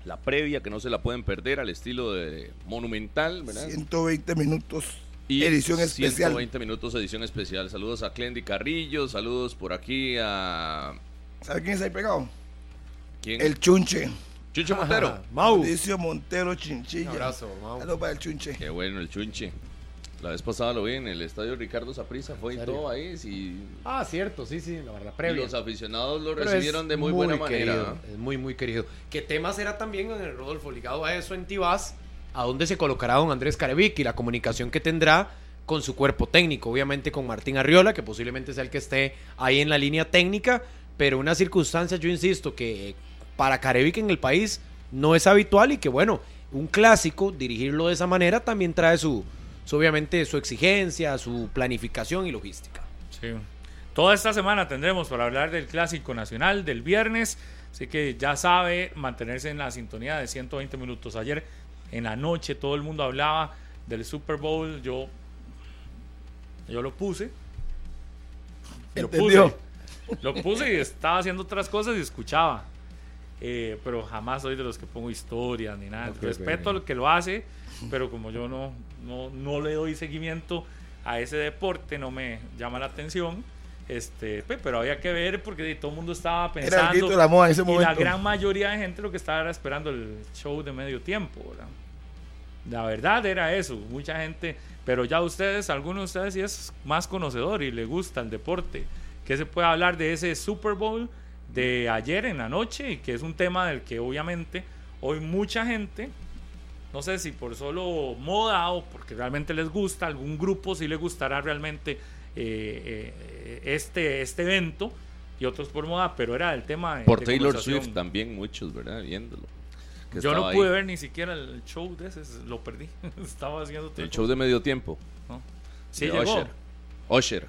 la previa que no se la pueden perder al estilo de Monumental, ¿verdad? 120 minutos. Y edición especial. 120 minutos edición especial. Saludos a Clendy Carrillo, saludos por aquí a ¿Sabe quién está ahí pegado? ¿quién? El Chunche. Chucho Montero. Mau. Mauricio Montero Chinchilla. Un abrazo, Mau. Saludos para el Chunche. Qué bueno el Chunche. La vez pasada lo vi en el estadio Ricardo Saprissa, fue y todo ahí. Sí, Ah, cierto, sí, sí, la verdad, y previa. los aficionados lo Pero recibieron de muy, buena querido, manera. Es muy, muy querido. ¿Qué tema será también en el Rodolfo ligado a eso en Tibás? ¿A dónde se colocará don Andrés Carevic y la comunicación que tendrá con su cuerpo técnico? Obviamente con Martín Arriola, que posiblemente sea el que esté ahí en la línea técnica, pero una circunstancia, yo insisto, que para Carevic en el país no es habitual y que bueno, un clásico, dirigirlo de esa manera también trae su obviamente su exigencia, su planificación y logística. Sí. Toda esta semana tendremos para hablar del Clásico Nacional del viernes. Así que ya sabe mantenerse en la sintonía de 120 minutos. Ayer en la noche todo el mundo hablaba del Super Bowl. Yo, yo lo puse. Lo ¿Entendió? puse. Lo puse y estaba haciendo otras cosas y escuchaba. Eh, pero jamás soy de los que pongo historias ni nada. Ok, Respeto al que lo hace, pero como yo no, no, no le doy seguimiento a ese deporte, no me llama la atención. Este, pe- pero había que ver porque todo el mundo estaba Era el pensando. grito de la moda en ese y la momento. gran mayoría de gente lo que estaba era esperando el show de medio tiempo. ¿verdad? La verdad era eso, mucha gente, pero ya ustedes, algunos de ustedes sí es más conocedor y le gusta el deporte. ¿Qué se puede hablar de ese Super Bowl de ayer en la noche? Y que es un tema del que obviamente hoy mucha gente, no sé si por solo moda o porque realmente les gusta, algún grupo sí le gustará realmente eh, eh, este, este evento y otros por moda, pero era el tema Por de Taylor. Swift también muchos, ¿verdad? Viéndolo. que Yo no pude ahí. ver ni siquiera el show de ese, lo perdí. Estaba haciendo El show de medio tiempo. ¿no? Sí de llegó, Usher. Usher.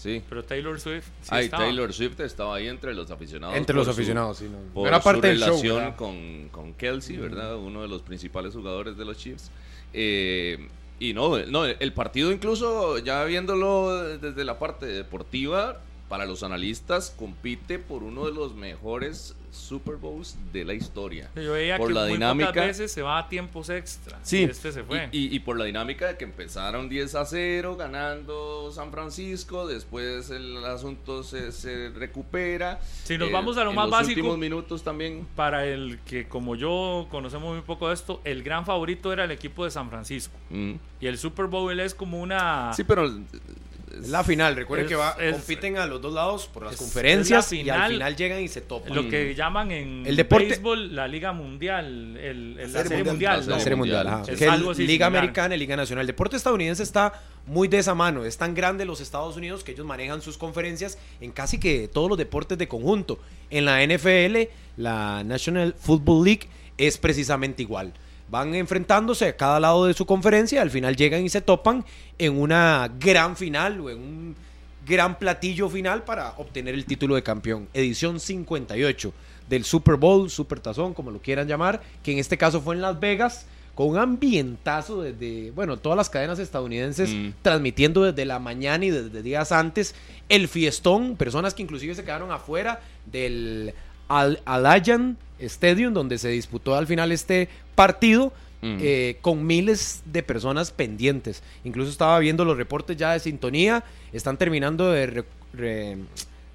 Sí. pero Taylor Swift sí Ay, estaba. Taylor Swift estaba ahí entre los aficionados. Entre los su- aficionados, sí. No, por era su parte show. relación con, con Kelsey, ¿verdad? Uno de los principales jugadores de los Chiefs. Eh, Y no, no, el partido incluso ya viéndolo desde la parte deportiva, para los analistas compite por uno de los mejores Super Bowls de la historia. Yo veía por que la muy dinámica. pocas veces se va a tiempos extra. Sí, Y Este se fue. Y, y- y por la dinámica de que empezaron 10 a 0 ganando San Francisco, después el asunto se, se recupera. Si nos Eh, vamos a lo en más los básico- últimos minutos también. Para el que, como yo, conocemos muy poco de esto, el gran favorito era el equipo de San Francisco. Mm. Y el Super Bowl es como una... Sí, pero Es la final, recuerden Es- que va, es- compiten a los dos lados por las es- conferencias es la y final. al final llegan y se topan. Lo que llaman en El deporte- béisbol la Liga Mundial, el, el- la Serie Serie Mundial. Mundial. La Serie Mundial. Mundial, ajá. Es Que es algo así Liga similar. Americana y Liga Nacional. El deporte estadounidense está muy de esa mano. Es tan grande los Estados Unidos que ellos manejan sus conferencias en casi que todos los deportes de conjunto. En la NFL, la National Football League es precisamente igual. Van enfrentándose a cada lado de su conferencia, al final llegan y se topan en una gran final o en un gran platillo final para obtener el título de campeón. Edición 58 del Super Bowl, Super Tazón, como lo quieran llamar, que en este caso fue en Las Vegas, con un ambientazo desde, bueno, todas las cadenas estadounidenses Mm. transmitiendo desde la mañana y desde días antes el fiestón, personas que inclusive se quedaron afuera del Al Alayan Stadium, donde se disputó al final este partido. Mm. eh, con miles de personas pendientes. Incluso estaba viendo los reportes ya de sintonía. Están terminando de, re- re-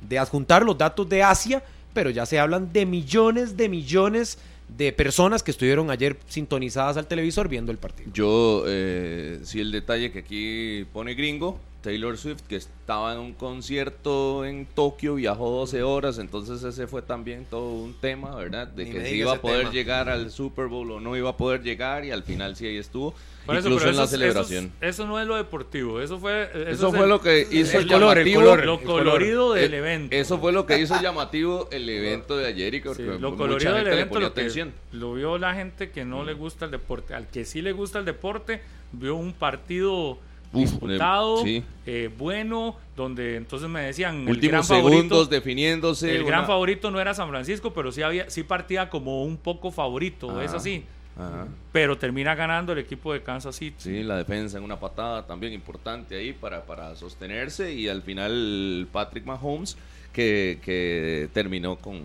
de adjuntar los datos de Asia, pero ya se hablan de millones de millones de personas que estuvieron ayer sintonizadas al televisor viendo el partido. Yo, eh, sí, el detalle que aquí pone gringo, Taylor Swift, que estaba en un concierto en Tokio, viajó 12 horas, entonces ese fue también todo un tema, ¿verdad? De Ni que si iba a poder tema. llegar al Super Bowl o no iba a poder llegar, y al final sí ahí estuvo, Por incluso en la eso celebración. Eso, es- eso no es lo deportivo, eso fue... Eso, Eso es fue el- lo que hizo el color, el llamativo- color. Lo colorido del Eh, evento. Eso fue lo que hizo llamativo el evento de ayer y que Sí, lo mucha colorido del evento lo, que lo vio la gente que no le gusta el deporte. Al que sí le gusta el deporte, vio un partido disputado, sí. eh, bueno, donde entonces me decían el gran Últimos favorito, segundos definiéndose. el gran favorito no era San Francisco, pero sí había sí partía como un poco favorito, es Ajá. así. Ajá. Pero termina ganando el equipo de Kansas City. Sí, la defensa en una patada también importante ahí para, para sostenerse y al final Patrick Mahomes que, que terminó con,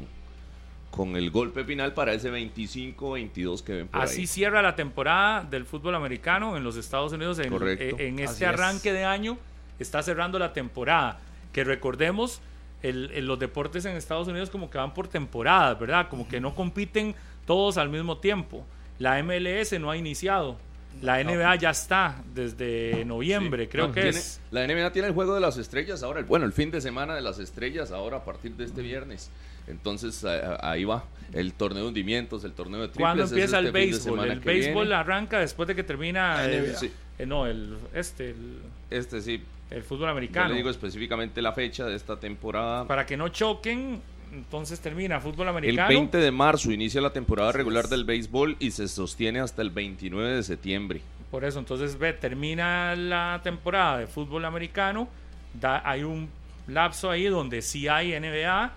con el golpe final para ese 25-22 que ven por Así ahí. cierra la temporada del fútbol americano en los Estados Unidos. En, Correcto. en Así este es. arranque de año está cerrando la temporada. Que recordemos, el- el- los deportes en Estados Unidos como que van por temporadas, ¿verdad? Como que no compiten todos al mismo tiempo. La MLS no ha iniciado. La NBA ya está desde noviembre, creo No, que tiene- es. La NBA tiene el juego de las estrellas ahora, el- bueno, el fin de semana de las estrellas ahora a partir de este viernes. Entonces a- ahí va el torneo de hundimientos, el torneo de triples. ¿Cuándo es empieza este el béisbol? El béisbol viene. arranca después de que termina el. Sí. eh, no, el, este, el, Este sí, el fútbol americano. le digo específicamente la fecha de esta temporada. para que no choquen, entonces termina fútbol El americano. 20 de marzo inicia la temporada regular del béisbol y se sostiene hasta el 29 de septiembre. Por eso, entonces ve, termina la temporada de fútbol americano, da, hay un lapso ahí donde sí hay NBA,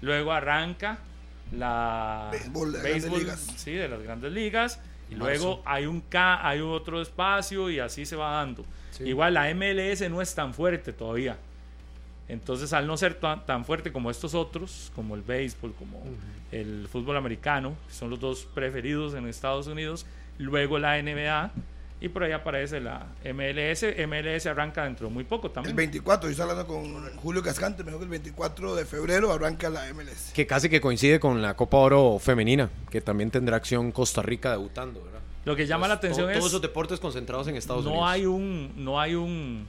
luego arranca la Béisbol de las grandes ligas. sí, de las grandes ligas, y Marzo. luego hay un K, hay otro espacio y así se va dando. Igual la MLS no es tan fuerte todavía. Entonces, al no ser tan, tan fuerte como estos otros, como el béisbol, como el fútbol americano, que son los dos preferidos en Estados Unidos, luego la NBA y por ahí aparece la MLS. MLS arranca dentro de muy poco El también. 24, yo estoy hablando con Julio Cascante, me dijo que el 24 de febrero arranca la MLS. Que casi que coincide con la Copa Oro femenina, que también tendrá acción Costa Rica debutando, ¿verdad? Lo que llama la atención to- es Todos esos deportes concentrados en Estados no Unidos. hay un no hay un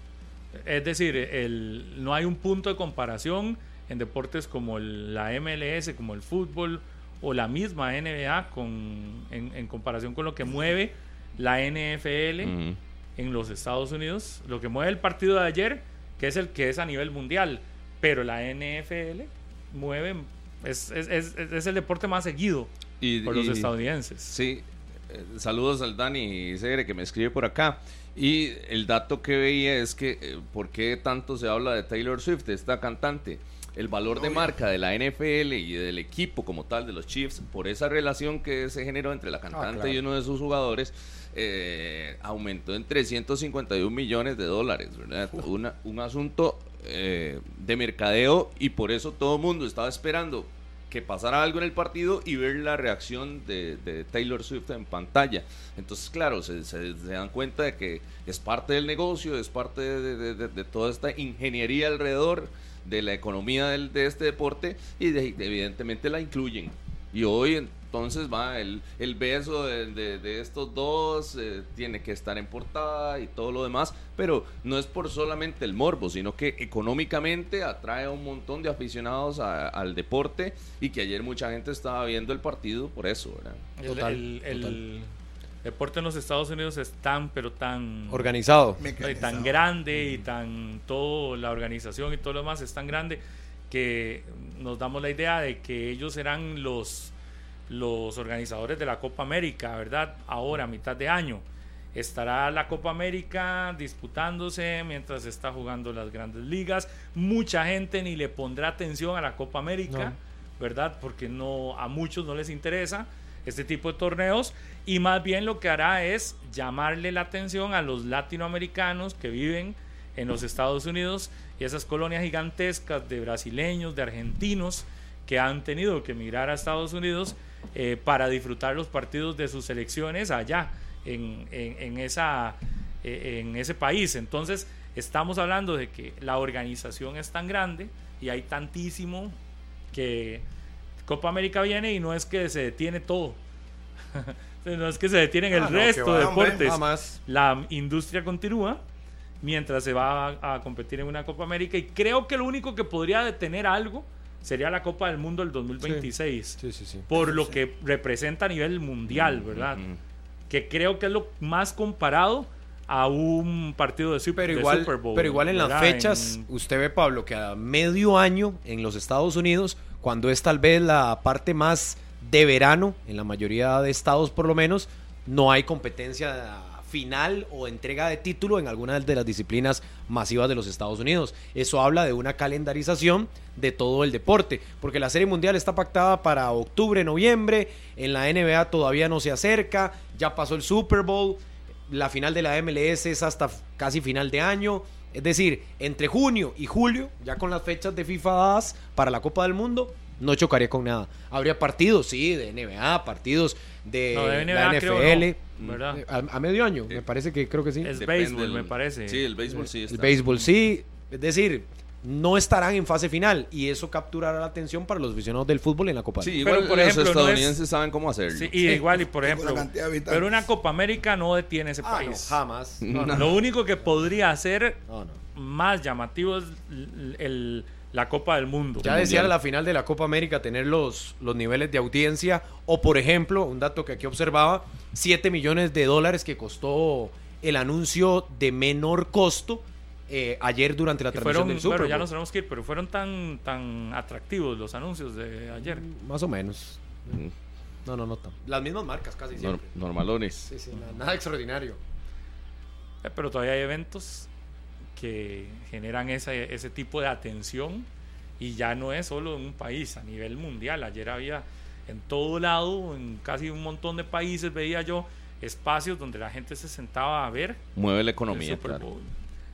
es decir el, no hay un punto de comparación en deportes como el- la MLS como el fútbol o la misma NBA con en, en comparación con lo que mueve la NFL en los Estados Unidos lo que mueve el partido de ayer que es el que es a nivel mundial pero la NFL mueve es, es, es- es el deporte más seguido Y- por los y- estadounidenses Sí, eh, saludos al Dani Segre que me escribe por acá. Y el dato que veía es que, eh, ¿por qué tanto se habla de Taylor Swift, de esta cantante? El valor de marca de la NFL y del equipo como tal, de los Chiefs, por esa relación que se generó entre la cantante claro. y uno de sus jugadores, eh, aumentó en 351 millones de dólares, ¿verdad? Una- un asunto eh, de mercadeo y por eso todo el mundo estaba esperando que pasara algo en el partido y ver la reacción de, de Taylor Swift en pantalla. Entonces, claro, se, se- se dan cuenta de que es parte del negocio, es parte de, de- de- de toda esta ingeniería alrededor de la economía del- de este deporte y de- evidentemente la incluyen. Y hoy entonces va el, el beso de, de- de estos dos, eh, tiene que estar en portada y todo lo demás, pero no es por solamente el morbo, sino que económicamente atrae a un montón de aficionados a- al deporte y que ayer mucha gente estaba viendo el partido por eso, ¿verdad? El, Total, el- el total. deporte en los Estados Unidos es tan, pero tan... Organizado. Y tan grande y tan todo la organización y todo lo demás es tan grande que nos damos la idea de que ellos serán los los organizadores de la Copa América, ¿verdad? Ahora, a mitad de año. Estará la Copa América disputándose mientras está jugando las grandes ligas. Mucha gente ni le pondrá atención a la Copa América, No. ¿verdad? Porque no, a muchos no les interesa este tipo de torneos. Y más bien lo que hará es llamarle la atención a los latinoamericanos que viven en los Estados Unidos y esas colonias gigantescas de brasileños, de argentinos que han tenido que emigrar a Estados Unidos eh, para disfrutar los partidos de sus selecciones allá en, en- en esa, eh, en ese país. Entonces estamos hablando de que la organización es tan grande y hay tantísimo que Copa América viene y no es que se detiene todo. no es que se detienen el Ah, resto de deportes. Jamás. La industria continúa mientras se va a, a competir en una Copa América y creo que lo único que podría detener algo sería la Copa del Mundo del 2026 Sí, sí, sí. por lo que representa a nivel mundial, ¿verdad? Ujú. Que creo que es lo más comparado a un partido de, Super, Pero de igual, Super Bowl. pero igual en las fechas, En- usted ve, Pablo, que a medio año en los Estados Unidos, cuando es tal vez la parte más de verano, en la mayoría de estados por lo menos, no hay competencia final o entrega de título en alguna de las disciplinas masivas de los Estados Unidos. Eso habla de una calendarización de todo el deporte, porque la Serie Mundial está pactada para octubre, noviembre, en la NBA todavía no se acerca, ya pasó el Super Bowl, la final de la MLS es hasta casi final de año. Es decir, entre junio y julio, ya con las fechas de FIFA dadas para la Copa del Mundo, no chocaría con nada. Habría partidos, sí, de NBA, partidos de, No, de NBA la NFL. creo no, ¿verdad? Eh, A, a medio año, me parece que creo que sí. Es béisbol, me parece. Sí, el béisbol sí está. El béisbol sí. Es decir, no estarán en fase final y eso capturará la atención para los aficionados del fútbol en la Copa. del Sí, igual Pero, por los ejemplo, no estadounidenses es- saben cómo hacerlo. Sí, y igual, y por ejemplo, pero una Copa América no detiene ese Ah, no, país. jamás. No, no. Lo único que podría hacer No, no. más llamativo es el- el- la Copa del Mundo. Ya decía la final de la Copa América tener los, los niveles de audiencia o por ejemplo, un dato que aquí observaba, 7 millones de dólares que costó el anuncio de menor costo eh, ayer durante la transmisión fueron, del Super bueno, ya nos tenemos que ir, pero fueron tan, tan atractivos los anuncios de ayer. Más o menos. No, no, no. tan- Las mismas marcas casi siempre. normalones. Sí, sí, na- nada extraordinario. Eh, Pero todavía hay eventos que generan ese, ese tipo de atención y ya no es solo en un país, a nivel mundial. Ayer había en todo lado, en casi un montón de países, veía yo espacios donde la gente se sentaba a ver Mueve la economía, Super claro.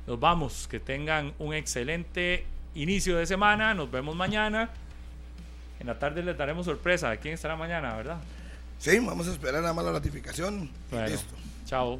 Nos vamos, que tengan un excelente inicio de semana, nos vemos mañana. En la tarde les daremos sorpresa de quién estará mañana, ¿verdad? Sí, vamos a esperar nada más la ratificación. y Bueno, Listo. chao.